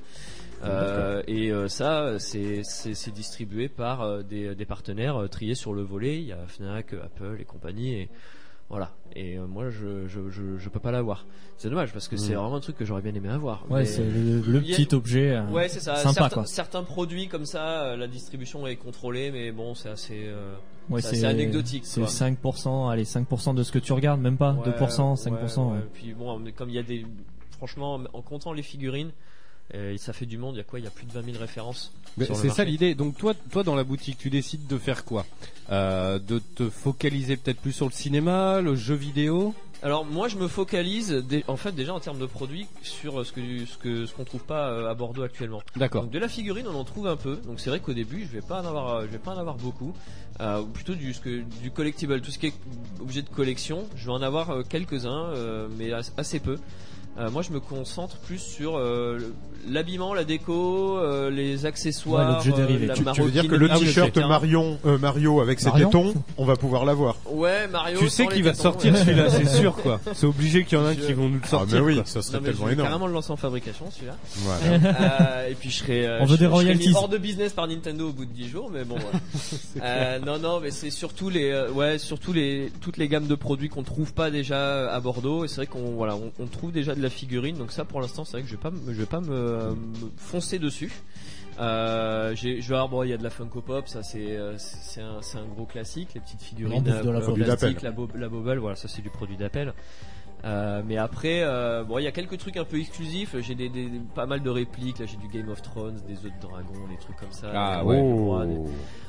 Speaker 3: Euh, et euh, ça, c'est distribué par euh, des, des partenaires triés sur le volet. Il y a Fnac, Apple et compagnie. Et voilà. Et euh, moi, je, je, je, je peux pas l'avoir. C'est dommage parce que c'est vraiment un truc que j'aurais bien aimé avoir.
Speaker 6: Ouais, c'est le,
Speaker 3: a-
Speaker 6: petit objet. euh,
Speaker 3: Ouais, c'est ça.
Speaker 6: Sympa
Speaker 3: certains,
Speaker 6: quoi.
Speaker 3: certains produits comme ça, euh, la distribution est contrôlée, mais bon, c'est assez, euh,
Speaker 6: Ouais,
Speaker 3: c'est anecdotique.
Speaker 6: C'est
Speaker 3: quoi.
Speaker 6: 5%, allez, 5% de ce que tu regardes, même pas.
Speaker 3: Ouais,
Speaker 6: 2%, 5%.
Speaker 3: ouais. Puis bon, comme il y a des, franchement, en comptant les figurines, euh, ça fait du monde. Il y a quoi Il y a plus de 20 000 références.
Speaker 4: C'est ça l'idée. Donc toi, toi dans la boutique, tu décides de faire quoi? Euh, De te focaliser peut-être plus sur le cinéma, le jeu vidéo?
Speaker 3: Alors moi je me focalise en fait déjà en termes de produits sur euh, ce que ce que ce qu'on trouve pas à Bordeaux actuellement.
Speaker 4: D'accord.
Speaker 3: Donc de la figurine on en trouve un peu. Donc c'est vrai qu'au début je vais pas en avoir je vais pas en avoir beaucoup. Euh, plutôt du ce que du collectible, tout ce qui est objet de collection, je vais en avoir quelques-uns euh, mais as- assez peu. Euh, moi je me concentre plus sur euh, le- l'habillement, la déco, euh, les accessoires,
Speaker 6: Ouais,
Speaker 3: euh,
Speaker 6: dérivé.
Speaker 3: la
Speaker 5: Tu, tu veux dire que le t-shirt. Marion, euh, Mario avec ses
Speaker 6: Marion
Speaker 5: tétons, on va pouvoir l'avoir.
Speaker 3: Ouais, Mario.
Speaker 4: Tu sais qu'il va
Speaker 3: tétons,
Speaker 4: sortir
Speaker 3: ouais.
Speaker 4: celui-là, c'est *laughs* sûr quoi. C'est obligé qu'il y en a
Speaker 3: Je-
Speaker 4: qui vont nous le
Speaker 5: Ah
Speaker 4: sortir.
Speaker 5: mais oui,
Speaker 4: quoi.
Speaker 5: ça serait
Speaker 3: Non, mais je
Speaker 5: tellement
Speaker 3: vais
Speaker 5: énorme.
Speaker 3: carrément le lancer en fabrication celui-là.
Speaker 5: Voilà.
Speaker 3: Euh, et puis je serai, euh,
Speaker 6: On veut
Speaker 3: je-
Speaker 6: des royalties.
Speaker 3: hors de business par Nintendo au bout de 10 jours, mais bon. ouais. *laughs* Non, non, mais c'est surtout les, ouais, surtout les, toutes les gammes de produits qu'on trouve pas déjà à Bordeaux. Et c'est vrai qu'on, voilà, on, on trouve déjà de la figurine. Donc ça, pour l'instant, c'est vrai que je vais pas, me- je vais pas me, me foncer dessus. Euh, j'ai- je vais avoir, bon, il y a de la Funko Pop, ça c'est, euh, c'est un, c'est un gros classique, les petites figurines
Speaker 6: de la
Speaker 3: euh,
Speaker 5: Produit
Speaker 3: la, bo- la bobble, voilà, ça c'est du produit d'appel. Euh, mais après, euh, bon, il y a quelques trucs un peu exclusifs. J'ai des, pas mal de répliques. Là, j'ai du Game of Thrones, des œufs de dragon, des trucs comme ça.
Speaker 4: Ah ouais.
Speaker 3: des-
Speaker 5: Oh.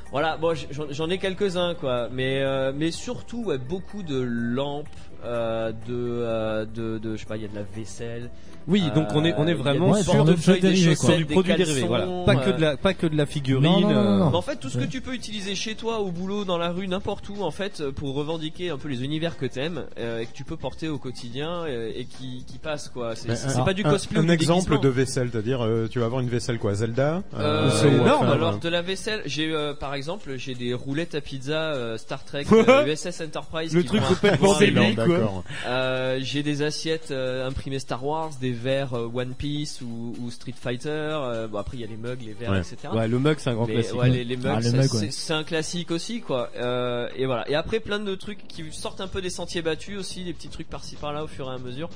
Speaker 3: Voilà, bon, j'en ai quelques-uns, quoi. Mais, euh, mais surtout, ouais, beaucoup de lampes, euh, de, euh, de, de, je sais pas, il y a de la vaisselle.
Speaker 4: Oui, donc on est on est
Speaker 3: Euh,
Speaker 4: vraiment
Speaker 6: Ouais,
Speaker 4: sur,
Speaker 6: dans le
Speaker 3: portefeuilles,
Speaker 6: objet
Speaker 3: des
Speaker 6: dérivé, quoi.
Speaker 3: chaussettes,
Speaker 4: sur du produit
Speaker 3: caleçons,
Speaker 4: dérivé. Voilà. Pas que de
Speaker 3: euh,
Speaker 4: la pas que de la figurine.
Speaker 6: Non, non, non, non, non.
Speaker 3: mais en fait, tout ce que
Speaker 6: Ouais.
Speaker 3: tu peux utiliser chez toi, au boulot, dans la rue, n'importe où, en fait, pour revendiquer un peu les univers que t'aimes euh, et que tu peux porter au quotidien euh, et qui, qui passent quoi. C'est
Speaker 5: Mais
Speaker 3: c'est pas du cosplay.
Speaker 5: Un, exemple de vaisselle, c'est-à-dire euh, tu vas avoir une vaisselle quoi, Zelda
Speaker 3: Euh,
Speaker 4: C'est énorme,
Speaker 3: Alors de la vaisselle, j'ai euh, par exemple j'ai des roulettes à pizza euh, Star Trek euh, USS Enterprise.
Speaker 4: Le
Speaker 3: qui
Speaker 4: truc complètement
Speaker 5: énorme,
Speaker 4: quoi.
Speaker 3: Euh, j'ai des assiettes euh, imprimées Star Wars, des verres euh, One Piece ou, ou Street Fighter. euh, bon après il y a les mugs, les verres,
Speaker 5: Ouais.
Speaker 3: etc.
Speaker 4: Ouais, le mug c'est un grand
Speaker 3: Mais,
Speaker 4: classique.
Speaker 3: ouais, les, les mugs,
Speaker 6: Ah,
Speaker 3: c'est
Speaker 6: ouais.
Speaker 3: c'est un classique aussi, quoi. Euh, et voilà. Et après, plein de trucs qui sortent un peu des sentiers battus aussi, des petits trucs par-ci par-là au fur et à mesure.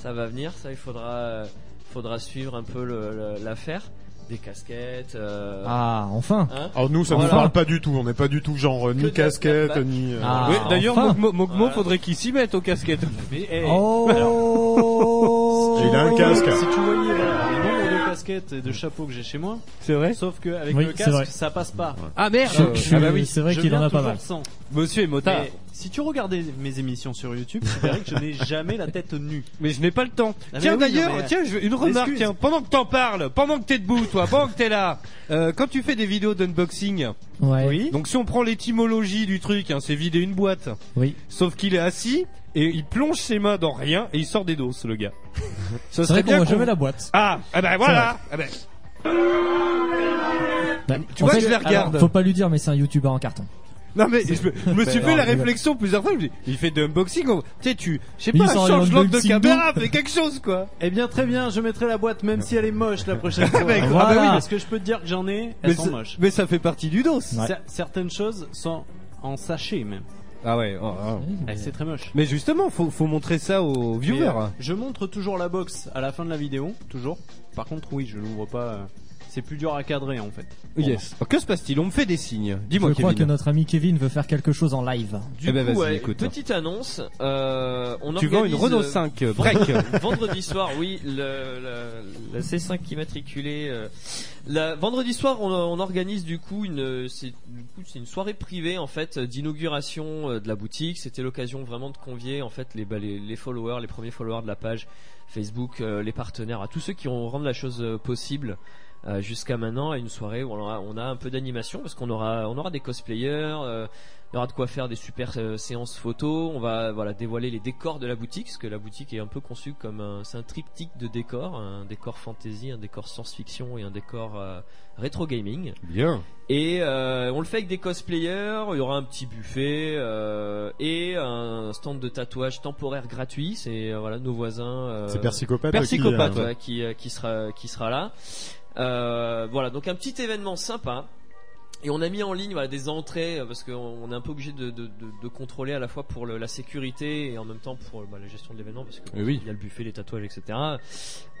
Speaker 3: Ça va venir, ça, il faudra, euh, faudra suivre un peu le- le- l'affaire. Des casquettes. Euh,
Speaker 6: Ah, enfin.
Speaker 3: hein
Speaker 5: Alors nous, ça
Speaker 3: Voilà.
Speaker 5: nous parle pas du tout. On n'est pas du tout genre euh, ni casquette, ni. euh,
Speaker 6: Ah,
Speaker 4: D'ailleurs,
Speaker 6: enfin.
Speaker 4: Mogmo, Mogmo,
Speaker 3: Voilà.
Speaker 4: faudrait qu'il s'y mette aux casquettes. *laughs*
Speaker 7: Mais, eh,
Speaker 6: Oh *laughs*
Speaker 5: Il a un casque.
Speaker 7: Si tu voyais le nombre de casquettes et de chapeaux que j'ai chez moi,
Speaker 4: C'est vrai
Speaker 7: sauf qu'avec
Speaker 6: Oui,
Speaker 7: le casque, ça passe pas.
Speaker 4: Ah merde
Speaker 6: Je- je-
Speaker 4: Ah bah oui.
Speaker 6: C'est vrai qu'il en a pas mal.
Speaker 7: sans.
Speaker 4: Monsieur Motard.
Speaker 7: Mais si tu regardais mes émissions sur YouTube, tu verrais que je n'ai jamais la tête nue.
Speaker 4: Mais je n'ai pas le temps. tiens
Speaker 7: oui,
Speaker 4: d'ailleurs,
Speaker 7: mais-
Speaker 4: tiens, je veux- une remarque.
Speaker 7: Excuse.
Speaker 4: Tiens, pendant que t'en parles, pendant que t'es debout, toi, pendant que t'es là, euh, quand tu fais des vidéos d'unboxing,
Speaker 6: Ouais.
Speaker 4: donc si on prend l'étymologie du truc, hein, c'est vider une boîte.
Speaker 6: Oui.
Speaker 4: Sauf qu'il est assis et il plonge ses mains dans rien et il sort des doses, le gars. *laughs* Ça
Speaker 6: qu'on
Speaker 4: bien
Speaker 6: jamais la boîte.
Speaker 4: Ah, ah ben voilà. Ah ben,
Speaker 6: Bah,
Speaker 4: Tu vois,
Speaker 6: fait,
Speaker 4: je les regarde.
Speaker 6: alors, Faut pas lui dire, mais c'est un youtubeur en carton.
Speaker 4: Non mais je me, je me suis fait la réflexion plusieurs fois. je me dis, Il fait de unboxing. on- Tu sais, tu, je sais
Speaker 6: Mais
Speaker 4: pas, change l'angle de
Speaker 6: unboxing
Speaker 4: caméra, fais quelque chose quoi.
Speaker 7: Eh bien, très bien, je mettrai la boîte même si elle est moche la prochaine *laughs* fois.
Speaker 4: Mec,
Speaker 6: Voilà.
Speaker 4: ah bah oui,
Speaker 7: Parce que je peux te dire que j'en ai, elles
Speaker 4: mais,
Speaker 7: sont
Speaker 4: ça-
Speaker 7: moches.
Speaker 4: mais ça fait partie du dos.
Speaker 6: Ouais.
Speaker 7: Cer- Certaines choses sont en sachet même.
Speaker 4: Ah ouais. oh, oh.
Speaker 7: Eh, c'est très moche.
Speaker 4: Mais justement, faut, faut montrer ça aux
Speaker 7: Mais,
Speaker 4: viewers.
Speaker 7: euh, je montre toujours la box à la fin de la vidéo, toujours. Par contre, oui, je l'ouvre pas. euh, C'est plus dur à cadrer en fait.
Speaker 4: Yes. Que se passe-t-il? On me fait des signes. Dis-moi,
Speaker 6: Je crois
Speaker 4: Kevin.
Speaker 6: que notre ami Kevin veut faire quelque chose en live.
Speaker 3: Du
Speaker 4: Eh ben,
Speaker 3: coup,
Speaker 4: vas-y,
Speaker 3: ouais,
Speaker 4: écoute.
Speaker 3: petite annonce. Euh, on
Speaker 4: Tu vends une Renault
Speaker 3: euh,
Speaker 4: 5 euh, break. *laughs*
Speaker 3: vendredi soir, oui, le, le- la C5 qui est matriculée. euh, la, vendredi soir, on, on organise du coup une, c'est soirée privée en fait d'inauguration euh, de la boutique. C'était l'occasion vraiment de convier en fait les, bah, les, les followers, les premiers followers de la page Facebook, euh, les partenaires, à tous ceux qui ont rendu la chose possible. Euh, jusqu'à maintenant à une soirée où on aura, on a un peu d'animation parce qu'on aura, on aura des cosplayers, euh, il y aura de quoi faire des super euh, séances photos. On va voilà dévoiler les décors de la boutique parce que la boutique est un peu conçue comme un, c'est un triptyque de décors, un décor fantasy, un décor science-fiction et un décor euh, rétro gaming.
Speaker 4: Bien.
Speaker 3: Et euh, on le fait avec des cosplayers, il y aura un petit buffet euh, et un stand de tatouage temporaire gratuit. C'est voilà nos voisins. euh,
Speaker 5: C'est Persicopathe
Speaker 4: Persicopathe,
Speaker 5: qui,
Speaker 3: ouais, qui, qui sera qui sera là. Euh, voilà donc un petit événement sympa. Et on a mis en ligne voilà, des entrées euh, parce qu'on on est un peu obligé de, de, de, de contrôler à la fois pour le- la sécurité et en même temps pour bah, la gestion de l'événement parce que
Speaker 4: Eh oui.
Speaker 3: il y a le buffet, les tatouages, etc.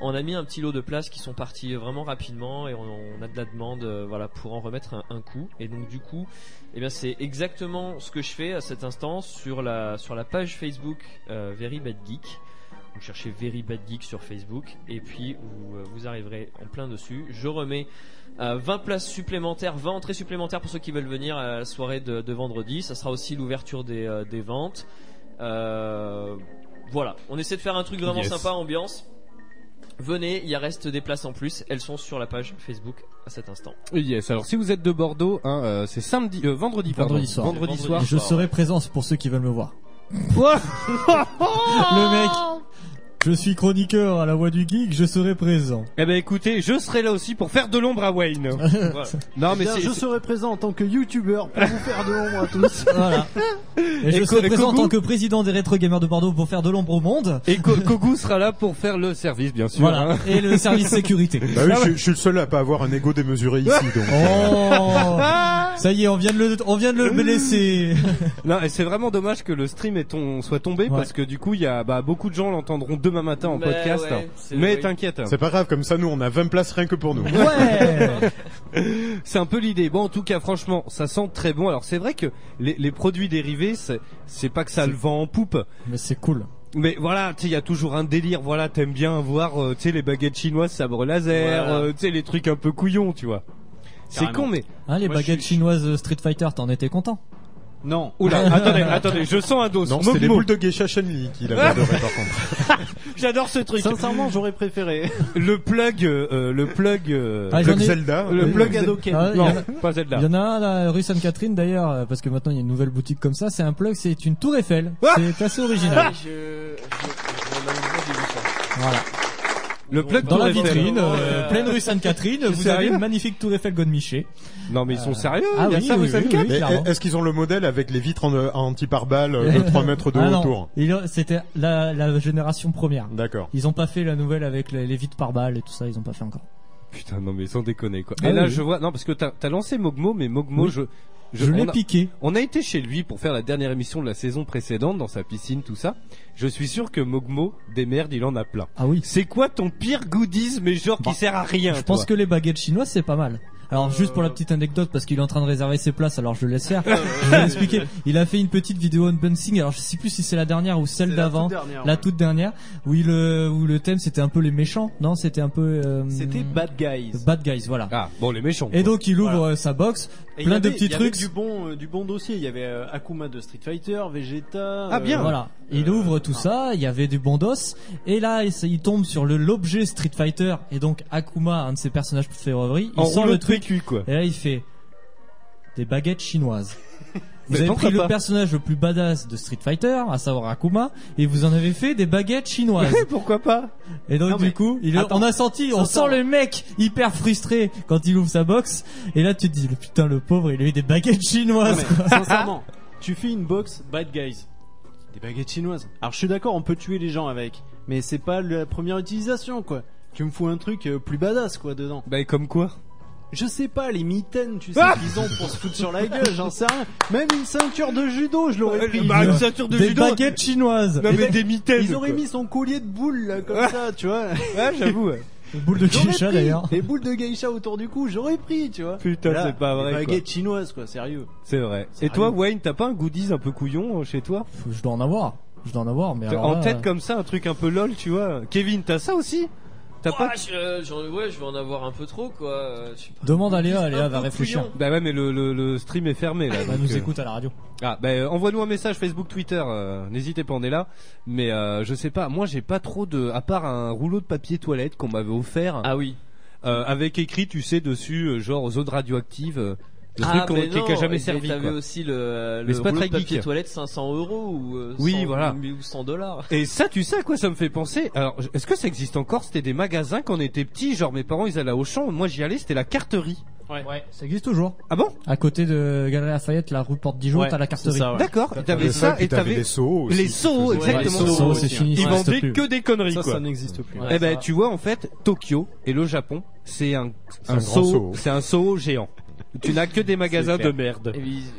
Speaker 3: On a mis un petit lot de places qui sont partis vraiment rapidement et on, on a de la demande euh, voilà pour en remettre un, un coup. Et donc du coup, eh bien c'est exactement ce que je fais à cet instant sur la sur la page Facebook euh, Very Bad Geek. Vous cherchez Very Bad Geek sur Facebook et puis vous, euh, vous arriverez en plein dessus. Je remets euh, 20 places supplémentaires, 20 entrées supplémentaires pour ceux qui veulent venir à la soirée de, de vendredi. Ça sera aussi l'ouverture des, euh, des ventes. Euh, voilà, on essaie de faire un truc vraiment
Speaker 4: Yes.
Speaker 3: sympa, ambiance. Venez, il y a reste des places en plus. Elles sont sur la page Facebook à cet instant.
Speaker 4: Yes. Alors si vous êtes de Bordeaux, hein, euh, c'est samedi, euh, vendredi, pardon.
Speaker 6: Vendredi soir.
Speaker 4: Vendredi
Speaker 3: Vendredi
Speaker 4: soir.
Speaker 6: Je serai présent pour ceux qui veulent me voir. *laughs* *laughs* Le mec, je suis chroniqueur à la voix du geek, je serai présent.
Speaker 4: Eh ben écoutez, je serai là aussi pour faire de l'ombre à Wayne. *laughs* Voilà. Non mais
Speaker 9: Eh bien,
Speaker 4: c'est
Speaker 9: je serai présent en tant que youtubeur pour vous faire de l'ombre à tous.
Speaker 6: Voilà. *laughs* Et, je serai présent en tant que président des rétro gamers de Bordeaux pour faire de l'ombre au monde.
Speaker 4: et Ko- Kogu sera là pour faire le service bien sûr.
Speaker 6: Voilà.
Speaker 4: hein.
Speaker 6: Et le service sécurité.
Speaker 5: Bah oui, je, je suis le seul à pas avoir un ego démesuré *laughs* ici, donc.
Speaker 6: Oh Ça y est, on vient de le, on vient de le blesser. *laughs*
Speaker 4: Non, et c'est vraiment dommage que le stream est ton- soit tombé
Speaker 6: Ouais.
Speaker 4: parce que du coup, il y a bah, beaucoup de gens l'entendront demain matin en
Speaker 3: Mais
Speaker 4: podcast.
Speaker 3: ouais,
Speaker 4: mais t'inquiète,
Speaker 5: C'est pas grave, comme ça, nous, on a 20 places rien que pour nous.
Speaker 6: Ouais. *laughs*
Speaker 4: c'est un peu l'idée. Bon, en tout cas, franchement, ça sent très bon. Alors, c'est vrai que les, les produits dérivés, c'est c'est pas que ça le vend en poupe.
Speaker 6: Mais c'est cool.
Speaker 4: Mais voilà, tu sais, il y a toujours un délire. Voilà, t'aimes bien voir, euh, tu sais, les baguettes chinoises sabre laser,
Speaker 3: Voilà.
Speaker 4: euh, tu sais, les trucs un peu couillons, tu vois. C'est con, mais
Speaker 6: Hein, les
Speaker 7: Moi,
Speaker 6: baguettes
Speaker 7: je suis-
Speaker 6: chinoises euh, Street Fighter, t'en étais content
Speaker 9: Non.
Speaker 4: oula, attendez, attendez, je sens un dos.
Speaker 5: Non, c'était les boules de geisha Chun-Li qu'il avait adoré, par contre.
Speaker 4: J'adore ce truc.
Speaker 9: Sincèrement, j'aurais préféré.
Speaker 4: Le plug, euh, le plug, euh,
Speaker 6: Ah,
Speaker 5: Le
Speaker 6: j'en ai-
Speaker 5: Zelda.
Speaker 4: le
Speaker 6: Oui,
Speaker 4: plug Hadoken.
Speaker 6: Ah, il y
Speaker 4: non,
Speaker 6: en a-
Speaker 4: pas Zelda.
Speaker 6: Il y en a un là, rue Sainte-Catherine d'ailleurs, euh, parce que maintenant il y a une nouvelle boutique comme ça. C'est un plug, c'est une tour Eiffel.
Speaker 4: Ah
Speaker 6: c'est assez original.
Speaker 3: Ah, je, je, je-.
Speaker 6: Voilà.
Speaker 4: Le plug
Speaker 6: Dans la vitrine, euh, pleine rue Sainte-Catherine, *laughs* vous avez une magnifique tour Eiffel Godemiché.
Speaker 4: Non, mais ils sont sérieux.
Speaker 6: ah
Speaker 4: il y a
Speaker 6: oui,
Speaker 4: ça,
Speaker 6: oui,
Speaker 4: rue Sainte-Catherine
Speaker 6: oui,
Speaker 5: Mais
Speaker 6: clairement.
Speaker 5: est-ce qu'ils ont le modèle avec les vitres en, en anti-pare-balles de *laughs* 3 mètres de
Speaker 6: Ah non,
Speaker 5: hauteur
Speaker 6: il a- c'était la, la génération première.
Speaker 5: D'accord.
Speaker 6: Ils ont pas fait la nouvelle avec les, les vitres par balle et tout ça, ils ont pas fait encore.
Speaker 4: Putain, non, mais sans déconner, quoi.
Speaker 6: Ah
Speaker 4: et là,
Speaker 6: oui.
Speaker 4: je vois, non, parce que t'as as lancé Mogmo, mais Mogmo,
Speaker 6: Oui.
Speaker 4: je,
Speaker 6: Je, l'ai piqué.
Speaker 4: On a été chez lui pour faire la dernière émission de la saison précédente dans sa piscine, tout ça. Je suis sûr que Mogmo, des merdes, il en a plein.
Speaker 6: Ah oui.
Speaker 4: C'est quoi ton pire goodies, mais genre
Speaker 6: Bah,
Speaker 4: qui sert à rien
Speaker 6: Je pense que les baguettes chinoises c'est pas mal. Alors juste pour la petite anecdote parce qu'il est en train de réserver ses places alors je le laisse faire. *laughs* je vais expliquer. Il a fait une petite vidéo unboxing alors je sais plus si c'est la dernière ou celle
Speaker 9: C'est la
Speaker 6: d'avant.
Speaker 9: toute dernière,
Speaker 6: La
Speaker 9: ouais.
Speaker 6: toute dernière où il euh, où le thème c'était un peu les méchants. Non, c'était un peu euh,
Speaker 9: C'était Bad Guys.
Speaker 6: Bad Guys voilà.
Speaker 4: Ah, bon, les méchants.
Speaker 6: Et
Speaker 4: quoi.
Speaker 6: donc il ouvre
Speaker 9: Voilà.
Speaker 6: euh, sa box,
Speaker 9: Et il y
Speaker 6: plein de
Speaker 9: avait-
Speaker 6: petits
Speaker 9: il y avait
Speaker 6: trucs.
Speaker 9: Du bon, euh, du bon dossier. Il y avait euh, Akuma de Street Fighter, Vegeta.
Speaker 4: Ah, bien.
Speaker 9: euh,
Speaker 6: Voilà, il
Speaker 9: Euh,
Speaker 6: ouvre tout
Speaker 9: ah.
Speaker 6: ça, il y avait du bon dos, et là il, il tombe sur le l'objet Street Fighter, et donc Akuma, un de ses personnages favoris, il
Speaker 4: en
Speaker 6: sort le truc,
Speaker 4: quoi.
Speaker 6: et là il fait des baguettes chinoises. Vous
Speaker 4: Mais
Speaker 6: avez pris le
Speaker 4: pas
Speaker 6: personnage le plus badass de Street Fighter, à savoir Akuma, et vous en avez fait des baguettes chinoises. *laughs*
Speaker 4: Pourquoi pas
Speaker 6: Et donc
Speaker 9: Non,
Speaker 6: du coup, il,
Speaker 9: Attends.
Speaker 6: on a senti, on sent le mec hyper frustré quand il ouvre sa box, et là tu te dis, le putain le pauvre, il a eu des baguettes
Speaker 9: Non,
Speaker 6: chinoises.
Speaker 9: mais, sincèrement, *laughs* tu fais une box Bad Guys. Des baguettes chinoises. Alors je suis d'accord, on peut tuer les gens avec. Mais c'est pas la première utilisation, quoi. Tu me fous un truc euh, plus badass, quoi, dedans.
Speaker 4: Bah, comme quoi
Speaker 9: Je sais pas, les mitaines, tu sais,
Speaker 4: Ah
Speaker 9: qu'ils ont pour se foutre sur la gueule, j'en sais rien. Même une ceinture de judo, je l'aurais pris.
Speaker 4: Bah, une ceinture de
Speaker 6: des
Speaker 4: judo.
Speaker 6: baguettes chinoises.
Speaker 4: Non, mais des mitaines.
Speaker 9: Ils auraient
Speaker 4: quoi.
Speaker 9: mis son collier de boules, là, comme ça, tu vois.
Speaker 4: Ouais, j'avoue.
Speaker 6: Des boules de geisha d'ailleurs.
Speaker 9: Les boules de geisha autour du cou, j'aurais pris, tu vois.
Speaker 4: Putain, c'est pas vrai,
Speaker 9: des
Speaker 4: quoi.
Speaker 9: Baguettes chinoises, quoi, sérieux.
Speaker 4: C'est vrai. Et toi, Wayne, t'as pas un goodies un peu couillon euh, chez toi?
Speaker 6: Je dois en avoir. Je dois en avoir, mais alors
Speaker 4: En
Speaker 6: là,
Speaker 4: tête comme ça, un truc un peu lol, tu vois. Kevin, t'as ça aussi? T'as pas
Speaker 3: Ah, je, j'en- ouais, je vais en avoir un peu trop, quoi. Euh, je sais pas.
Speaker 6: Demande à Léa, Léa va réfléchir.
Speaker 3: couillon.
Speaker 4: Bah ouais, mais le, le, le stream est fermé là.
Speaker 6: Elle
Speaker 4: donc,
Speaker 6: nous
Speaker 4: euh,
Speaker 6: écoute à la radio.
Speaker 4: Ah, bah euh, envoie-nous un message Facebook, Twitter. euh, N'hésitez pas, on est là. Mais euh, je sais pas. Moi, j'ai pas trop de, à part un rouleau de papier toilette qu'on m'avait offert.
Speaker 3: Ah oui.
Speaker 4: euh, avec écrit, tu sais, dessus, euh, genre zone radioactive, euh, le
Speaker 3: Ah,
Speaker 4: truc qui, qui a
Speaker 3: non,
Speaker 4: jamais
Speaker 3: mais
Speaker 4: servi.
Speaker 3: T'avais aussi le,
Speaker 4: Mais
Speaker 3: le
Speaker 4: c'est pas
Speaker 3: rouleau
Speaker 4: très
Speaker 3: de papier
Speaker 4: geek.
Speaker 3: toilette 500 euros ou euh,
Speaker 4: Oui,
Speaker 3: 100
Speaker 4: voilà.
Speaker 3: ou 100 dollars.
Speaker 4: Et ça, tu sais à quoi ça me fait penser? Alors, est-ce que ça existe encore? C'était des magasins quand on était petits, genre mes parents ils allaient au champ, moi j'y allais, c'était la carterie.
Speaker 7: Ouais.
Speaker 6: Ça existe toujours.
Speaker 4: Ah bon?
Speaker 6: À côté de Galerie Lafayette, la rue Porte Dijon,
Speaker 7: Ouais,
Speaker 6: t'as la carterie.
Speaker 7: ouais.
Speaker 4: D'accord, t'avais ça et
Speaker 5: t'avais les seaux aussi.
Speaker 4: les seaux, exactement.
Speaker 7: les seaux,
Speaker 6: c'est fini.
Speaker 4: Ils vendaient
Speaker 6: plus.
Speaker 4: que des conneries
Speaker 7: Ça,
Speaker 4: quoi.
Speaker 7: ça n'existe plus.
Speaker 4: Eh ben, tu vois, en fait, Tokyo et le Japon, c'est un, un,
Speaker 5: un
Speaker 4: seau. c'est un seau géant. Tu n'as que des magasins de merde.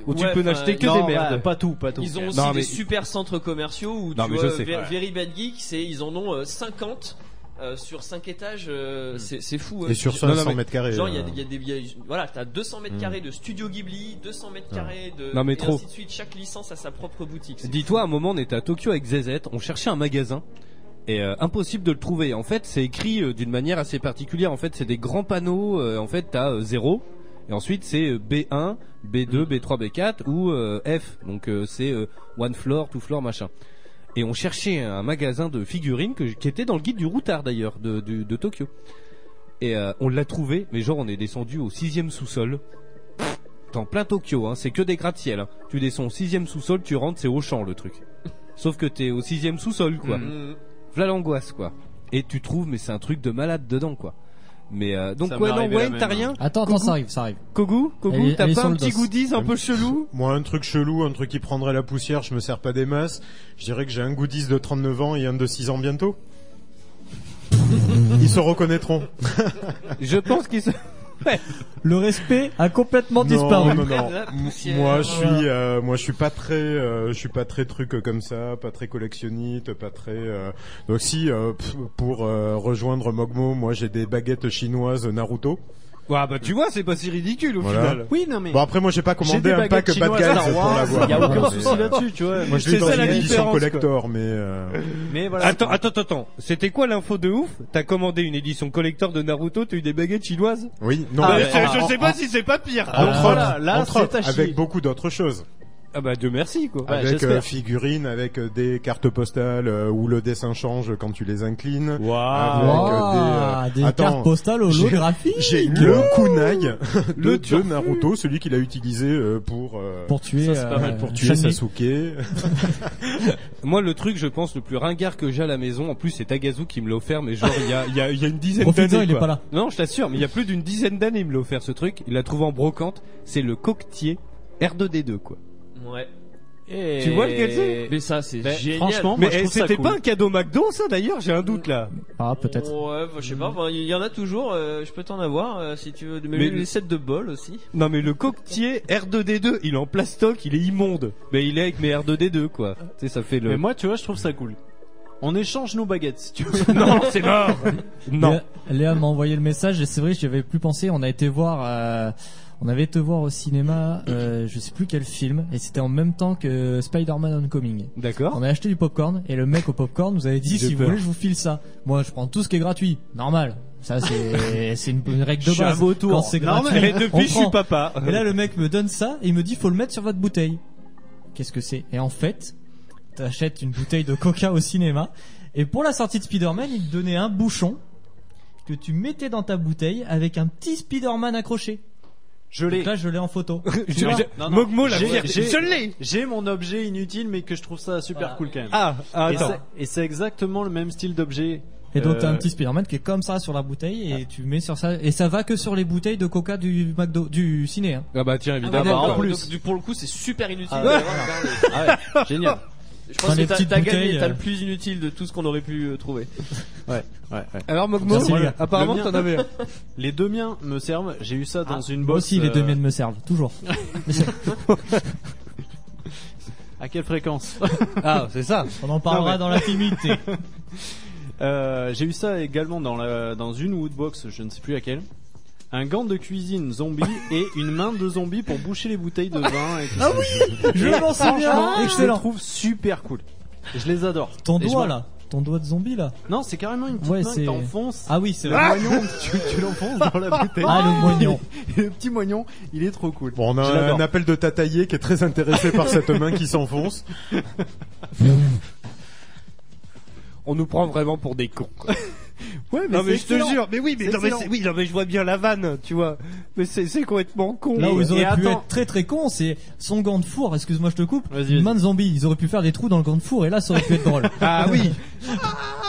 Speaker 4: Où tu
Speaker 3: ouais,
Speaker 4: peux n'acheter que
Speaker 3: ils-
Speaker 4: des merdes.
Speaker 7: bah, pas tout, pas tout.
Speaker 3: Ils ont aussi
Speaker 4: Non,
Speaker 3: des
Speaker 4: mais-
Speaker 3: super centres commerciaux où
Speaker 4: Non,
Speaker 3: tu vois,
Speaker 4: je sais.
Speaker 3: Ver-. Very Bad Geek, c'est ils en ont euh, 50 euh, sur 5 étages, euh, c'est c'est fou. hein.
Speaker 5: Et sur
Speaker 3: Genre,
Speaker 5: 500
Speaker 4: non, mais-
Speaker 5: mètres carrés.
Speaker 3: Genre il y a,
Speaker 5: euh,
Speaker 3: il y a des, y a- voilà, t'as 200 mètres
Speaker 5: Mm.
Speaker 3: carrés de Studio Ghibli, 200 mètres carrés de,
Speaker 4: Non, mais
Speaker 3: et
Speaker 4: trop.
Speaker 3: ainsi de suite. Chaque licence a sa propre boutique.
Speaker 4: Dis-toi, à un moment, on était à Tokyo avec ZZ, on cherchait un magasin. Et euh, impossible de le trouver. En fait, c'est écrit euh, d'une manière assez particulière. En fait, c'est des grands panneaux. euh, en fait, t'as euh, 0. Et ensuite, c'est euh, B1, B2, B3, B4 ou euh, F. Donc, euh, c'est euh, one floor, two floor, machin. Et on cherchait un magasin de figurines que, qui était dans le guide du routard d'ailleurs de, Tokyo. Et on l'a trouvé, mais genre on est descendu au sixième sous-sol. T'es en plein Tokyo, hein, c'est que des gratte-ciel. hein. Tu descends au sixième sous-sol, tu rentres, c'est au champ le truc. Sauf que t'es au sixième sous-sol, quoi.
Speaker 3: Mm.
Speaker 4: V'là l'angoisse, quoi. Et tu trouves, mais c'est un truc de malade dedans, quoi. Mais euh, donc ouais, non, Wayne, t'as
Speaker 7: hein.
Speaker 4: rien
Speaker 6: Attends, attends,
Speaker 4: Coucou.
Speaker 6: ça arrive, ça arrive.
Speaker 4: Kogu, Kogu, t'as pas un petit goodies un peu chelou?
Speaker 5: Moi, un truc chelou, un truc qui prendrait la poussière, je me sers pas des masses. Je dirais que j'ai un goodies de 39 ans et un de 6 ans bientôt. *laughs* Ils se reconnaîtront.
Speaker 4: Je pense qu'ils se...
Speaker 6: Le respect a complètement disparu.
Speaker 5: Non, non. Moi, je suis, euh, moi, je suis pas très, euh, je suis pas très truc comme ça, pas très collectionniste, pas très. euh, Donc si, euh, pour euh, rejoindre Mogmo, moi, j'ai des baguettes chinoises Naruto.
Speaker 4: Ouais, bah tu vois, c'est pas si ridicule au
Speaker 5: Voilà.
Speaker 4: final.
Speaker 7: Oui, non mais.
Speaker 5: Bon après, moi, j'ai pas
Speaker 7: J'ai
Speaker 5: commandé
Speaker 7: des
Speaker 5: un pack Bad
Speaker 7: chinoises
Speaker 5: Guys
Speaker 7: Star
Speaker 5: pour
Speaker 7: Wars,
Speaker 5: l'avoir.
Speaker 7: y a aucun souci là-dessus, tu vois.
Speaker 5: Moi, je
Speaker 4: C'est
Speaker 5: l'ai dans
Speaker 4: ça, la
Speaker 5: une édition
Speaker 4: différence,
Speaker 5: collector, mais. euh,
Speaker 7: Mais voilà.
Speaker 4: Attends, attends, attends, attends. C'était quoi l'info de ouf? T'as commandé une édition collector de Naruto, t'as eu des baguettes chinoises?
Speaker 5: Oui, non.
Speaker 4: Bah,
Speaker 5: mais
Speaker 4: je, sais pas
Speaker 5: en-
Speaker 4: si c'est pas pire.
Speaker 5: Entre autres,
Speaker 7: voilà, là,
Speaker 5: entre
Speaker 7: c'est
Speaker 5: autres,
Speaker 7: à chier.
Speaker 5: avec beaucoup d'autres choses.
Speaker 4: Ah bah Dieu merci quoi.
Speaker 5: Avec
Speaker 7: j'espère.
Speaker 5: euh, figurines, avec euh, des cartes postales euh, où le dessin change quand tu les inclines.
Speaker 4: Waouh.
Speaker 5: Avec, euh,
Speaker 6: des,
Speaker 5: des, attends,
Speaker 6: cartes postales holographiques.
Speaker 5: J'ai le kunai
Speaker 4: Le.
Speaker 5: Naruto, celui qu'il a utilisé euh, pour euh,
Speaker 6: Pour tuer,
Speaker 3: Ça, c'est pas mal
Speaker 6: euh,
Speaker 3: pour
Speaker 5: tuer
Speaker 6: Chun-Li.
Speaker 5: Sasuke. *laughs*
Speaker 4: Moi le truc je pense le plus ringard que j'ai à la maison, en plus c'est Tagazu qui me l'a offert, mais genre il y a, il y, a, y a une dizaine d'années.
Speaker 6: il est pas là.
Speaker 4: Non je t'assure, mais il y a plus d'une dizaine d'années il me l'a offert ce truc. Il l'a trouvé en brocante. C'est le coquetier R2D2 quoi.
Speaker 3: Ouais.
Speaker 7: Et-
Speaker 4: Tu vois lequel c'est?
Speaker 3: Mais ça, c'est
Speaker 7: Ben,
Speaker 3: génial.
Speaker 7: franchement,
Speaker 4: mais
Speaker 7: moi,
Speaker 4: eh, c'était
Speaker 7: cool.
Speaker 4: pas un cadeau McDo ça d'ailleurs J'ai un doute là.
Speaker 6: Ah, peut-être.
Speaker 3: Ouais, bah, je sais pas. Il y en a toujours. euh, je peux t'en avoir euh, si tu veux. Mais,
Speaker 4: Mais-
Speaker 3: les sets de bol aussi.
Speaker 4: Non mais le coquetier R2D2, il est en plastoc, il est immonde. Mais il est avec mes R2D2 quoi. Tu sais ça fait le.
Speaker 7: Mais moi, tu vois, je trouve ça cool. On échange nos baguettes, si tu veux. *laughs*
Speaker 4: non c'est mort. *laughs* non.
Speaker 6: Léa, Léa m'a envoyé le message et c'est vrai, j'y avais plus pensé. On a été voir, euh, on avait été voir au cinéma, euh, je sais plus quel film, et c'était en même temps que Spider-Man Homecoming.
Speaker 4: D'accord.
Speaker 6: On a acheté du popcorn et le mec au popcorn nous avait dit
Speaker 4: J'ai
Speaker 6: si vous
Speaker 4: peur.
Speaker 6: voulez je vous file ça. Moi je prends tout ce qui est gratuit, normal. Ça c'est *laughs* c'est une, une règle de
Speaker 7: Je suis
Speaker 6: base. Quand c'est
Speaker 7: Normal.
Speaker 6: gratuit,
Speaker 4: Et
Speaker 6: on
Speaker 4: depuis je
Speaker 6: prend.
Speaker 4: suis papa.
Speaker 6: Et là, le mec me donne ça et il me dit faut le mettre sur votre bouteille. Qu'est-ce que c'est? Et en fait, t'achètes une bouteille de coca au cinéma et pour la sortie de Spider-Man, il te donnait un bouchon que tu mettais dans ta bouteille avec un petit Spider-Man accroché.
Speaker 7: Je l'ai.
Speaker 6: Donc là, je l'ai en photo. *laughs*
Speaker 4: Je-
Speaker 7: Non, non.
Speaker 4: Mogmo la
Speaker 7: J'ai-
Speaker 4: Je l'ai.
Speaker 7: J'ai mon objet inutile, mais que je trouve ça super
Speaker 6: Voilà.
Speaker 7: cool quand même.
Speaker 4: Ah, ah,
Speaker 7: et
Speaker 4: attends.
Speaker 7: c'est- et c'est exactement le même style d'objet.
Speaker 6: Et donc t'as
Speaker 7: Euh,
Speaker 6: un petit Spider-Man qui est comme ça sur la bouteille et tu mets sur ça et ça va que sur les bouteilles de coca du McDo du ciné. Hein.
Speaker 4: Ah bah tiens
Speaker 3: Ah,
Speaker 4: évidemment.
Speaker 7: bah, en plus.
Speaker 3: Donc, du- pour le coup, c'est super inutile.
Speaker 7: Ah,
Speaker 3: d'avoir
Speaker 7: ouais.
Speaker 3: regardé.
Speaker 7: Ah ouais, génial.
Speaker 3: Je pense que t'as gagné. T'as
Speaker 6: euh.
Speaker 3: le plus inutile de tout ce qu'on aurait pu euh, trouver. *laughs*
Speaker 7: Ouais, ouais, ouais.
Speaker 4: Alors Mogmo,
Speaker 6: Merci, les gars.
Speaker 4: apparemment
Speaker 7: Le mien.
Speaker 4: t'en avais un. *laughs*
Speaker 7: Les deux miens me servent. J'ai eu ça dans une
Speaker 6: Moi
Speaker 7: box.
Speaker 6: aussi, les deux
Speaker 7: euh,
Speaker 6: miennes me servent toujours. *laughs*
Speaker 7: À quelle fréquence
Speaker 4: Ah c'est ça.
Speaker 6: On en parlera
Speaker 7: Non, mais-
Speaker 6: dans l'intimité.
Speaker 7: Euh, J'ai eu ça également dans, la, dans une Woodbox, je ne sais plus laquelle. Un gant de cuisine zombie *laughs* et une main de zombie pour boucher les bouteilles de vin. Et tout
Speaker 6: Ah
Speaker 7: ça.
Speaker 6: Je
Speaker 7: Et
Speaker 6: m'en souviens.
Speaker 7: franchement, Je les trouve super cool. Je les adore.
Speaker 6: Ton
Speaker 7: Et
Speaker 6: doigt là, ton doigt de zombie là.
Speaker 7: Non, c'est carrément une petite
Speaker 6: Ouais,
Speaker 7: main
Speaker 6: c'est-
Speaker 7: que t'enfonces.
Speaker 6: Ah oui, c'est
Speaker 7: Le moignon, tu, tu l'enfonces dans la bouteille.
Speaker 6: Ah le moignon.
Speaker 7: Et *laughs* le petit moignon, il est trop cool.
Speaker 5: Bon, on a un, appel de Tataillé qui est très intéressé par cette main qui s'enfonce. *laughs*
Speaker 4: On nous prend vraiment pour des cons. quoi. Ouais, mais non, mais je te jure, mais oui, mais, non, mais oui, non, mais je vois bien la vanne, tu vois. Mais c'est, complètement con.
Speaker 6: Là où ils auraient
Speaker 9: Et
Speaker 6: pu
Speaker 9: attends.
Speaker 6: être très très cons, c'est son gant de four, excuse-moi je te coupe, main de zombie, ils auraient pu faire des trous dans le gant de four et là ça aurait pu être drôle. *laughs*
Speaker 4: Ah oui.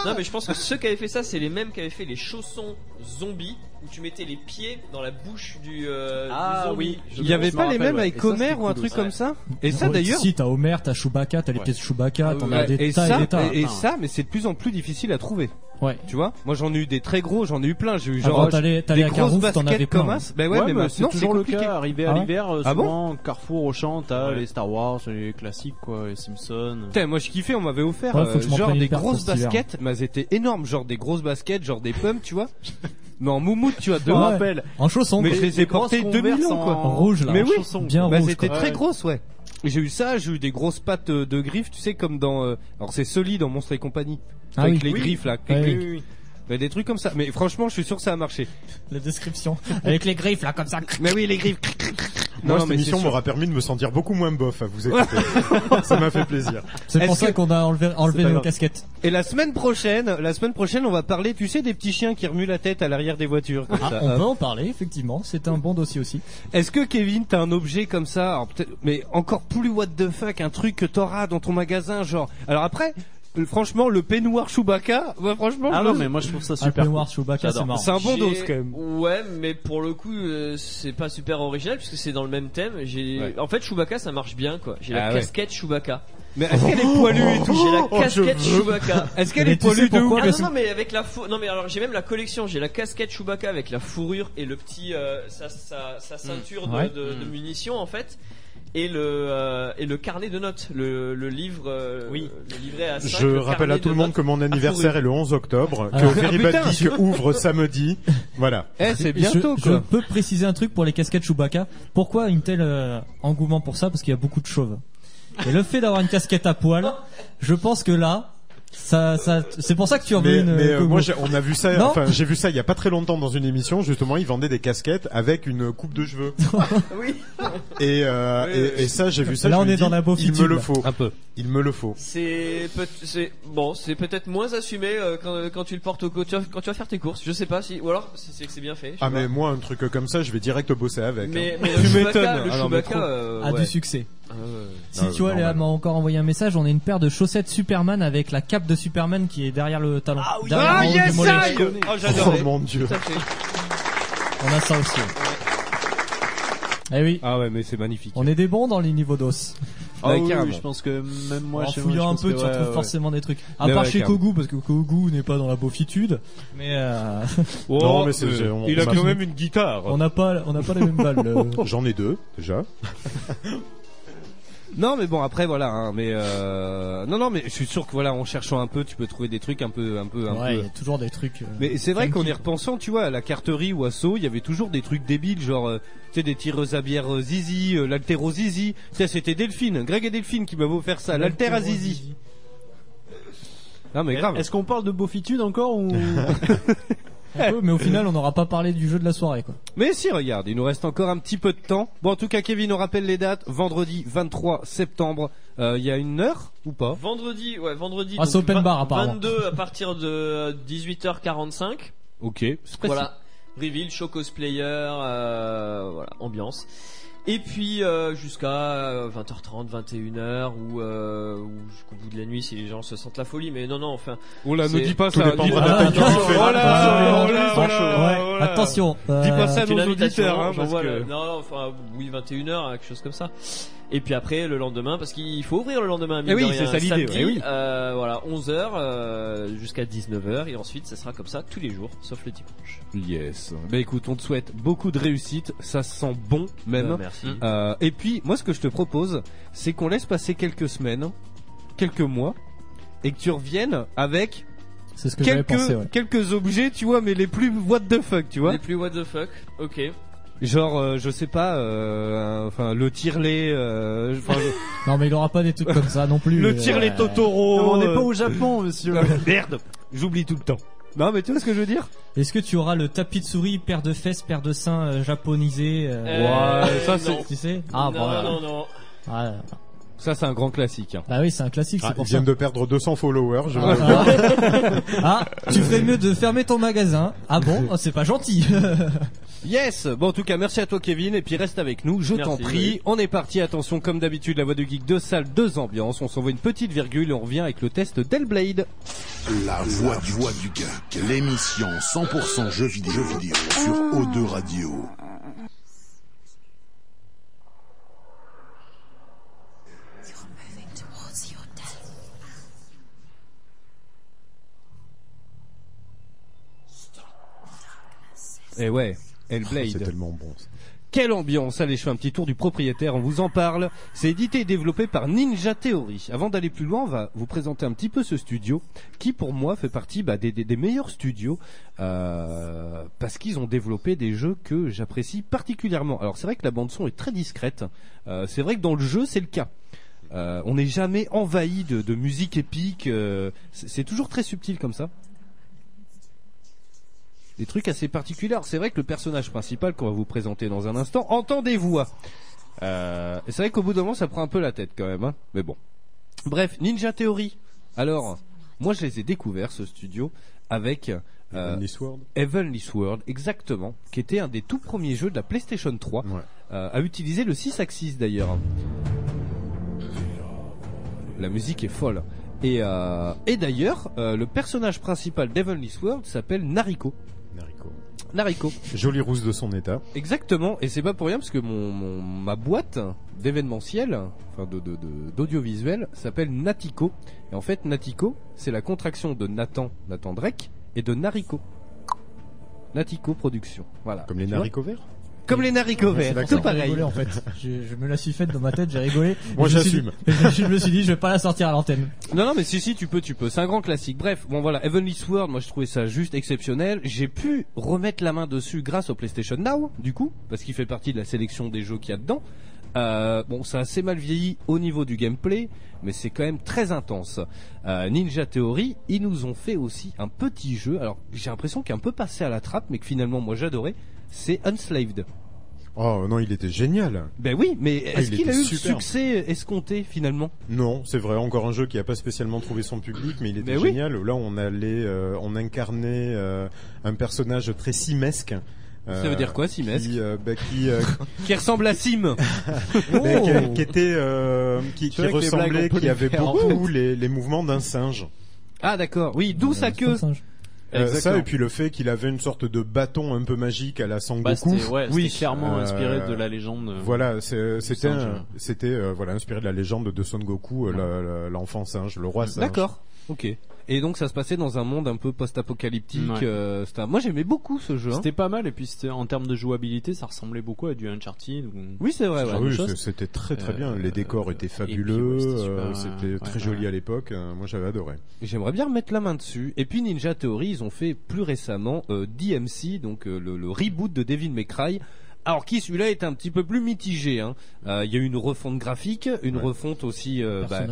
Speaker 3: Non, mais je pense que ceux qui avaient fait ça, c'est les mêmes qui avaient fait les chaussons zombies où tu mettais les pieds dans la bouche du, euh,
Speaker 9: Ah,
Speaker 3: du zombie.
Speaker 9: oui.
Speaker 4: Il y avait pas les mêmes
Speaker 9: ouais.
Speaker 4: avec Homer ou un truc comme ça Et ça
Speaker 6: Ouais,
Speaker 4: d'ailleurs.
Speaker 6: Si, t'as Homer, t'as Chewbacca, t'as les
Speaker 9: Ouais.
Speaker 6: pieds de Chewbacca,
Speaker 3: Ah,
Speaker 6: t'en
Speaker 3: ouais.
Speaker 6: as des
Speaker 4: et
Speaker 6: tas
Speaker 4: ça,
Speaker 6: et des tas.
Speaker 4: et, ça, mais c'est de plus en plus difficile à trouver.
Speaker 6: Ouais.
Speaker 4: Tu vois Moi j'en ai eu des très gros, j'en ai eu plein. J'ai eu
Speaker 6: Avant,
Speaker 4: genre
Speaker 6: t'allais t'allais
Speaker 4: des
Speaker 6: à
Speaker 4: grosses
Speaker 6: Carouf, t'en avais
Speaker 4: baskets
Speaker 6: plein.
Speaker 4: comme as. Ben ouais, mais
Speaker 9: mais c'est
Speaker 4: maintenant c'est
Speaker 9: toujours le
Speaker 4: compliqué.
Speaker 9: cas. Arrivé
Speaker 4: Ah
Speaker 9: à
Speaker 4: ouais
Speaker 9: l'hiver, euh,
Speaker 4: Ah bon
Speaker 9: Carrefour, Auchan, t'as
Speaker 6: Ouais.
Speaker 9: les Star Wars, les classiques quoi, les Simpsons.
Speaker 4: Putain, moi je kiffais, on m'avait offert
Speaker 6: Ouais,
Speaker 4: euh, genre des grosses baskets, mais elles étaient énormes, genre des grosses baskets, genre des pumps, tu vois. *laughs* mais en moumoute, tu vois, de
Speaker 6: Ouais.
Speaker 4: ouf.
Speaker 9: rappelle.
Speaker 6: En chaussons.
Speaker 4: Mais
Speaker 6: quoi.
Speaker 4: je les ai portées 2000 ans, quoi.
Speaker 6: En rouge là.
Speaker 4: Mais oui,
Speaker 6: bien
Speaker 4: Bah,
Speaker 6: rouge.
Speaker 4: c'était
Speaker 6: quoi.
Speaker 4: très
Speaker 9: Ouais.
Speaker 4: grosse, ouais. J'ai eu ça, j'ai eu des grosses pattes euh, de griffes, tu sais, comme dans. euh, alors c'est solide en Monstre et compagnie.
Speaker 6: Ah
Speaker 4: avec
Speaker 6: oui.
Speaker 4: les griffes là. Clic,
Speaker 6: oui.
Speaker 4: clic. Ouais, des trucs comme ça. Mais franchement, je suis sûr que ça a marché.
Speaker 6: La description. Avec les griffes là comme ça.
Speaker 4: Mais oui, les griffes.
Speaker 5: Moi,
Speaker 4: non,
Speaker 5: cette émission m'aura permis de me sentir beaucoup moins bof à vous écouter. *laughs* ça m'a fait plaisir.
Speaker 6: C'est pour ça qu'on a enlevé, enlevé nos casquettes.
Speaker 4: Et la semaine prochaine, la semaine prochaine, on va parler, tu sais, des petits chiens qui remuent la tête à l'arrière des voitures. Comme
Speaker 6: Ah,
Speaker 4: ça.
Speaker 6: on peut en parler effectivement. C'est un bon dossier aussi.
Speaker 4: Est-ce que Kevin, t'as un objet comme ça, alors peut-être- mais encore plus what the fuck, un truc que t'auras dans ton magasin, genre. Alors après, franchement, le peignoir Chewbacca, bah, franchement,
Speaker 9: Ah
Speaker 4: je-
Speaker 9: non, mais moi je trouve ça super.
Speaker 6: peignoir Chewbacca,
Speaker 9: J'adore.
Speaker 6: c'est marrant.
Speaker 4: c'est un bon
Speaker 3: J'ai-
Speaker 4: dos quand même.
Speaker 3: Ouais, mais pour le coup, euh, c'est pas super original puisque c'est dans le même thème. J'ai,
Speaker 4: Ouais.
Speaker 3: en fait, Chewbacca, ça marche bien quoi. J'ai la
Speaker 4: Ah ouais.
Speaker 3: casquette Chewbacca.
Speaker 4: Mais est-ce qu'elle est poilue et tout
Speaker 3: J'ai la *laughs* casquette. Chewbacca.
Speaker 4: Est-ce qu'elle
Speaker 6: Mais
Speaker 4: est
Speaker 6: tu sais
Speaker 4: poilue de
Speaker 6: pourquoi
Speaker 4: ouf
Speaker 3: Ah non, non, mais avec la fou... non mais alors j'ai même la collection. J'ai la casquette Chewbacca avec la fourrure et le petit euh, sa, sa, sa ceinture de,
Speaker 6: Ouais.
Speaker 3: de, de
Speaker 9: Mm.
Speaker 3: munitions en fait. Et le euh, et le carnet de notes, le, le livre, euh,
Speaker 9: Oui.
Speaker 3: le livret à 5,
Speaker 5: Je
Speaker 3: le
Speaker 5: rappelle à tout le monde que mon anniversaire est le 11 octobre, que
Speaker 6: Ah.
Speaker 5: Very
Speaker 4: Ah,
Speaker 5: Bad
Speaker 4: putain.
Speaker 5: Geek ouvre samedi. Voilà.
Speaker 4: Eh, c'est
Speaker 6: Je-
Speaker 4: bientôt
Speaker 6: je,
Speaker 4: quoi.
Speaker 6: peux préciser un truc pour les casquettes Chewbacca. Pourquoi une telle euh, engouement pour ça? Parce qu'il y a beaucoup de chauves. Et le fait d'avoir une casquette à poil, je pense que là, ça, ça, c'est pour ça que tu en veux
Speaker 5: Mais,
Speaker 6: une.
Speaker 5: mais, euh, moi, j'ai- on a vu ça.
Speaker 6: Non.
Speaker 5: Enfin, j'ai vu ça il y a pas très longtemps dans une émission. Justement, ils vendaient des casquettes avec une coupe de cheveux. *laughs*
Speaker 3: Oui.
Speaker 5: Et, euh,
Speaker 3: Oui,
Speaker 5: et,
Speaker 3: oui.
Speaker 5: et ça, j'ai vu ça.
Speaker 6: Là, on est
Speaker 5: dis,
Speaker 6: dans la
Speaker 5: Il me
Speaker 6: beaufitude,
Speaker 5: le faut.
Speaker 4: Un peu.
Speaker 5: Il me le faut.
Speaker 3: C'est bon, c'est peut-être moins assumé euh, quand, quand tu le portes au co- tu vas- quand tu vas faire tes courses. Je sais pas si ou alors c'est que c'est bien fait.
Speaker 5: Ah
Speaker 3: pas.
Speaker 5: mais moi un truc comme ça, je vais direct bosser avec.
Speaker 3: mais,
Speaker 5: hein.
Speaker 3: mais *laughs*
Speaker 4: Tu
Speaker 3: le Chewbacca,
Speaker 4: m'étonnes.
Speaker 3: le
Speaker 4: Ah non,
Speaker 3: Chewbacca, euh,
Speaker 6: a
Speaker 3: ouais.
Speaker 6: du succès.
Speaker 3: Ouais.
Speaker 6: Si tu vois, Léa m'a encore envoyé un message. On a une paire de chaussettes Superman avec la cape de Superman qui est derrière le talon.
Speaker 3: Ah oui.
Speaker 6: Derrière
Speaker 4: Ah yes,
Speaker 6: mollet.
Speaker 4: I Oh
Speaker 5: Oh
Speaker 4: j'adorais.
Speaker 5: mon dieu.
Speaker 6: On a ça aussi. Eh oui,
Speaker 4: Ah ouais, mais c'est magnifique.
Speaker 6: on est des bons dans les niveaux d'os.
Speaker 9: Ah oui, je pense que même moi,
Speaker 6: en
Speaker 9: chez moi,
Speaker 6: fouillant
Speaker 9: je
Speaker 6: un peu,
Speaker 9: que
Speaker 6: tu
Speaker 9: ouais,
Speaker 6: retrouves
Speaker 9: ouais.
Speaker 6: forcément des trucs. À
Speaker 4: Mais
Speaker 6: part
Speaker 4: ouais,
Speaker 6: chez
Speaker 4: carrément.
Speaker 6: Kogu, parce que Kogu n'est pas dans la beaufitude. Mais euh, *laughs*
Speaker 5: Non, mais c'est-
Speaker 4: euh,
Speaker 5: on-
Speaker 4: il a quand même une guitare.
Speaker 6: on n'a pas, on n'a pas les mêmes balles. euh. *laughs*
Speaker 5: J'en ai deux déjà. *laughs*
Speaker 4: Non, mais bon, après voilà, hein, mais euh... non, non, mais je suis sûr que voilà, en cherchant un peu, tu peux trouver des trucs un peu, un peu, un
Speaker 6: Ouais, il y
Speaker 4: peu.
Speaker 6: a toujours des trucs. euh,
Speaker 4: Mais c'est vrai qu'en y repensant, tu vois, à la carterie ou à Sceaux, il y avait toujours des trucs débiles, genre, euh, tu sais, des tireuses à bière euh, Zizi, euh, l'altéro Zizi. Tu sais, c'était Delphine, Greg et Delphine qui m'avaient offert ça, l'alter à Zizi. Non, mais grave.
Speaker 9: Est-ce qu'on parle de beaufitude encore ou *laughs* *laughs*
Speaker 6: Mais au final, on n'aura pas parlé du jeu de la soirée, quoi.
Speaker 4: Mais si, regarde, il nous reste encore un petit peu de temps. Bon, en tout cas, Kevin nous rappelle les dates. Vendredi 23 septembre, euh, il y a une heure ou pas?
Speaker 3: Vendredi, ouais, vendredi.
Speaker 6: Ah, c'est open bar, apparemment.
Speaker 3: 22 à partir de 18h45.
Speaker 4: Ok, c'est précis.
Speaker 3: Voilà. Reveal, show cosplayer, euh, voilà, ambiance. Et puis euh, jusqu'à euh, 20h30, 21h ou, euh, ou jusqu'au bout de la nuit si les gens se sentent la folie. Mais non, non, enfin.
Speaker 4: Oh là, ne dis pas ça. dis-
Speaker 5: de la taille que tu
Speaker 4: attention,
Speaker 6: euh,
Speaker 4: Dis pas ça à nos auditeurs, hein, parce que...
Speaker 3: le- Non, enfin, oui, 21h, quelque chose comme ça. Et puis après, le lendemain, parce qu'il faut ouvrir le lendemain,
Speaker 4: Eh oui,
Speaker 3: de rien,
Speaker 4: c'est ça l'idée,
Speaker 3: samedi,
Speaker 4: oui.
Speaker 3: euh, voilà, 11h euh, jusqu'à 19h, et ensuite, ça sera comme ça tous les jours, sauf le dimanche.
Speaker 4: Yes. Bah écoute, on te souhaite beaucoup de réussite. Ça sent bon même.
Speaker 3: Euh, merci.
Speaker 4: Euh, et puis, moi, ce que je te propose, c'est qu'on laisse passer quelques semaines, quelques mois, et que tu reviennes avec
Speaker 6: C'est ce que j'avais
Speaker 4: quelques
Speaker 6: pensé, ouais.
Speaker 4: quelques objets, tu vois, mais les plus what the fuck, tu vois.
Speaker 3: Les plus what the fuck, ok.
Speaker 4: Genre, euh, je sais pas, euh, enfin le tirelet, euh, *laughs*
Speaker 6: Non, mais il aura pas des trucs comme ça non plus.
Speaker 4: le
Speaker 6: euh,
Speaker 4: tirelet Totoro.
Speaker 9: On n'est
Speaker 4: euh,
Speaker 9: pas au Japon, monsieur. *laughs*
Speaker 4: Merde, j'oublie tout le temps. Non, mais tu vois ce que je veux dire
Speaker 6: Est-ce que tu auras le tapis de souris, paire de fesses, paire de seins euh, japonisé euh,
Speaker 3: Euh,
Speaker 4: Ouais, ça, c'est-
Speaker 3: non.
Speaker 6: Tu sais? Ah,
Speaker 3: non,
Speaker 6: bon, voilà.
Speaker 3: non, non.
Speaker 6: Ah,
Speaker 4: Ça, c'est un grand classique. hein.
Speaker 6: Bah oui, c'est un classique,
Speaker 5: Ah, ils viennent de perdre 200 followers. Je
Speaker 6: Ah, *laughs* ah, tu ferais mieux de fermer ton magasin. Ah bon? Oh, C'est pas gentil. *laughs*
Speaker 4: Yes Bon, en tout cas, merci à toi, Kevin, et puis reste avec nous, je t'en prie.
Speaker 3: oui.
Speaker 4: On est parti, attention, comme d'habitude, la voix de geek, deux salles, deux ambiances. On s'envoie une petite virgule et on revient avec le test d'Hellblade.
Speaker 2: La voix du, voix du geek, l'émission 100% jeux vidéo, jeux vidéo sur O2 Radio.
Speaker 4: Et ouais,
Speaker 5: C'est
Speaker 4: Hellblade.
Speaker 5: tellement bon.
Speaker 4: Quelle ambiance Allez, je fais un petit tour du propriétaire, on vous en parle. C'est édité et développé par Ninja Theory. Avant d'aller plus loin, on va vous présenter un petit peu ce studio, qui pour moi fait partie bah, des, des- des meilleurs studios, euh, parce qu'ils ont développé des jeux que j'apprécie particulièrement. Alors c'est vrai que la bande son est très discrète, Euh, c'est vrai que dans le jeu c'est le cas. Euh, on n'est jamais envahi de, de musique épique, euh, c'est c'est toujours très subtil comme ça des trucs assez particuliers. C'est vrai que le personnage principal qu'on va vous présenter dans un instant entend des voix. Euh, et c'est vrai qu'au bout d'un moment, ça prend un peu la tête quand même. Hein Mais bon. Bref, Ninja Theory. Alors, moi, je les ai découverts, ce studio, avec euh,
Speaker 5: Heavenly Sword.
Speaker 4: Heavenly Sword, exactement, qui était un des tout premiers jeux de la PlayStation 3,
Speaker 5: Ouais.
Speaker 4: euh, à utiliser le 6 axis d'ailleurs. La musique est folle. Et, euh, et d'ailleurs, euh, le personnage principal d'Heavenly Sword s'appelle Nariko.
Speaker 5: Nariko.
Speaker 4: Nariko.
Speaker 5: Jolie rousse de son état.
Speaker 4: Exactement, et c'est pas pour rien parce que mon, mon- ma boîte d'événementiel, enfin de de- de- d'audiovisuel, s'appelle Natiko. Et en fait, Natiko, c'est la contraction de Nathan, Nathan Drake, et de Nariko. Natiko Production. Voilà.
Speaker 5: Comme les
Speaker 4: Tu vois
Speaker 5: naricots verts.
Speaker 4: Comme les naricots verts, tout
Speaker 6: J'ai
Speaker 4: pareil.
Speaker 6: rigolé en fait. Je, je me la suis faite dans ma tête, j'ai rigolé. *laughs*
Speaker 5: Moi, j'assume.
Speaker 6: Je me suis dit, je vais pas la sortir à l'antenne.
Speaker 4: Non, non, mais si, si, tu peux, tu peux. C'est un grand classique. Bref, bon voilà, Heavenly Sword, moi je trouvais ça juste exceptionnel. J'ai pu remettre la main dessus grâce au PlayStation Now, du coup, parce qu'il fait partie de la sélection des jeux qu'il y a dedans. Euh, bon, ça a assez mal vieilli au niveau du gameplay, mais c'est quand même très intense. Euh, Ninja Theory, ils nous ont fait aussi un petit jeu. Alors, j'ai l'impression qu'il est un peu passé à la trappe, mais que finalement, moi j'adorais. C'est Unslaved.
Speaker 5: Oh non, il était génial.
Speaker 4: Ben oui, mais
Speaker 5: Ah,
Speaker 4: est-ce
Speaker 5: il
Speaker 4: qu'il a eu le succès escompté finalement?
Speaker 5: Non, c'est vrai, encore un jeu qui a pas spécialement trouvé son public, mais il était
Speaker 4: oui.
Speaker 5: génial. Là, on allait, euh, on incarnait euh, un personnage très simesque.
Speaker 4: Ça veut dire quoi, simesque
Speaker 5: qui, euh, bah, qui, euh, *laughs*
Speaker 4: Qui ressemble à Sim *laughs*
Speaker 5: bah,
Speaker 6: Oh.
Speaker 5: qui, qui était, euh, qui,
Speaker 9: blagues,
Speaker 5: ressemblait, qui avait
Speaker 9: faire en
Speaker 5: beaucoup les, les mouvements d'un singe.
Speaker 4: Ah d'accord, oui, d'où sa queue.
Speaker 5: Euh, ça et puis le fait qu'il avait une sorte de bâton un peu magique à la
Speaker 7: Bah,
Speaker 5: Sangoku.
Speaker 7: ouais,
Speaker 5: oui,
Speaker 7: clairement
Speaker 5: Euh,
Speaker 7: inspiré de la légende. euh,
Speaker 5: Voilà, c'est- c'était euh, voilà inspiré de la légende de Son Goku, l'enfant singe, le roi singe.
Speaker 4: D'accord. Ok. Et donc ça se passait dans un monde un peu post-apocalyptique.
Speaker 7: Ouais.
Speaker 4: euh, c'était un- Moi j'aimais beaucoup ce jeu. hein.
Speaker 7: C'était pas mal et puis c'était en termes de jouabilité, ça ressemblait beaucoup à du Uncharted ou
Speaker 4: Oui c'est vrai. ouais.
Speaker 5: Ah oui, c'est- c'était très très
Speaker 7: Euh,
Speaker 5: bien. Les décors étaient
Speaker 7: et puis,
Speaker 5: fabuleux,
Speaker 7: ouais, c'était super,
Speaker 5: euh,
Speaker 7: ouais,
Speaker 5: c'était
Speaker 7: ouais,
Speaker 5: très
Speaker 7: ouais,
Speaker 5: joli
Speaker 7: ouais.
Speaker 5: à l'époque. euh, moi j'avais adoré.
Speaker 4: J'aimerais bien remettre la main dessus. Et puis Ninja Theory, ils ont fait plus récemment euh, DMC, donc euh, le, le reboot de Devil May Cry. Alors qui celui-là est un petit peu plus mitigé. hein. Euh, Il y a eu une refonte graphique, une
Speaker 5: Ouais.
Speaker 4: refonte aussi euh, bah,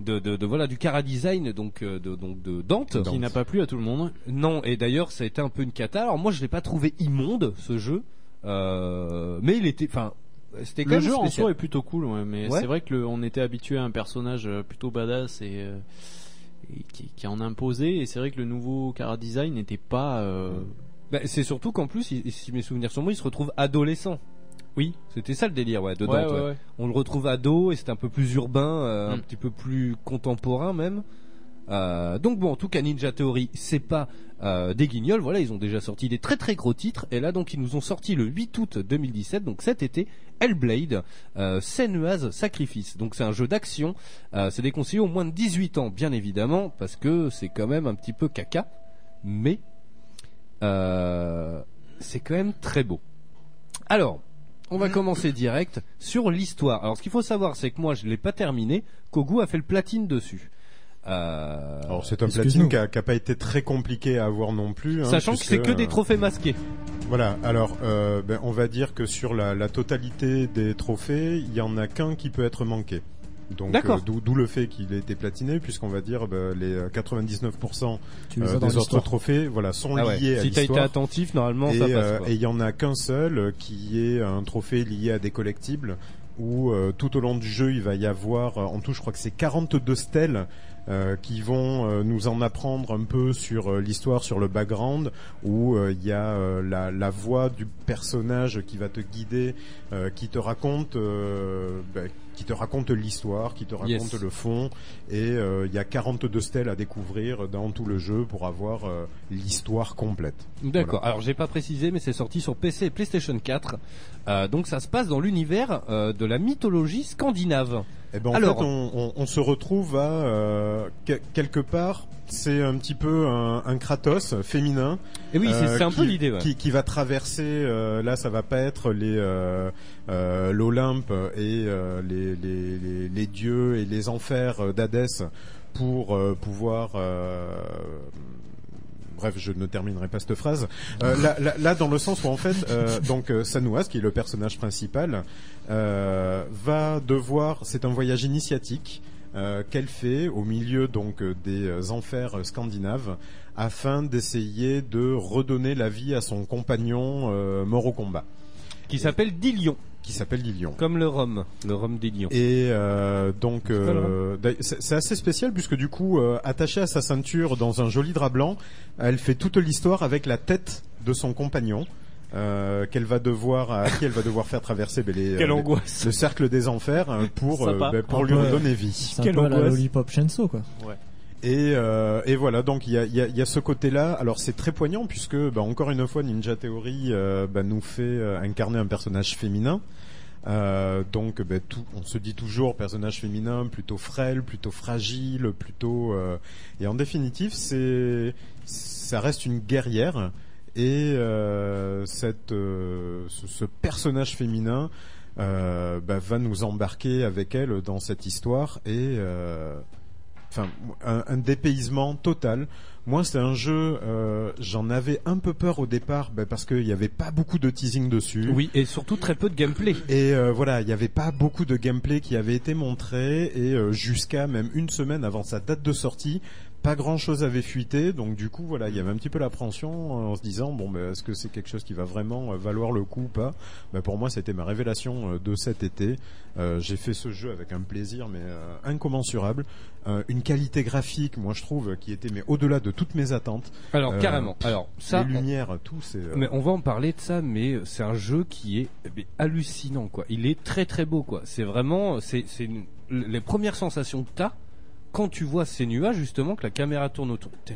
Speaker 4: de, de, de voilà du cara design donc euh, de donc de Dante.
Speaker 7: qui n'a pas plu à tout le monde.
Speaker 4: Non, et d'ailleurs, ça a été un peu une cata. Alors moi, je l'ai pas trouvé immonde ce jeu, euh, mais il était, enfin, c'était
Speaker 7: Le jeu en soi est plutôt cool, ouais, mais
Speaker 4: Ouais.
Speaker 7: c'est vrai que le- on était habitué à un personnage plutôt badass et, et qui, qui en imposait. Et c'est vrai que le nouveau Cara Design n'était pas. euh,
Speaker 4: Bah, c'est surtout qu'en plus, il- si mes souvenirs sont bons, il se retrouve adolescent. Oui, c'était ça le délire, ouais, de
Speaker 7: ouais,
Speaker 4: Dante,
Speaker 7: ouais,
Speaker 4: ouais.
Speaker 7: ouais.
Speaker 4: On le retrouve ado et c'est un peu plus urbain, euh, un
Speaker 7: Mm.
Speaker 4: petit peu plus contemporain même. Euh, donc bon, en tout cas, Ninja Theory, c'est pas euh, des guignols. Voilà, ils ont déjà sorti des très très gros titres. Et là, donc, ils nous ont sorti le 8 août 2017, donc cet été, Hellblade, euh, Senua's Sacrifice. Donc c'est un jeu d'action. Euh, c'est déconseillé au moins de 18 ans, bien évidemment, parce que c'est quand même un petit peu caca. Mais c'est quand même très beau. Alors, on va commencer direct sur l'histoire. Alors, ce qu'il faut savoir, c'est que moi, je l'ai pas terminé. Kogu a fait le platine dessus. Euh,
Speaker 5: Alors c'est un platine qui a, qui a pas été très compliqué à avoir non plus. hein,
Speaker 4: sachant que c'est que des
Speaker 5: euh,
Speaker 4: trophées masqués.
Speaker 5: Voilà. Alors euh, ben, on va dire que sur la, la totalité des trophées, il y en a qu'un qui peut être manqué. Donc
Speaker 4: D'accord.
Speaker 5: euh, d'où le fait qu'il ait été platiné, puisqu'on va dire ben, les euh, 99%
Speaker 6: Tu les
Speaker 5: euh,
Speaker 6: dans
Speaker 5: des autres
Speaker 6: l'histoire.
Speaker 5: trophées, voilà, sont
Speaker 4: Ah ouais.
Speaker 5: liés à
Speaker 4: Si t'as été
Speaker 5: l'histoire.
Speaker 4: attentif, normalement,
Speaker 5: Et
Speaker 4: ça passe.
Speaker 5: euh,
Speaker 4: quoi.
Speaker 5: et il y en a qu'un seul euh, qui est un trophée lié à des collectibles où euh, tout au long du jeu, il va y avoir euh, en tout, je crois que c'est 42 stèles euh, qui vont euh, nous en apprendre un peu sur euh, l'histoire, sur le background, où euh, il y a euh, la, la voix du personnage qui va te guider, euh, qui te raconte, euh, ben, qui te raconte l'histoire, qui te raconte
Speaker 4: Yes.
Speaker 5: le fond, et euh, il y a 42 stèles à découvrir dans tout le jeu pour avoir euh, l'histoire complète.
Speaker 4: D'accord.
Speaker 5: Voilà.
Speaker 4: Alors j'ai pas précisé, mais c'est sorti sur PC et PlayStation 4. Euh, donc ça se passe dans l'univers euh, de la mythologie scandinave.
Speaker 5: Eh ben, en
Speaker 4: Alors-
Speaker 5: fait, on, on- on se retrouve à euh, que- quelque part. C'est un petit peu un, un Kratos féminin.
Speaker 4: Et oui, c'est-
Speaker 5: euh,
Speaker 4: un peu
Speaker 5: qui-
Speaker 4: l'idée, ouais.
Speaker 5: Qui, qui va traverser. euh, là, ça va pas être les euh, euh, l'Olympe et euh, les, les, les, les dieux et les enfers d'Hadès pour euh, pouvoir. euh, Bref, je ne terminerai pas cette phrase. Euh, là, là, là, dans le sens où en fait, euh, donc Sanouas, qui est le personnage principal, va devoir. C'est un voyage initiatique euh, qu'elle fait au milieu donc euh, des euh, enfers euh, scandinaves afin d'essayer de redonner la vie à son compagnon euh, mort au combat.
Speaker 4: Qui s'appelle Dilion.
Speaker 5: Qui s'appelle Dilion.
Speaker 4: Comme le rhum, le rhum Dilion.
Speaker 5: Et euh, donc euh, c'est assez spécial puisque du coup euh, attachée à sa ceinture dans un joli drap blanc, elle fait toute l'histoire avec la tête de son compagnon. Euh, qu'elle va devoir à qui elle va devoir faire traverser ben, les,
Speaker 4: Quelle
Speaker 5: euh,
Speaker 4: angoisse.
Speaker 5: le cercle des enfers euh, pour euh,
Speaker 6: Sympa.
Speaker 5: ben, pour
Speaker 6: Un
Speaker 5: lui
Speaker 6: peu,
Speaker 5: redonner vie.
Speaker 6: C'est un peu à la Lollipop Chainsaw, quoi.
Speaker 5: Et, euh, et voilà, donc il y a, il y a- il y a ce côté-là. Alors c'est très poignant puisque, bah, encore une fois, Ninja Theory euh, bah, nous fait euh, incarner un personnage féminin. Euh, donc, bah, tout, on se dit toujours personnage féminin, plutôt frêle, plutôt fragile, plutôt. euh, et en définitive, c'est, ça reste une guerrière. Et euh, cette, euh, ce, ce personnage féminin euh, bah, va nous embarquer avec elle dans cette histoire et enfin un, un dépaysement total. Moi, c'était un jeu, euh, j'en avais un peu peur au départ bah, parce qu'il n'y avait pas beaucoup de teasing dessus.
Speaker 4: Oui, et surtout très peu de gameplay.
Speaker 5: Et euh, voilà, il n'y avait pas beaucoup de gameplay qui avait été montré et euh, jusqu'à même une semaine avant sa date de sortie, pas grand chose avait fuité. Donc du coup, voilà, il y avait un petit peu l'appréhension euh, en se disant bon, ben, est-ce que c'est quelque chose qui va vraiment euh, valoir le coup ou pas? Ben, Pour moi, c'était ma révélation euh, de cet été. Euh, J'ai fait ce jeu avec un plaisir mais euh, incommensurable, Euh, une qualité graphique, moi je trouve, qui était mais au-delà de toutes mes attentes.
Speaker 4: Alors carrément. Alors ça,
Speaker 5: les
Speaker 4: on-
Speaker 5: lumières, tout, c'est.
Speaker 4: Mais on va en parler de ça, mais c'est un jeu qui est eh bien, hallucinant, quoi. Il est très très beau, quoi. C'est vraiment, c'est, c'est une- les premières sensations que t'as quand tu vois ces nuages, justement, que la caméra tourne autour. Tu-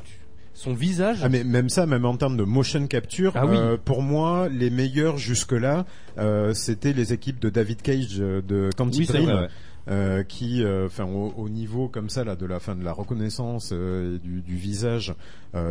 Speaker 4: Son visage.
Speaker 5: Ah mais même ça, même en termes de motion capture,
Speaker 4: Ah oui.
Speaker 5: euh, pour moi, les meilleurs jusque-là, euh, c'était les équipes de David Cage euh, de Quantic
Speaker 4: Oui, ouais.
Speaker 5: euh, qui, enfin, au, au niveau comme ça là de la fin de la reconnaissance et du, du visage,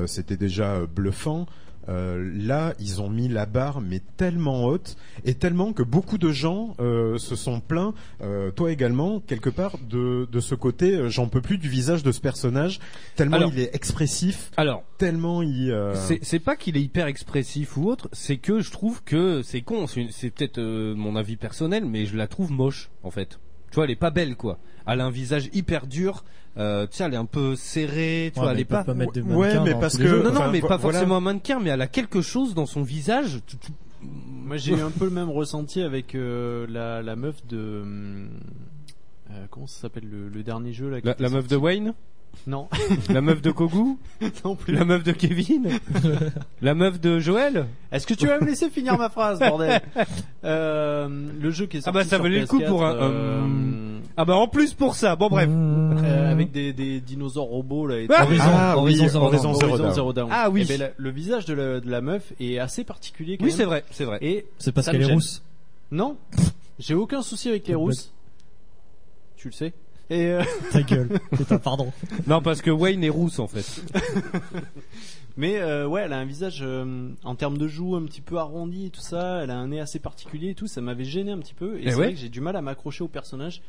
Speaker 5: c'était déjà bluffant. Euh, là, ils ont mis la barre, mais tellement haute, et tellement que beaucoup de gens euh, se sont plaints, euh, toi également, quelque part, de, de ce côté, euh, j'en peux plus du visage de ce personnage, tellement
Speaker 4: Alors-
Speaker 5: il est expressif,
Speaker 4: Alors,
Speaker 5: tellement il... euh,
Speaker 4: C'est, pas qu'il est hyper expressif ou autre, c'est que je trouve que c'est con. C'est, peut-être euh, mon avis personnel, mais je la trouve moche en fait. Tu vois, elle est pas belle quoi. Elle a un visage hyper dur. Euh, tu sais, elle est un peu serrée. Tu
Speaker 6: Ouais,
Speaker 4: vois, elle est pas.
Speaker 6: pas mettre de
Speaker 5: Ouais,
Speaker 6: mannequins
Speaker 5: mais parce que-
Speaker 6: jeux.
Speaker 4: Non, non,
Speaker 5: Enfin,
Speaker 4: mais pas
Speaker 5: voilà.
Speaker 4: forcément un mannequin, mais elle a quelque chose dans son visage.
Speaker 9: Moi j'ai eu un peu le même ressenti avec euh, la, la meuf de. euh, comment ça s'appelle le, le dernier jeu là qui
Speaker 4: La, la meuf de Wayne,
Speaker 9: Non, *laughs*
Speaker 4: la meuf de Kogu, *laughs*
Speaker 9: non plus.
Speaker 4: la meuf de Kevin, *laughs* la meuf de Joël.
Speaker 9: Est-ce que tu vas me laisser finir ma phrase, bordel? Euh, Le jeu qui est
Speaker 4: Ah
Speaker 9: sorti
Speaker 4: bah, ça valait le coup
Speaker 9: PS4,
Speaker 4: pour un-
Speaker 9: euh,
Speaker 4: un- Ah bah en plus pour ça. Bon bref.
Speaker 9: euh, avec des, des dinosaures robots là. Et
Speaker 4: Ah,
Speaker 9: tout.
Speaker 6: Horizon,
Speaker 5: Ah, oui,
Speaker 6: Horizon Zero
Speaker 5: Horizon
Speaker 6: Dawn.
Speaker 5: Zero
Speaker 9: Horizon
Speaker 5: Dawn.
Speaker 9: Zero Dawn.
Speaker 4: Ah oui.
Speaker 9: Eh ben, la- le visage de la, de la meuf est assez particulier. Quand
Speaker 4: Oui c'est vrai, c'est vrai.
Speaker 9: Et
Speaker 6: C'est parce qu'elle est rousse.
Speaker 9: Non, j'ai aucun souci avec les rousses. Tu le sais. Et euh, *laughs*
Speaker 6: Ta gueule. Putain, pardon. *laughs*
Speaker 4: Non parce que Wayne est rousse en fait. *laughs*
Speaker 9: mais euh, ouais, elle a un visage euh, en termes de joues un petit peu arrondi et tout ça. Elle a un nez assez particulier et tout. Ça m'avait gêné un petit peu. Et,
Speaker 4: Eh
Speaker 9: c'est
Speaker 4: ouais.
Speaker 9: vrai que j'ai du mal à m'accrocher au personnage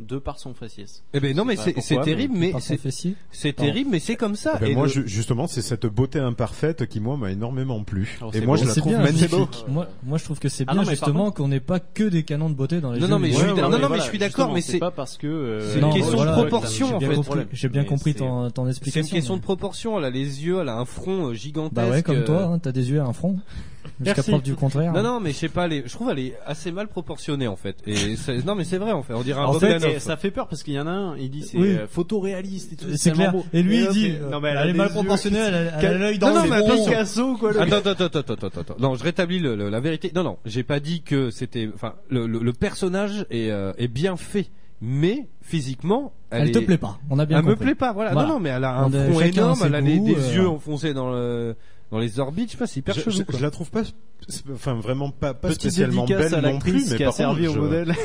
Speaker 9: de par son faciès.
Speaker 4: Eh ben non mais c'est, terrible, mais c'est,
Speaker 6: fessier.
Speaker 4: terrible, mais c'est comme ça.
Speaker 5: Eh ben
Speaker 4: Et
Speaker 5: moi,
Speaker 4: le-
Speaker 5: justement, c'est cette beauté imparfaite qui moi m'a énormément plu.
Speaker 9: Oh,
Speaker 5: et moi,
Speaker 9: beau.
Speaker 5: je la trouve
Speaker 6: bien,
Speaker 5: magnifique.
Speaker 9: beau.
Speaker 6: Moi, moi, je trouve que c'est
Speaker 9: Ah
Speaker 6: bien
Speaker 9: non,
Speaker 6: justement qu'on n'ait pas que des canons de beauté dans les
Speaker 4: Non,
Speaker 6: jeux.
Speaker 4: non, mais je suis- non, mais je suis d'accord, mais
Speaker 9: c'est
Speaker 4: c'est-
Speaker 9: pas parce que euh,
Speaker 4: c'est une question de proportion,
Speaker 6: j'ai
Speaker 4: en
Speaker 6: bien
Speaker 4: fait.
Speaker 6: compris- J'ai bien
Speaker 9: Mais
Speaker 6: compris
Speaker 9: c'est-
Speaker 6: ton, ton
Speaker 4: c'est
Speaker 6: explication.
Speaker 4: une question de proportion. Elle a les yeux, elle a un front euh, gigantesque.
Speaker 6: Bah ouais, comme
Speaker 4: euh,
Speaker 6: toi, hein, t'as des yeux et un front. Jusqu'à
Speaker 4: Merci.
Speaker 6: preuve du contraire.
Speaker 4: Non, non, mais je sais pas, les... je trouve elle est assez mal proportionnée en fait. Et *laughs* c'est- non, mais c'est vrai en fait. On dirait un
Speaker 9: En fait,
Speaker 4: Bogdanov.
Speaker 9: ça fait peur parce qu'il y en a un, il dit c'est
Speaker 6: Oui.
Speaker 9: euh, photoréaliste et tout.
Speaker 6: C'est clair.
Speaker 9: beau.
Speaker 6: Et lui, il
Speaker 9: l'autre,
Speaker 6: dit,
Speaker 9: euh,
Speaker 6: euh,
Speaker 9: non, mais
Speaker 6: elle est
Speaker 9: a
Speaker 6: mal
Speaker 9: des
Speaker 6: proportionnée,
Speaker 9: yeux.
Speaker 6: elle a- elle a l'œil dans
Speaker 9: Non, non,
Speaker 6: le
Speaker 9: mais. Picasso, quoi. le
Speaker 4: Attends, attends, attends, attends, attends, attends. Non, je rétablis le- le- la vérité. Non, non, j'ai pas dit que c'était. Enfin, le, le, le personnage est, euh, est bien fait, mais physiquement, elle,
Speaker 6: Elle te
Speaker 4: est-
Speaker 6: plaît pas. On a bien
Speaker 4: Elle me
Speaker 6: compris.
Speaker 4: plaît pas. Voilà.
Speaker 6: Voilà.
Speaker 4: Non, non, mais elle a un
Speaker 6: On
Speaker 4: front
Speaker 6: chacun
Speaker 4: énorme.
Speaker 6: ses
Speaker 4: Elle a
Speaker 6: goûts,
Speaker 4: des
Speaker 6: euh,
Speaker 4: yeux enfoncés dans le dans les orbites. Je sais pas, c'est hyper
Speaker 5: Je,
Speaker 4: chelou.
Speaker 5: je-
Speaker 4: quoi.
Speaker 5: je la trouve pas, enfin vraiment pas, pas
Speaker 9: Petite
Speaker 5: spécialement belle
Speaker 9: à
Speaker 5: non plus,
Speaker 9: l'actrice
Speaker 5: mais
Speaker 9: qui a
Speaker 5: contre,
Speaker 9: servi au
Speaker 5: je-
Speaker 9: modèle. *laughs*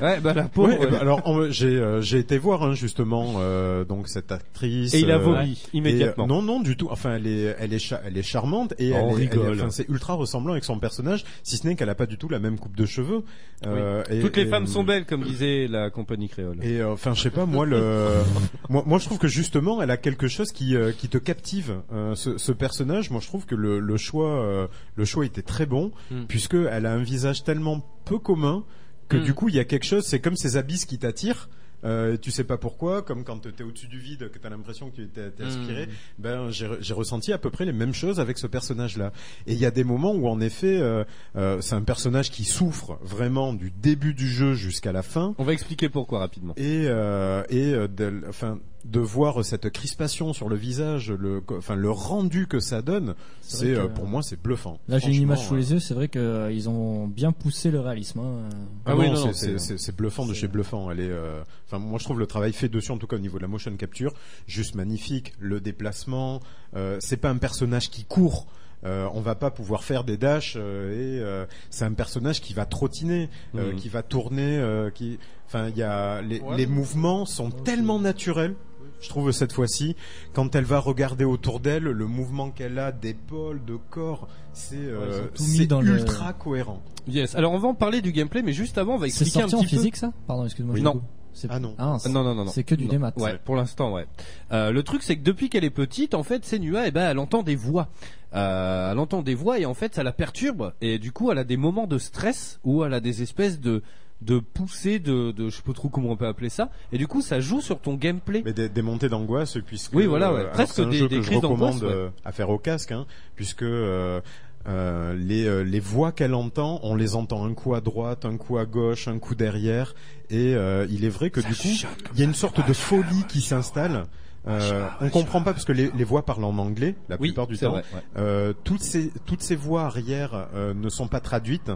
Speaker 4: Ouais, bah la pauvre.
Speaker 5: Ouais, eh ben, alors j'ai euh, j'ai été voir hein, justement euh, donc cette actrice
Speaker 4: Et il a
Speaker 5: euh,
Speaker 4: vomi
Speaker 5: et,
Speaker 4: immédiatement.
Speaker 5: euh, non non du tout. Enfin elle est elle est cha- elle est charmante et
Speaker 4: Oh,
Speaker 5: elle elle enfin, c'est ultra ressemblant avec son personnage, si ce n'est qu'elle a pas du tout la même coupe de cheveux. Euh, et-
Speaker 4: Toutes les femmes sont belles, comme disait la compagnie créole.
Speaker 5: Et euh, enfin, je sais pas, moi le, *laughs* moi, moi, je trouve que justement, elle a quelque chose qui euh, qui te captive. euh, ce, ce personnage, moi, je trouve que le, le choix, euh, le choix était très bon,
Speaker 4: Mm.
Speaker 5: puisque elle a un visage tellement peu commun que
Speaker 4: Mm.
Speaker 5: du coup, il y a quelque chose. C'est comme ces abysses qui t'attirent. Euh, tu sais pas pourquoi, comme quand t'es au-dessus du vide, que t'as l'impression que tu t'es t'es aspiré.
Speaker 4: Mm.
Speaker 5: Ben, j'ai re- j'ai ressenti à peu près les mêmes choses avec ce personnage-là. Et il y a des moments où, en effet, euh, euh, c'est un personnage qui souffre vraiment du début du jeu jusqu'à la fin.
Speaker 4: On va expliquer pourquoi rapidement.
Speaker 5: Et et de, enfin de voir cette crispation sur le visage, le enfin le rendu que ça donne,
Speaker 6: C'est
Speaker 5: euh, pour moi c'est bluffant.
Speaker 6: Là, j'ai une image sous les yeux. C'est vrai qu'ils ont bien poussé le réalisme. hein.
Speaker 5: Ah,
Speaker 4: Ah oui,
Speaker 5: oui,
Speaker 4: non, non,
Speaker 5: c'est-
Speaker 4: c'est-
Speaker 5: c'est c'est- c'est bluffant de
Speaker 6: c'est-
Speaker 5: chez bluffant. Elle est, euh, enfin moi je trouve le travail fait dessus en tout cas au niveau de la motion capture juste magnifique. Le déplacement, euh, c'est pas un personnage qui court. Euh, on va pas pouvoir faire des dashs euh, et euh, c'est un personnage qui va trottiner, euh,
Speaker 4: Mhm.
Speaker 5: qui va tourner, euh, qui, enfin il y a les,
Speaker 9: Ouais.
Speaker 5: les mouvements sont tellement naturels. Je trouve cette fois-ci, quand elle va regarder autour d'elle, le mouvement qu'elle a d'épaule, de corps, c'est euh, c'est
Speaker 6: le-
Speaker 5: ultra cohérent.
Speaker 4: Yes. Alors on va en parler du gameplay, mais juste avant, on va
Speaker 6: C'est
Speaker 4: expliquer un
Speaker 6: sorti en
Speaker 4: petit peu.
Speaker 6: physique, ça? Pardon, excuse-moi.
Speaker 4: Oui. Non.
Speaker 5: Ah non.
Speaker 6: Ah, c'est-
Speaker 4: Non, non, non, non.
Speaker 6: C'est que du
Speaker 4: Non.
Speaker 6: démat.
Speaker 4: Ouais, pour l'instant, ouais. Euh, le truc, c'est que depuis qu'elle est petite, en fait, Senua, eh ben, elle entend des voix. Euh, elle entend des voix et en fait, ça la perturbe. Et du coup, elle a des moments de stress où elle a des espèces de de poussées de, de je sais pas trop comment on peut appeler ça. Et du coup, ça joue sur ton gameplay.
Speaker 5: Mais des, des montées d'angoisse, puisque
Speaker 4: Oui, voilà, ouais.
Speaker 5: alors
Speaker 4: Presque
Speaker 5: un
Speaker 4: des-
Speaker 5: jeu
Speaker 4: des
Speaker 5: que je
Speaker 4: crises
Speaker 5: recommande
Speaker 4: d'angoisse, ouais.
Speaker 5: euh, à faire au casque, hein, puisque euh, euh, les, euh, les voix qu'elle entend, on les entend un coup à droite, un coup à gauche, un coup derrière, et euh, il est vrai que du coup, il y a une sorte de folie qui s'installe. Euh, on comprend pas parce que les, les voix parlent en anglais la
Speaker 4: Oui,
Speaker 5: plupart du temps.
Speaker 4: vrai, ouais.
Speaker 5: Euh, toutes ces toutes ces voix arrière euh, ne sont pas traduites,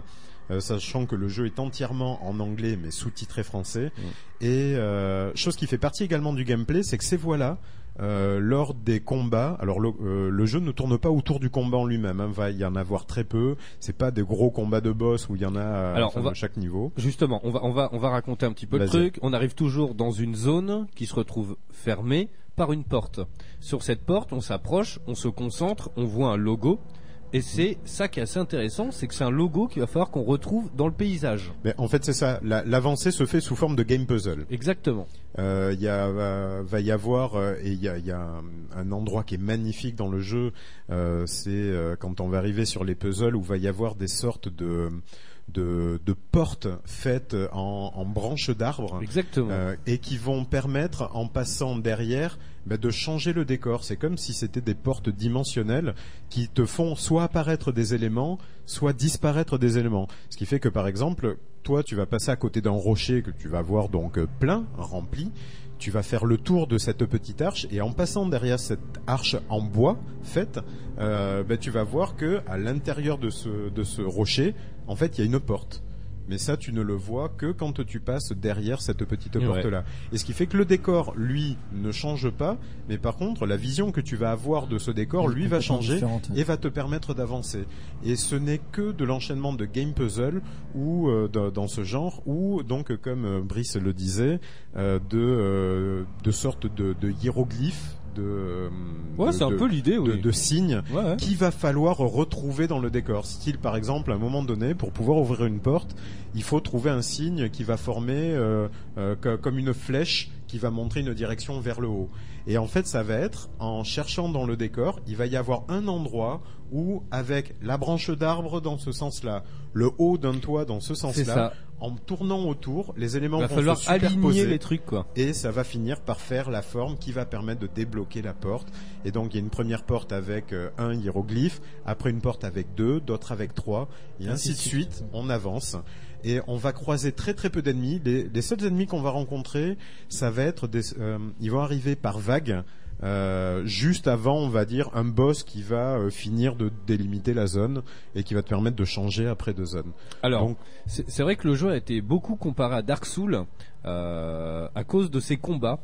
Speaker 5: euh, sachant que le jeu est entièrement en anglais mais sous-titré français. Et euh, chose qui fait partie également du gameplay, c'est que ces voix-là, euh, lors des combats, alors le, euh, le jeu ne tourne pas autour du combat en lui-même. Hein, va y en avoir très peu. C'est pas des gros combats de boss où il y en a euh,
Speaker 4: Alors,
Speaker 5: enfin,
Speaker 4: on va-
Speaker 5: à chaque niveau.
Speaker 4: Justement, on va, on va, on va raconter un petit peu le truc. On arrive toujours dans une zone qui se retrouve fermée par une porte. Sur cette porte, on s'approche, on se concentre, on voit un logo. Et c'est ça qui est assez intéressant, c'est que c'est un logo qu'il va falloir qu'on retrouve dans le paysage.
Speaker 5: Mais en fait, c'est ça. La- L'avancée se fait sous forme de game puzzle.
Speaker 4: Exactement.
Speaker 5: Euh, Il y a, va, va y avoir euh, et il y a, y a un, un endroit qui est magnifique dans le jeu. euh, c'est euh, quand on va arriver sur les puzzles où va y avoir des sortes de de, de portes faites en, en branches d'arbres
Speaker 4: Exactement.
Speaker 5: euh, et qui vont permettre, en passant derrière, de changer le décor. C'est comme si c'était des portes dimensionnelles qui te font soit apparaître des éléments, soit disparaître des éléments. Ce qui fait que, par exemple, toi, tu vas passer à côté d'un rocher que tu vas voir donc euh, plein, rempli. Tu vas faire le tour de cette petite arche et en passant derrière cette arche en bois faite, euh, bah, tu vas voir que à l'intérieur de ce de ce rocher, en fait, il y a une porte. Mais ça, tu ne le vois que quand tu passes derrière cette petite
Speaker 4: Ouais.
Speaker 5: porte-là. Et ce qui fait que le décor, lui, ne change pas, mais par contre, la vision que tu vas avoir de ce décor, lui, va changer et va te permettre d'avancer. Et ce n'est que de l'enchaînement de game puzzle ou euh, dans- ce genre, ou donc, comme euh, Brice le disait, euh, de euh, de sortes de, de hiéroglyphes. De, euh,
Speaker 4: Ouais, c'est un peu l'idée,
Speaker 5: de,
Speaker 4: oui.
Speaker 5: de signes
Speaker 4: Ouais, ouais.
Speaker 5: qu'il va falloir retrouver dans le décor. Style, par exemple, à un moment donné, pour pouvoir ouvrir une porte, il faut trouver un signe qui va former euh, euh, co- comme une flèche qui va montrer une direction vers le haut. Et en fait, ça va être en cherchant dans le décor, il va y avoir un endroit où, avec la branche d'arbre dans ce sens-là, le haut d'un toit dans ce sens-là. En tournant autour, les éléments
Speaker 4: Va
Speaker 5: vont
Speaker 4: falloir
Speaker 5: se
Speaker 4: aligner les trucs, quoi.
Speaker 5: et ça va finir par faire la forme qui va permettre de débloquer la porte. Et donc il y a une première porte avec euh, un hiéroglyphe, après une porte avec deux, d'autres avec trois, et ainsi de suite. On avance. Et on va croiser très très peu d'ennemis. Les, les seuls ennemis qu'on va rencontrer, ça va être des, euh, ils vont arriver par vagues. Euh, juste avant, on va dire, un boss qui va euh, finir de délimiter la zone et qui va te permettre de changer après de zone.
Speaker 4: Alors, c'est vrai que le jeu a été beaucoup comparé à Dark Souls euh, à cause de ses combats.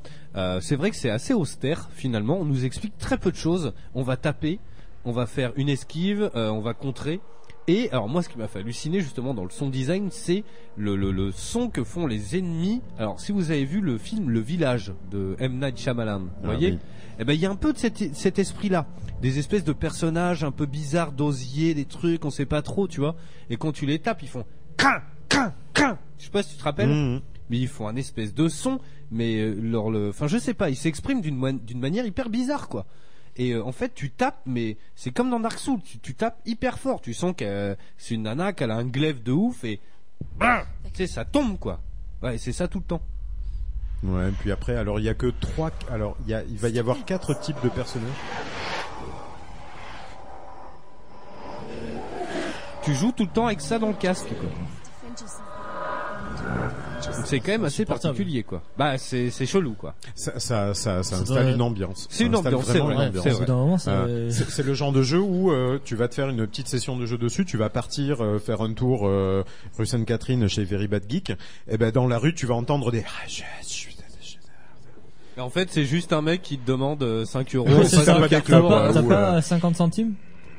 Speaker 4: C'est vrai que c'est assez austère finalement. On nous explique très peu de choses. On va taper, on va faire une esquive, on va contrer. Et alors moi, ce qui m'a fait halluciner justement dans le son design, c'est le, le, le son que font les ennemis. Alors si vous avez vu le film Le Village de M Night Shyamalan, vous
Speaker 5: Ah
Speaker 4: voyez,
Speaker 5: oui.
Speaker 4: eh ben il y a un peu de cet, cet esprit-là, des espèces de personnages un peu bizarres, d'osier, des trucs, on sait pas trop, tu vois. Et quand tu les tapes, ils font quin, quin, quin. Je sais pas si tu te rappelles,
Speaker 5: Mhm.
Speaker 4: mais ils font un espèce de son, mais euh, leur le, enfin je sais pas, ils s'expriment d'une d'une manière hyper bizarre quoi. Et euh, en fait, tu tapes, mais c'est comme dans Dark Souls, tu, tu tapes hyper fort. Tu sens que euh, c'est une nana, qu'elle a un glaive de ouf et bah, tu sais, ça tombe quoi. Ouais, c'est ça tout le temps.
Speaker 5: Ouais, puis après, alors il y a que trois. Alors il y a, il va y avoir quatre types de personnages.
Speaker 4: Tu joues tout le temps avec ça dans le casque quoi. C'est quand même assez particulier quoi. Bah c'est c'est chelou quoi.
Speaker 5: Ça, ça, ça, ça installe une ambiance.
Speaker 4: C'est une ambiance,
Speaker 5: vraiment
Speaker 4: c'est
Speaker 5: une
Speaker 4: vrai, c'est
Speaker 5: Euh, c'est le genre de jeu où euh, tu vas te faire une petite session de jeu dessus, tu vas partir euh, faire un tour euh, rue Sainte-Catherine chez Very Bad Geek, et ben dans la rue tu vas entendre des ah, je- je-
Speaker 4: Mais en fait, c'est juste un mec qui te demande euh, 5 euros.
Speaker 5: Ouais,
Speaker 6: T'as pas,
Speaker 5: ou,
Speaker 6: t'as
Speaker 5: euh,
Speaker 6: pas 50 centimes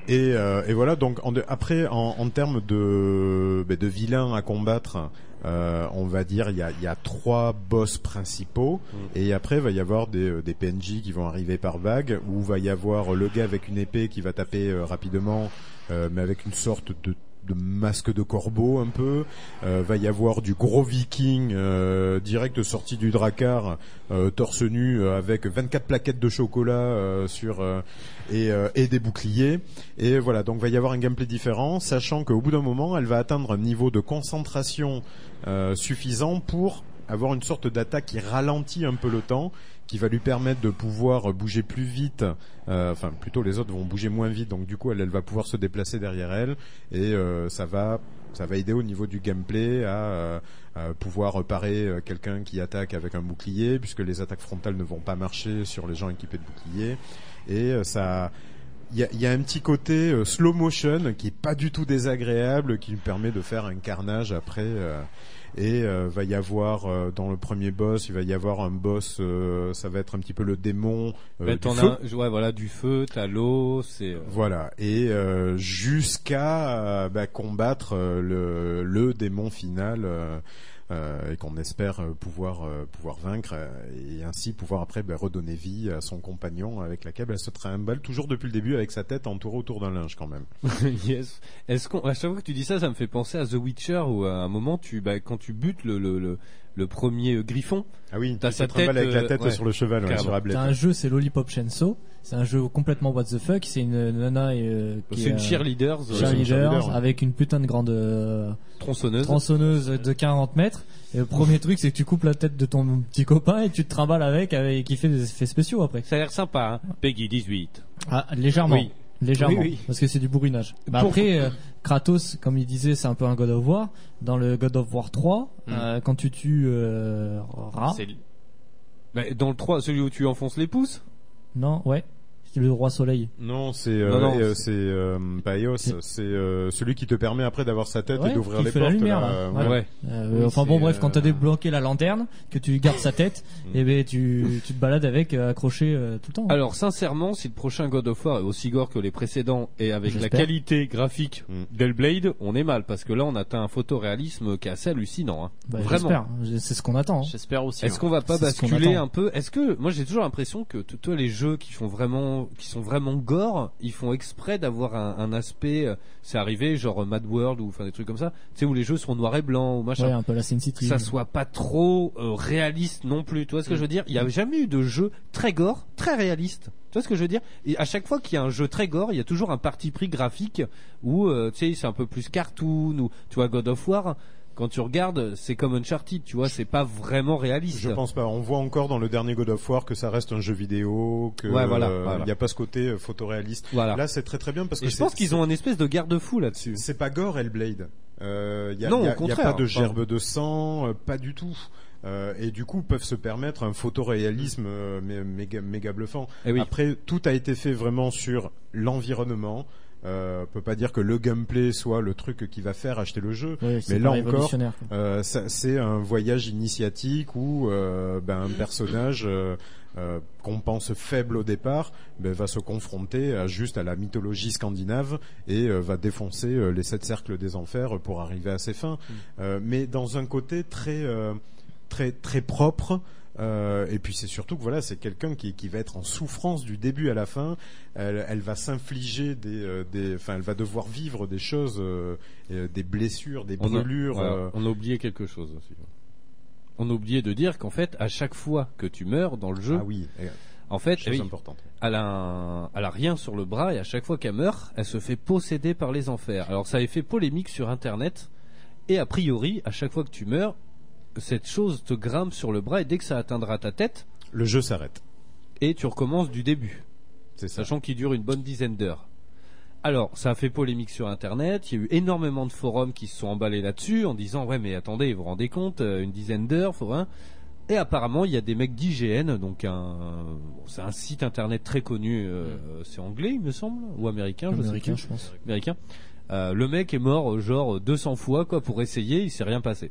Speaker 5: Et, euh, et voilà, donc en de- après, en, en termes de, ben, de vilains à combattre, euh, on va dire il y a, y a trois boss principaux, et après va y avoir des, euh, des PNJ qui vont arriver par vague, où va y avoir le gars avec une épée qui va taper euh, rapidement, euh, mais avec une sorte de de masque de corbeau un peu, euh, va y avoir du gros viking euh, direct sorti du dracar, euh, torse nu euh, avec 24 plaquettes de chocolat euh, sur et, et des boucliers. Et voilà, donc va y avoir un gameplay différent, sachant qu'au bout d'un moment, elle va atteindre un niveau de concentration suffisant pour avoir une sorte d'attaque qui ralentit un peu le temps, qui va lui permettre de pouvoir bouger plus vite. euh, enfin, plutôt les autres vont bouger moins vite, donc du coup, elle, elle va pouvoir se déplacer derrière elle, et euh, ça va ça va aider au niveau du gameplay à, euh, pouvoir parer euh, quelqu'un qui attaque avec un bouclier, puisque les attaques frontales ne vont pas marcher sur les gens équipés de boucliers. Et euh, ça, il y a, y a un petit côté slow motion qui est pas du tout désagréable, qui lui permet de faire un carnage après. euh, et euh, va y avoir euh, dans le premier boss, il va y avoir un boss, euh, ça va être un petit peu le démon euh,
Speaker 4: Bah,
Speaker 5: du feu.
Speaker 4: as, ouais, voilà, du feu, t'as l'eau, c'est.
Speaker 5: Voilà, et euh, jusqu'à bah, combattre le, le démon final et qu'on espère euh, pouvoir euh, pouvoir vaincre euh, et ainsi pouvoir après bah, redonner vie à son compagnon avec laquelle elle se trimballe toujours depuis le début avec sa tête entourée autour d'un linge quand même. *laughs*
Speaker 4: yes. Est-ce qu'on, à chaque fois que tu dis ça, ça me fait penser à The Witcher où à un moment tu, bah, quand tu butes le le le, le premier euh, griffon,
Speaker 5: Ah oui,
Speaker 4: T'as
Speaker 5: tu
Speaker 4: sa
Speaker 5: te trimbales
Speaker 4: tête,
Speaker 5: avec la
Speaker 4: euh,
Speaker 5: tête
Speaker 4: ouais.
Speaker 5: sur le cheval, ouais, sur.
Speaker 6: T'as un jeu, c'est Lollipop Chainsaw. C'est un jeu complètement what the fuck. C'est une nana euh, qui
Speaker 4: c'est une
Speaker 6: euh,
Speaker 4: cheerleader, euh,
Speaker 6: cheerleader
Speaker 5: cheerleader, ouais.
Speaker 6: avec une putain de grande euh,
Speaker 4: tronçonneuse.
Speaker 6: tronçonneuse de 40 mètres. Et le premier truc, c'est que tu coupes la tête de ton petit copain et tu te trimbales avec, avec qui fait des effets spéciaux après.
Speaker 4: Ça a l'air sympa, hein. Peggy 18.
Speaker 6: Ah, légèrement.
Speaker 4: Oui.
Speaker 6: Légèrement.
Speaker 4: Oui, oui.
Speaker 6: Parce que c'est du bourrinage. Bah
Speaker 4: Pour-
Speaker 6: après, euh, Kratos, comme il disait, c'est un peu un God of War. Dans le God of War 3,
Speaker 4: Hmm.
Speaker 6: euh, quand tu tues euh, Ra,
Speaker 4: Bah, dans le 3, celui où tu enfonces les pouces?
Speaker 6: Non, ouais, c'est le roi soleil.
Speaker 5: Non, c'est euh, euh,
Speaker 4: c'est-
Speaker 5: euh, pas Eos, c'est euh, celui qui te permet après d'avoir sa tête
Speaker 6: Ouais,
Speaker 5: et d'ouvrir les
Speaker 6: fait
Speaker 5: portes.
Speaker 6: la lumière,
Speaker 5: là,
Speaker 6: là.
Speaker 5: ouais.
Speaker 6: Ouais. Euh,
Speaker 4: Oui,
Speaker 6: enfin bon, bref, quand t'as débloqué la lanterne, que tu gardes sa tête,
Speaker 5: Mm.
Speaker 6: et ben tu, tu te balades avec accroché euh, tout le temps.
Speaker 4: Alors sincèrement, si le prochain God of War est aussi gore que les précédents et avec la qualité graphique
Speaker 5: Mm.
Speaker 4: d'Hellblade, on est mal parce que là on atteint un photoréalisme qui est assez hallucinant. hein.
Speaker 6: Bah,
Speaker 4: Vraiment.
Speaker 6: j'espère. C'est ce qu'on attend. hein.
Speaker 7: J'espère aussi.
Speaker 4: Est-ce
Speaker 7: hein.
Speaker 4: qu'on va pas basculer un peu? Est-ce que moi j'ai toujours l'impression que t- toi les jeux qui font vraiment sont qui sont vraiment gore, ils font exprès d'avoir un, un aspect. euh, c'est arrivé genre euh, Mad World ou enfin des trucs comme ça. Tu sais où les jeux sont noir et blanc ou machin.
Speaker 6: Ouais, un peu la
Speaker 4: ça soit pas trop euh, réaliste non plus. Tu vois ce que je veux dire? Il y a jamais eu de jeu très gore, très réaliste. Tu vois ce que je veux dire? Et à chaque fois qu'il y a un jeu très gore, il y a toujours un parti pris graphique où euh, tu sais c'est un peu plus cartoon ou tu vois God of War. Quand tu regardes, c'est comme Uncharted, tu vois, c'est pas vraiment réaliste.
Speaker 5: Je pense pas. On voit encore dans le dernier God of War que ça reste un jeu vidéo, que
Speaker 4: Ouais, voilà,
Speaker 5: euh,
Speaker 4: voilà.
Speaker 5: a pas ce côté euh, photoréaliste.
Speaker 4: Voilà.
Speaker 5: Là, c'est très très bien parce
Speaker 4: Et
Speaker 5: que
Speaker 4: je pense qu'ils ont un espèce de garde-fou là-dessus.
Speaker 5: C'est pas gore Hellblade. Euh, y a,
Speaker 4: Non,
Speaker 5: y a-
Speaker 4: au
Speaker 5: y a
Speaker 4: contraire.
Speaker 5: pas de gerbe de sang, euh, pas du tout. Euh, et du coup peuvent se permettre un photoréalisme euh, mé- méga, méga bluffant.
Speaker 4: Eh oui.
Speaker 5: Après, tout a été fait vraiment sur l'environnement. Euh, on peut pas dire que le gameplay soit le truc qui va faire acheter le jeu, mais là encore, euh, c'est un voyage initiatique où euh, ben, un personnage euh, euh, qu'on pense faible au départ ben, va se confronter à, juste à la mythologie scandinave et va défoncer les sept cercles des enfers pour arriver à ses fins. Euh, mais dans un côté très euh, très très propre. Euh, et puis c'est surtout que voilà, c'est quelqu'un qui, qui va être en souffrance du début à la fin. Elle, elle va s'infliger des, euh, des, enfin, elle va devoir vivre des choses, euh, des blessures, des
Speaker 4: On a-
Speaker 5: brûlures.
Speaker 4: voilà,
Speaker 5: euh,
Speaker 4: on a oublié quelque chose aussi. On a oublié de dire qu'en fait, à chaque fois que tu meurs dans le jeu,
Speaker 5: Ah oui,
Speaker 4: en fait,
Speaker 5: chose
Speaker 4: oui,
Speaker 5: importante.
Speaker 4: elle a, un- elle a rien sur le bras et à chaque fois qu'elle meurt, elle se fait posséder par les enfers. Alors ça avait fait polémique sur Internet et a priori, à chaque fois que tu meurs, cette chose te grimpe sur le bras et dès que ça atteindra ta tête,
Speaker 5: le jeu s'arrête
Speaker 4: et tu recommences du début.
Speaker 5: C'est ça.
Speaker 4: Sachant qu'il dure une bonne dizaine d'heures. Alors, ça a fait polémique sur Internet. Il y a eu énormément de forums qui se sont emballés là-dessus en disant ouais mais attendez, vous vous rendez compte, euh, une dizaine d'heures, faut. Et apparemment, il y a des mecs d'IGN, donc un, bon, c'est un site internet très connu, euh, c'est anglais, il me semble, ou américain, je
Speaker 6: Américain,
Speaker 4: sais
Speaker 6: je
Speaker 4: plus.
Speaker 6: pense.
Speaker 4: Américain. Euh, le mec est mort genre 200 fois quoi pour essayer, il s'est rien passé.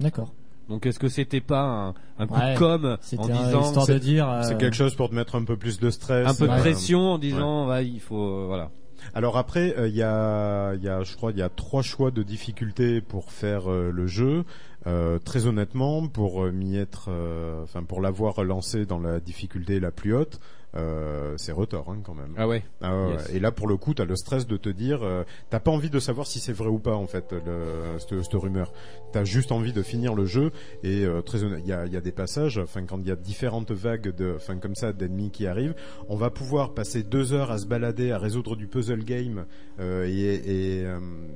Speaker 6: D'accord.
Speaker 4: Donc est-ce que c'était pas un, un coup
Speaker 6: Ouais,
Speaker 4: de com en disant
Speaker 6: histoire de dire, euh,
Speaker 5: C'est quelque chose pour te mettre un peu plus de stress.
Speaker 4: un peu de pression en disant ouais, il faut euh, voilà.
Speaker 5: Alors après, euh, il y a, il y a, je crois, il y a trois choix de difficulté pour faire euh, le jeu. Euh, très honnêtement, pour euh, m'y être, euh, enfin pour l'avoir lancé dans la difficulté la plus haute, euh, c'est retort hein, quand même.
Speaker 4: Ah ouais.
Speaker 5: Ah ouais,
Speaker 4: Yes.
Speaker 5: Et là, pour le coup, t'as le stress de te dire, euh, t'as pas envie de savoir si c'est vrai ou pas en fait, le, cette, cette rumeur. T'as juste envie de finir le jeu. Et euh, très honnête, il y a, il y a des passages, enfin quand il y a différentes vagues de, enfin comme ça, d'ennemis qui arrivent, on va pouvoir passer deux heures à se balader, à résoudre du puzzle game euh, et, et,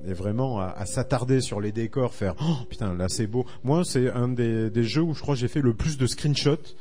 Speaker 5: et vraiment à, à s'attarder sur les décors, faire oh, putain là c'est beau. Moi, c'est un des, des jeux où je crois que j'ai fait le plus de screenshots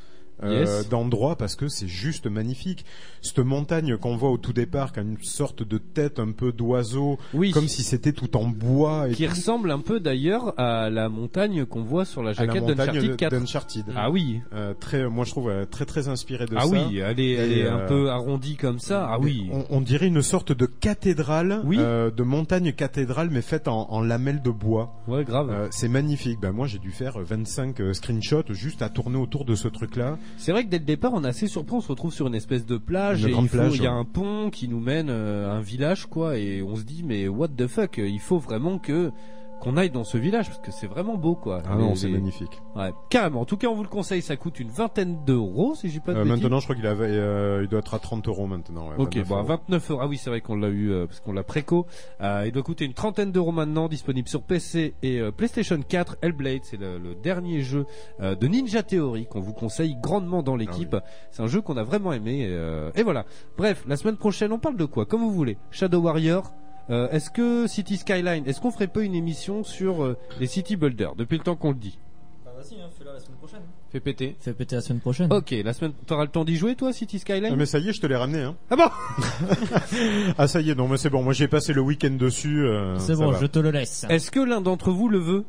Speaker 5: euh,
Speaker 4: Yes.
Speaker 5: d'endroits parce que c'est juste magnifique. Cette montagne qu'on voit au tout départ, qui a une sorte de tête un peu d'oiseau,
Speaker 4: Oui.
Speaker 5: comme si c'était tout en bois et
Speaker 4: qui
Speaker 5: tout.
Speaker 4: ressemble un peu d'ailleurs à la montagne qu'on voit sur la jaquette
Speaker 5: montagne
Speaker 4: d'Uncharted
Speaker 5: de-
Speaker 4: 4.
Speaker 5: d'Uncharted.
Speaker 4: Ah oui.
Speaker 5: Euh, très, moi je trouve euh, très très inspiré de
Speaker 4: Ah
Speaker 5: ça.
Speaker 4: oui, elle est, elle est un
Speaker 5: euh,
Speaker 4: peu arrondie comme ça. Ah oui.
Speaker 5: On, on dirait une sorte de cathédrale,
Speaker 4: Oui.
Speaker 5: de montagne cathédrale, mais faite en, en lamelles de bois.
Speaker 4: Ouais, grave.
Speaker 5: C'est magnifique. Ben moi j'ai dû faire 25 euh, screenshots juste à tourner autour de ce truc-là.
Speaker 4: C'est vrai que dès le départ, on est assez surpris. On se retrouve sur une espèce de plage
Speaker 5: Une
Speaker 4: et
Speaker 5: grande
Speaker 4: il, faut-
Speaker 5: plage,
Speaker 4: il y a
Speaker 5: ouais.
Speaker 4: un pont qui nous mène euh, à un village, quoi. Et on se dit, mais what the fuck Il faut vraiment que qu'on aille dans ce village parce que c'est vraiment beau, quoi.
Speaker 5: Ah
Speaker 4: Les-
Speaker 5: non, c'est
Speaker 4: les-
Speaker 5: magnifique.
Speaker 4: Ouais, carrément. En tout cas, on vous le conseille. Ça coûte une vingtaine d'euros, si j'ai pas de
Speaker 5: Euh, maintenant je crois qu'il avait, euh, il doit être à 30 euros maintenant. ouais,
Speaker 4: Ok,
Speaker 5: 29
Speaker 4: bon, à
Speaker 5: euros.
Speaker 4: 29 euros. Ah oui, c'est vrai qu'on l'a eu euh, parce qu'on l'a préco. Euh, il doit coûter une trentaine d'euros maintenant, disponible sur PC et euh, PlayStation 4. Hellblade, c'est le, le dernier jeu euh, de Ninja Theory qu'on vous conseille grandement dans l'équipe. C'est un jeu qu'on a vraiment aimé. Et, euh, et voilà. Bref, la semaine prochaine, on parle de quoi? Comme vous voulez. Shadow Warrior. Euh, est-ce que City Skyline, est-ce qu'on ferait pas une émission sur euh, les City Builders depuis le temps qu'on le dit?
Speaker 6: Bah vas-y, hein, fais-la la semaine prochaine.
Speaker 7: Fais péter.
Speaker 6: Fais péter la semaine prochaine.
Speaker 4: Ok, la semaine, t'auras le temps d'y jouer toi, City Skyline?
Speaker 5: Ah, mais ça y est, je te l'ai ramené. Hein.
Speaker 4: Ah bon? *laughs*
Speaker 5: Ah ça y est, non, mais c'est bon. Moi j'ai passé le week-end dessus. euh,
Speaker 6: C'est
Speaker 5: ça
Speaker 6: bon,
Speaker 5: va.
Speaker 6: je te le laisse.
Speaker 4: Est-ce que l'un d'entre vous le veut?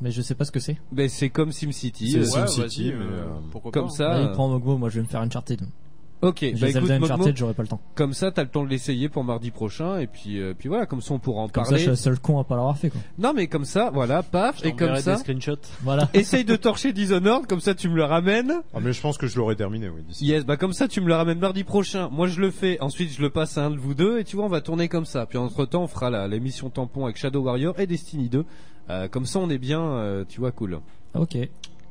Speaker 6: Mais je sais pas ce que c'est.
Speaker 4: Ben c'est comme SimCity.
Speaker 5: C'est
Speaker 4: euh,
Speaker 5: SimCity,
Speaker 7: vas-y,
Speaker 5: mais,
Speaker 7: euh, pourquoi
Speaker 4: comme
Speaker 7: pas.
Speaker 4: ça.
Speaker 6: Allez,
Speaker 4: euh,
Speaker 6: prends Mogmo, moi je vais me faire Uncharted.
Speaker 4: Ok,
Speaker 6: J'ai
Speaker 4: bah écoute,
Speaker 6: Zelda
Speaker 4: Mogmo,
Speaker 6: Uncharted, j'aurai pas le temps.
Speaker 4: comme ça t'as le temps de l'essayer pour mardi prochain et puis euh, puis voilà, comme ça on pourra en
Speaker 6: Comme ça,
Speaker 4: parler.
Speaker 6: je suis le seul con à pas l'avoir fait, quoi.
Speaker 4: Non mais comme ça, voilà, paf, et comme ça,
Speaker 7: des screenshots.
Speaker 6: Voilà. *laughs*
Speaker 4: essaye de torcher Dishonored, comme ça tu me le ramènes.
Speaker 5: Ah mais je pense que je l'aurais terminé, oui. D'ici.
Speaker 4: Yes, bah comme ça tu me le ramènes mardi prochain. Moi je le fais, ensuite je le passe à un de vous deux et tu vois on va tourner comme ça. Puis entre temps on fera la- l'émission tampon avec Shadow Warrior et Destiny 2. Euh, comme ça on est bien, euh, tu vois, cool.
Speaker 6: Ok.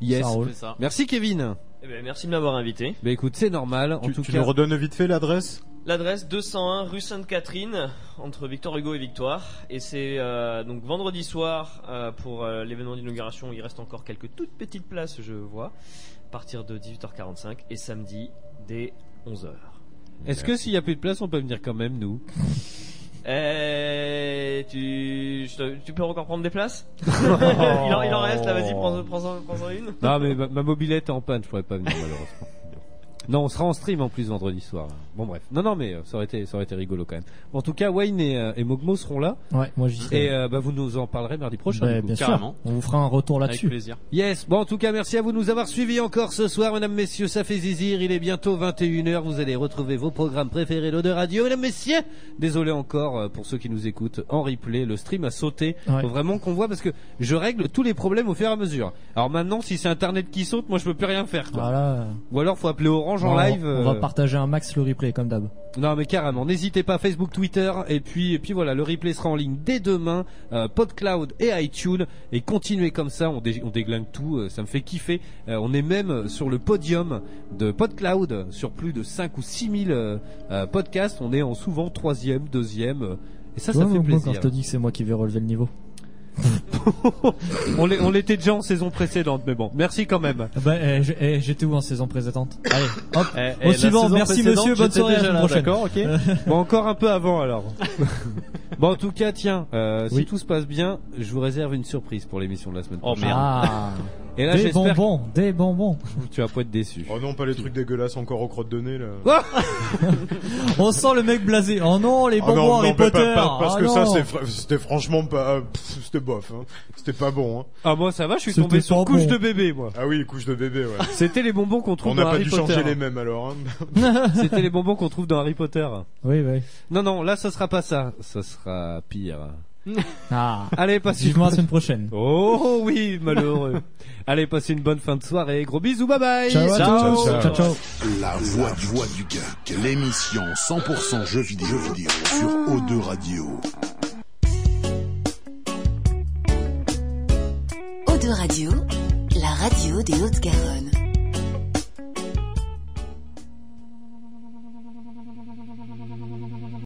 Speaker 4: Yes.
Speaker 6: Ça roule.
Speaker 7: Fais ça.
Speaker 4: Merci Kevin.
Speaker 3: Eh ben, merci de m'avoir invité.
Speaker 4: Bah écoute, c'est normal. En
Speaker 5: Tu,
Speaker 4: tout
Speaker 5: tu
Speaker 4: cas,
Speaker 5: nous redonnes vite fait l'adresse?
Speaker 3: L'adresse 201 rue Sainte-Catherine, entre Victor Hugo et Victoire. Et c'est euh, donc vendredi soir euh, pour euh, l'événement d'inauguration. Il reste encore quelques toutes petites places, je vois, à partir de 18h45. Et samedi dès 11h.
Speaker 4: est-ce que s'il y a plus de place, on peut venir quand même, nous?
Speaker 3: Eh, tu, je te- tu peux encore prendre des places *laughs* il, en, il en reste là, vas-y, prends-en prends prends une.
Speaker 4: Non, mais ma, ma mobilette est en panne, je pourrais pas venir malheureusement. Non, on sera en stream en plus vendredi soir. Bon bref. Non, non, mais euh, ça aurait été, ça aurait été rigolo quand même. En tout cas, Wayne et, euh, et Mogmo seront là.
Speaker 6: Ouais, moi j'y serai.
Speaker 4: Et euh, bah, vous nous en parlerez mardi prochain.
Speaker 6: Bah,
Speaker 4: du coup.
Speaker 6: bien sûr,
Speaker 7: carrément.
Speaker 6: on vous fera un retour
Speaker 7: Avec
Speaker 6: là-dessus.
Speaker 7: plaisir.
Speaker 4: Yes. Bon, en tout cas, merci à vous de nous avoir suivis encore ce soir, mesdames, messieurs. Ça fait zizir. Il est bientôt 21h. Vous allez retrouver vos programmes préférés de radio. Mesdames, messieurs, désolé encore euh, pour ceux qui nous écoutent en replay. Le stream a sauté.
Speaker 6: Ouais.
Speaker 4: Faut vraiment qu'on voit parce que je règle tous les problèmes au fur et à mesure. Alors maintenant, si c'est Internet qui saute, moi je peux plus rien faire. Quoi.
Speaker 6: Voilà.
Speaker 4: Ou alors faut appeler Orange en
Speaker 6: On-
Speaker 4: live.
Speaker 6: On va
Speaker 4: euh,
Speaker 6: partager un max le replay comme d'hab.
Speaker 4: Non mais carrément, n'hésitez pas Facebook, Twitter et puis et puis voilà, le replay sera en ligne dès demain, euh, PodCloud et iTunes et continuez comme ça, on, dé- on déglingue tout, euh, ça me fait kiffer. Euh, on est même sur le podium de PodCloud sur plus de 5 ou 6 000 euh, euh, podcasts, on est en souvent troisième, deuxième et ça, ça
Speaker 6: Ouais,
Speaker 4: fait plaisir.
Speaker 6: Quand je te dis que c'est moi qui vais relever le niveau. *laughs*
Speaker 4: on l'était déjà en saison précédente, mais bon, merci quand même.
Speaker 6: Bah, eh, je- eh, j'étais où en saison précédente? Allez, hop.
Speaker 7: Eh,
Speaker 6: Au
Speaker 7: la
Speaker 6: suivant,
Speaker 7: saison
Speaker 6: merci monsieur, bonne soirée, à la prochaine.
Speaker 7: D'accord, ok. *laughs*
Speaker 4: Bon, encore un peu avant alors. *laughs* bon, en tout cas, tiens, euh, si
Speaker 6: Oui.
Speaker 4: tout se passe bien, je vous réserve une surprise pour l'émission de la semaine
Speaker 7: Oh,
Speaker 4: prochaine.
Speaker 7: merde.
Speaker 6: Ah,
Speaker 4: Et là,
Speaker 6: des
Speaker 4: j'espère
Speaker 6: bonbons, des bonbons.
Speaker 4: que tu vas pas être déçu.
Speaker 5: Oh non, pas les trucs dégueulasses encore aux crottes de nez là. *laughs*
Speaker 6: On sent le mec blasé. Oh non, les
Speaker 5: Oh
Speaker 6: bonbons
Speaker 5: non,
Speaker 6: Harry
Speaker 5: non, pas-
Speaker 6: Potter.
Speaker 5: pas- parce
Speaker 6: Ah
Speaker 5: que ça
Speaker 6: non.
Speaker 5: c'est fr- c'était franchement pas pff, c'était bof hein. C'était pas bon hein.
Speaker 4: Ah, moi, ça va, je suis
Speaker 6: C'était
Speaker 4: tombé sur
Speaker 6: pas
Speaker 4: couche
Speaker 6: bon.
Speaker 4: de bébé, moi.
Speaker 5: Ah oui, couche de bébé ouais. *laughs*
Speaker 4: C'était les bonbons qu'on trouve
Speaker 5: On
Speaker 4: dans
Speaker 5: n'a pas
Speaker 4: Harry
Speaker 5: dû
Speaker 4: Potter.
Speaker 5: changer les mêmes alors hein. *laughs*
Speaker 4: C'était les bonbons qu'on trouve dans Harry Potter.
Speaker 6: Oui, oui.
Speaker 4: Non, non, là, ça sera pas ça. Ça sera pire.
Speaker 6: Ah.
Speaker 4: Allez, passez une...
Speaker 6: Vivement la semaine prochaine.
Speaker 4: Oh oui, malheureux. Allez, passez une bonne fin de soirée. Gros bisous, bye bye.
Speaker 6: Ciao
Speaker 5: Ciao, ciao.
Speaker 6: Ciao, ciao.
Speaker 2: La voix du, voix du geek, l'émission 100% jeux vidéo, jeux vidéo sur O2 Radio.
Speaker 12: Eau de Radio, la radio des Hautes-Garonne.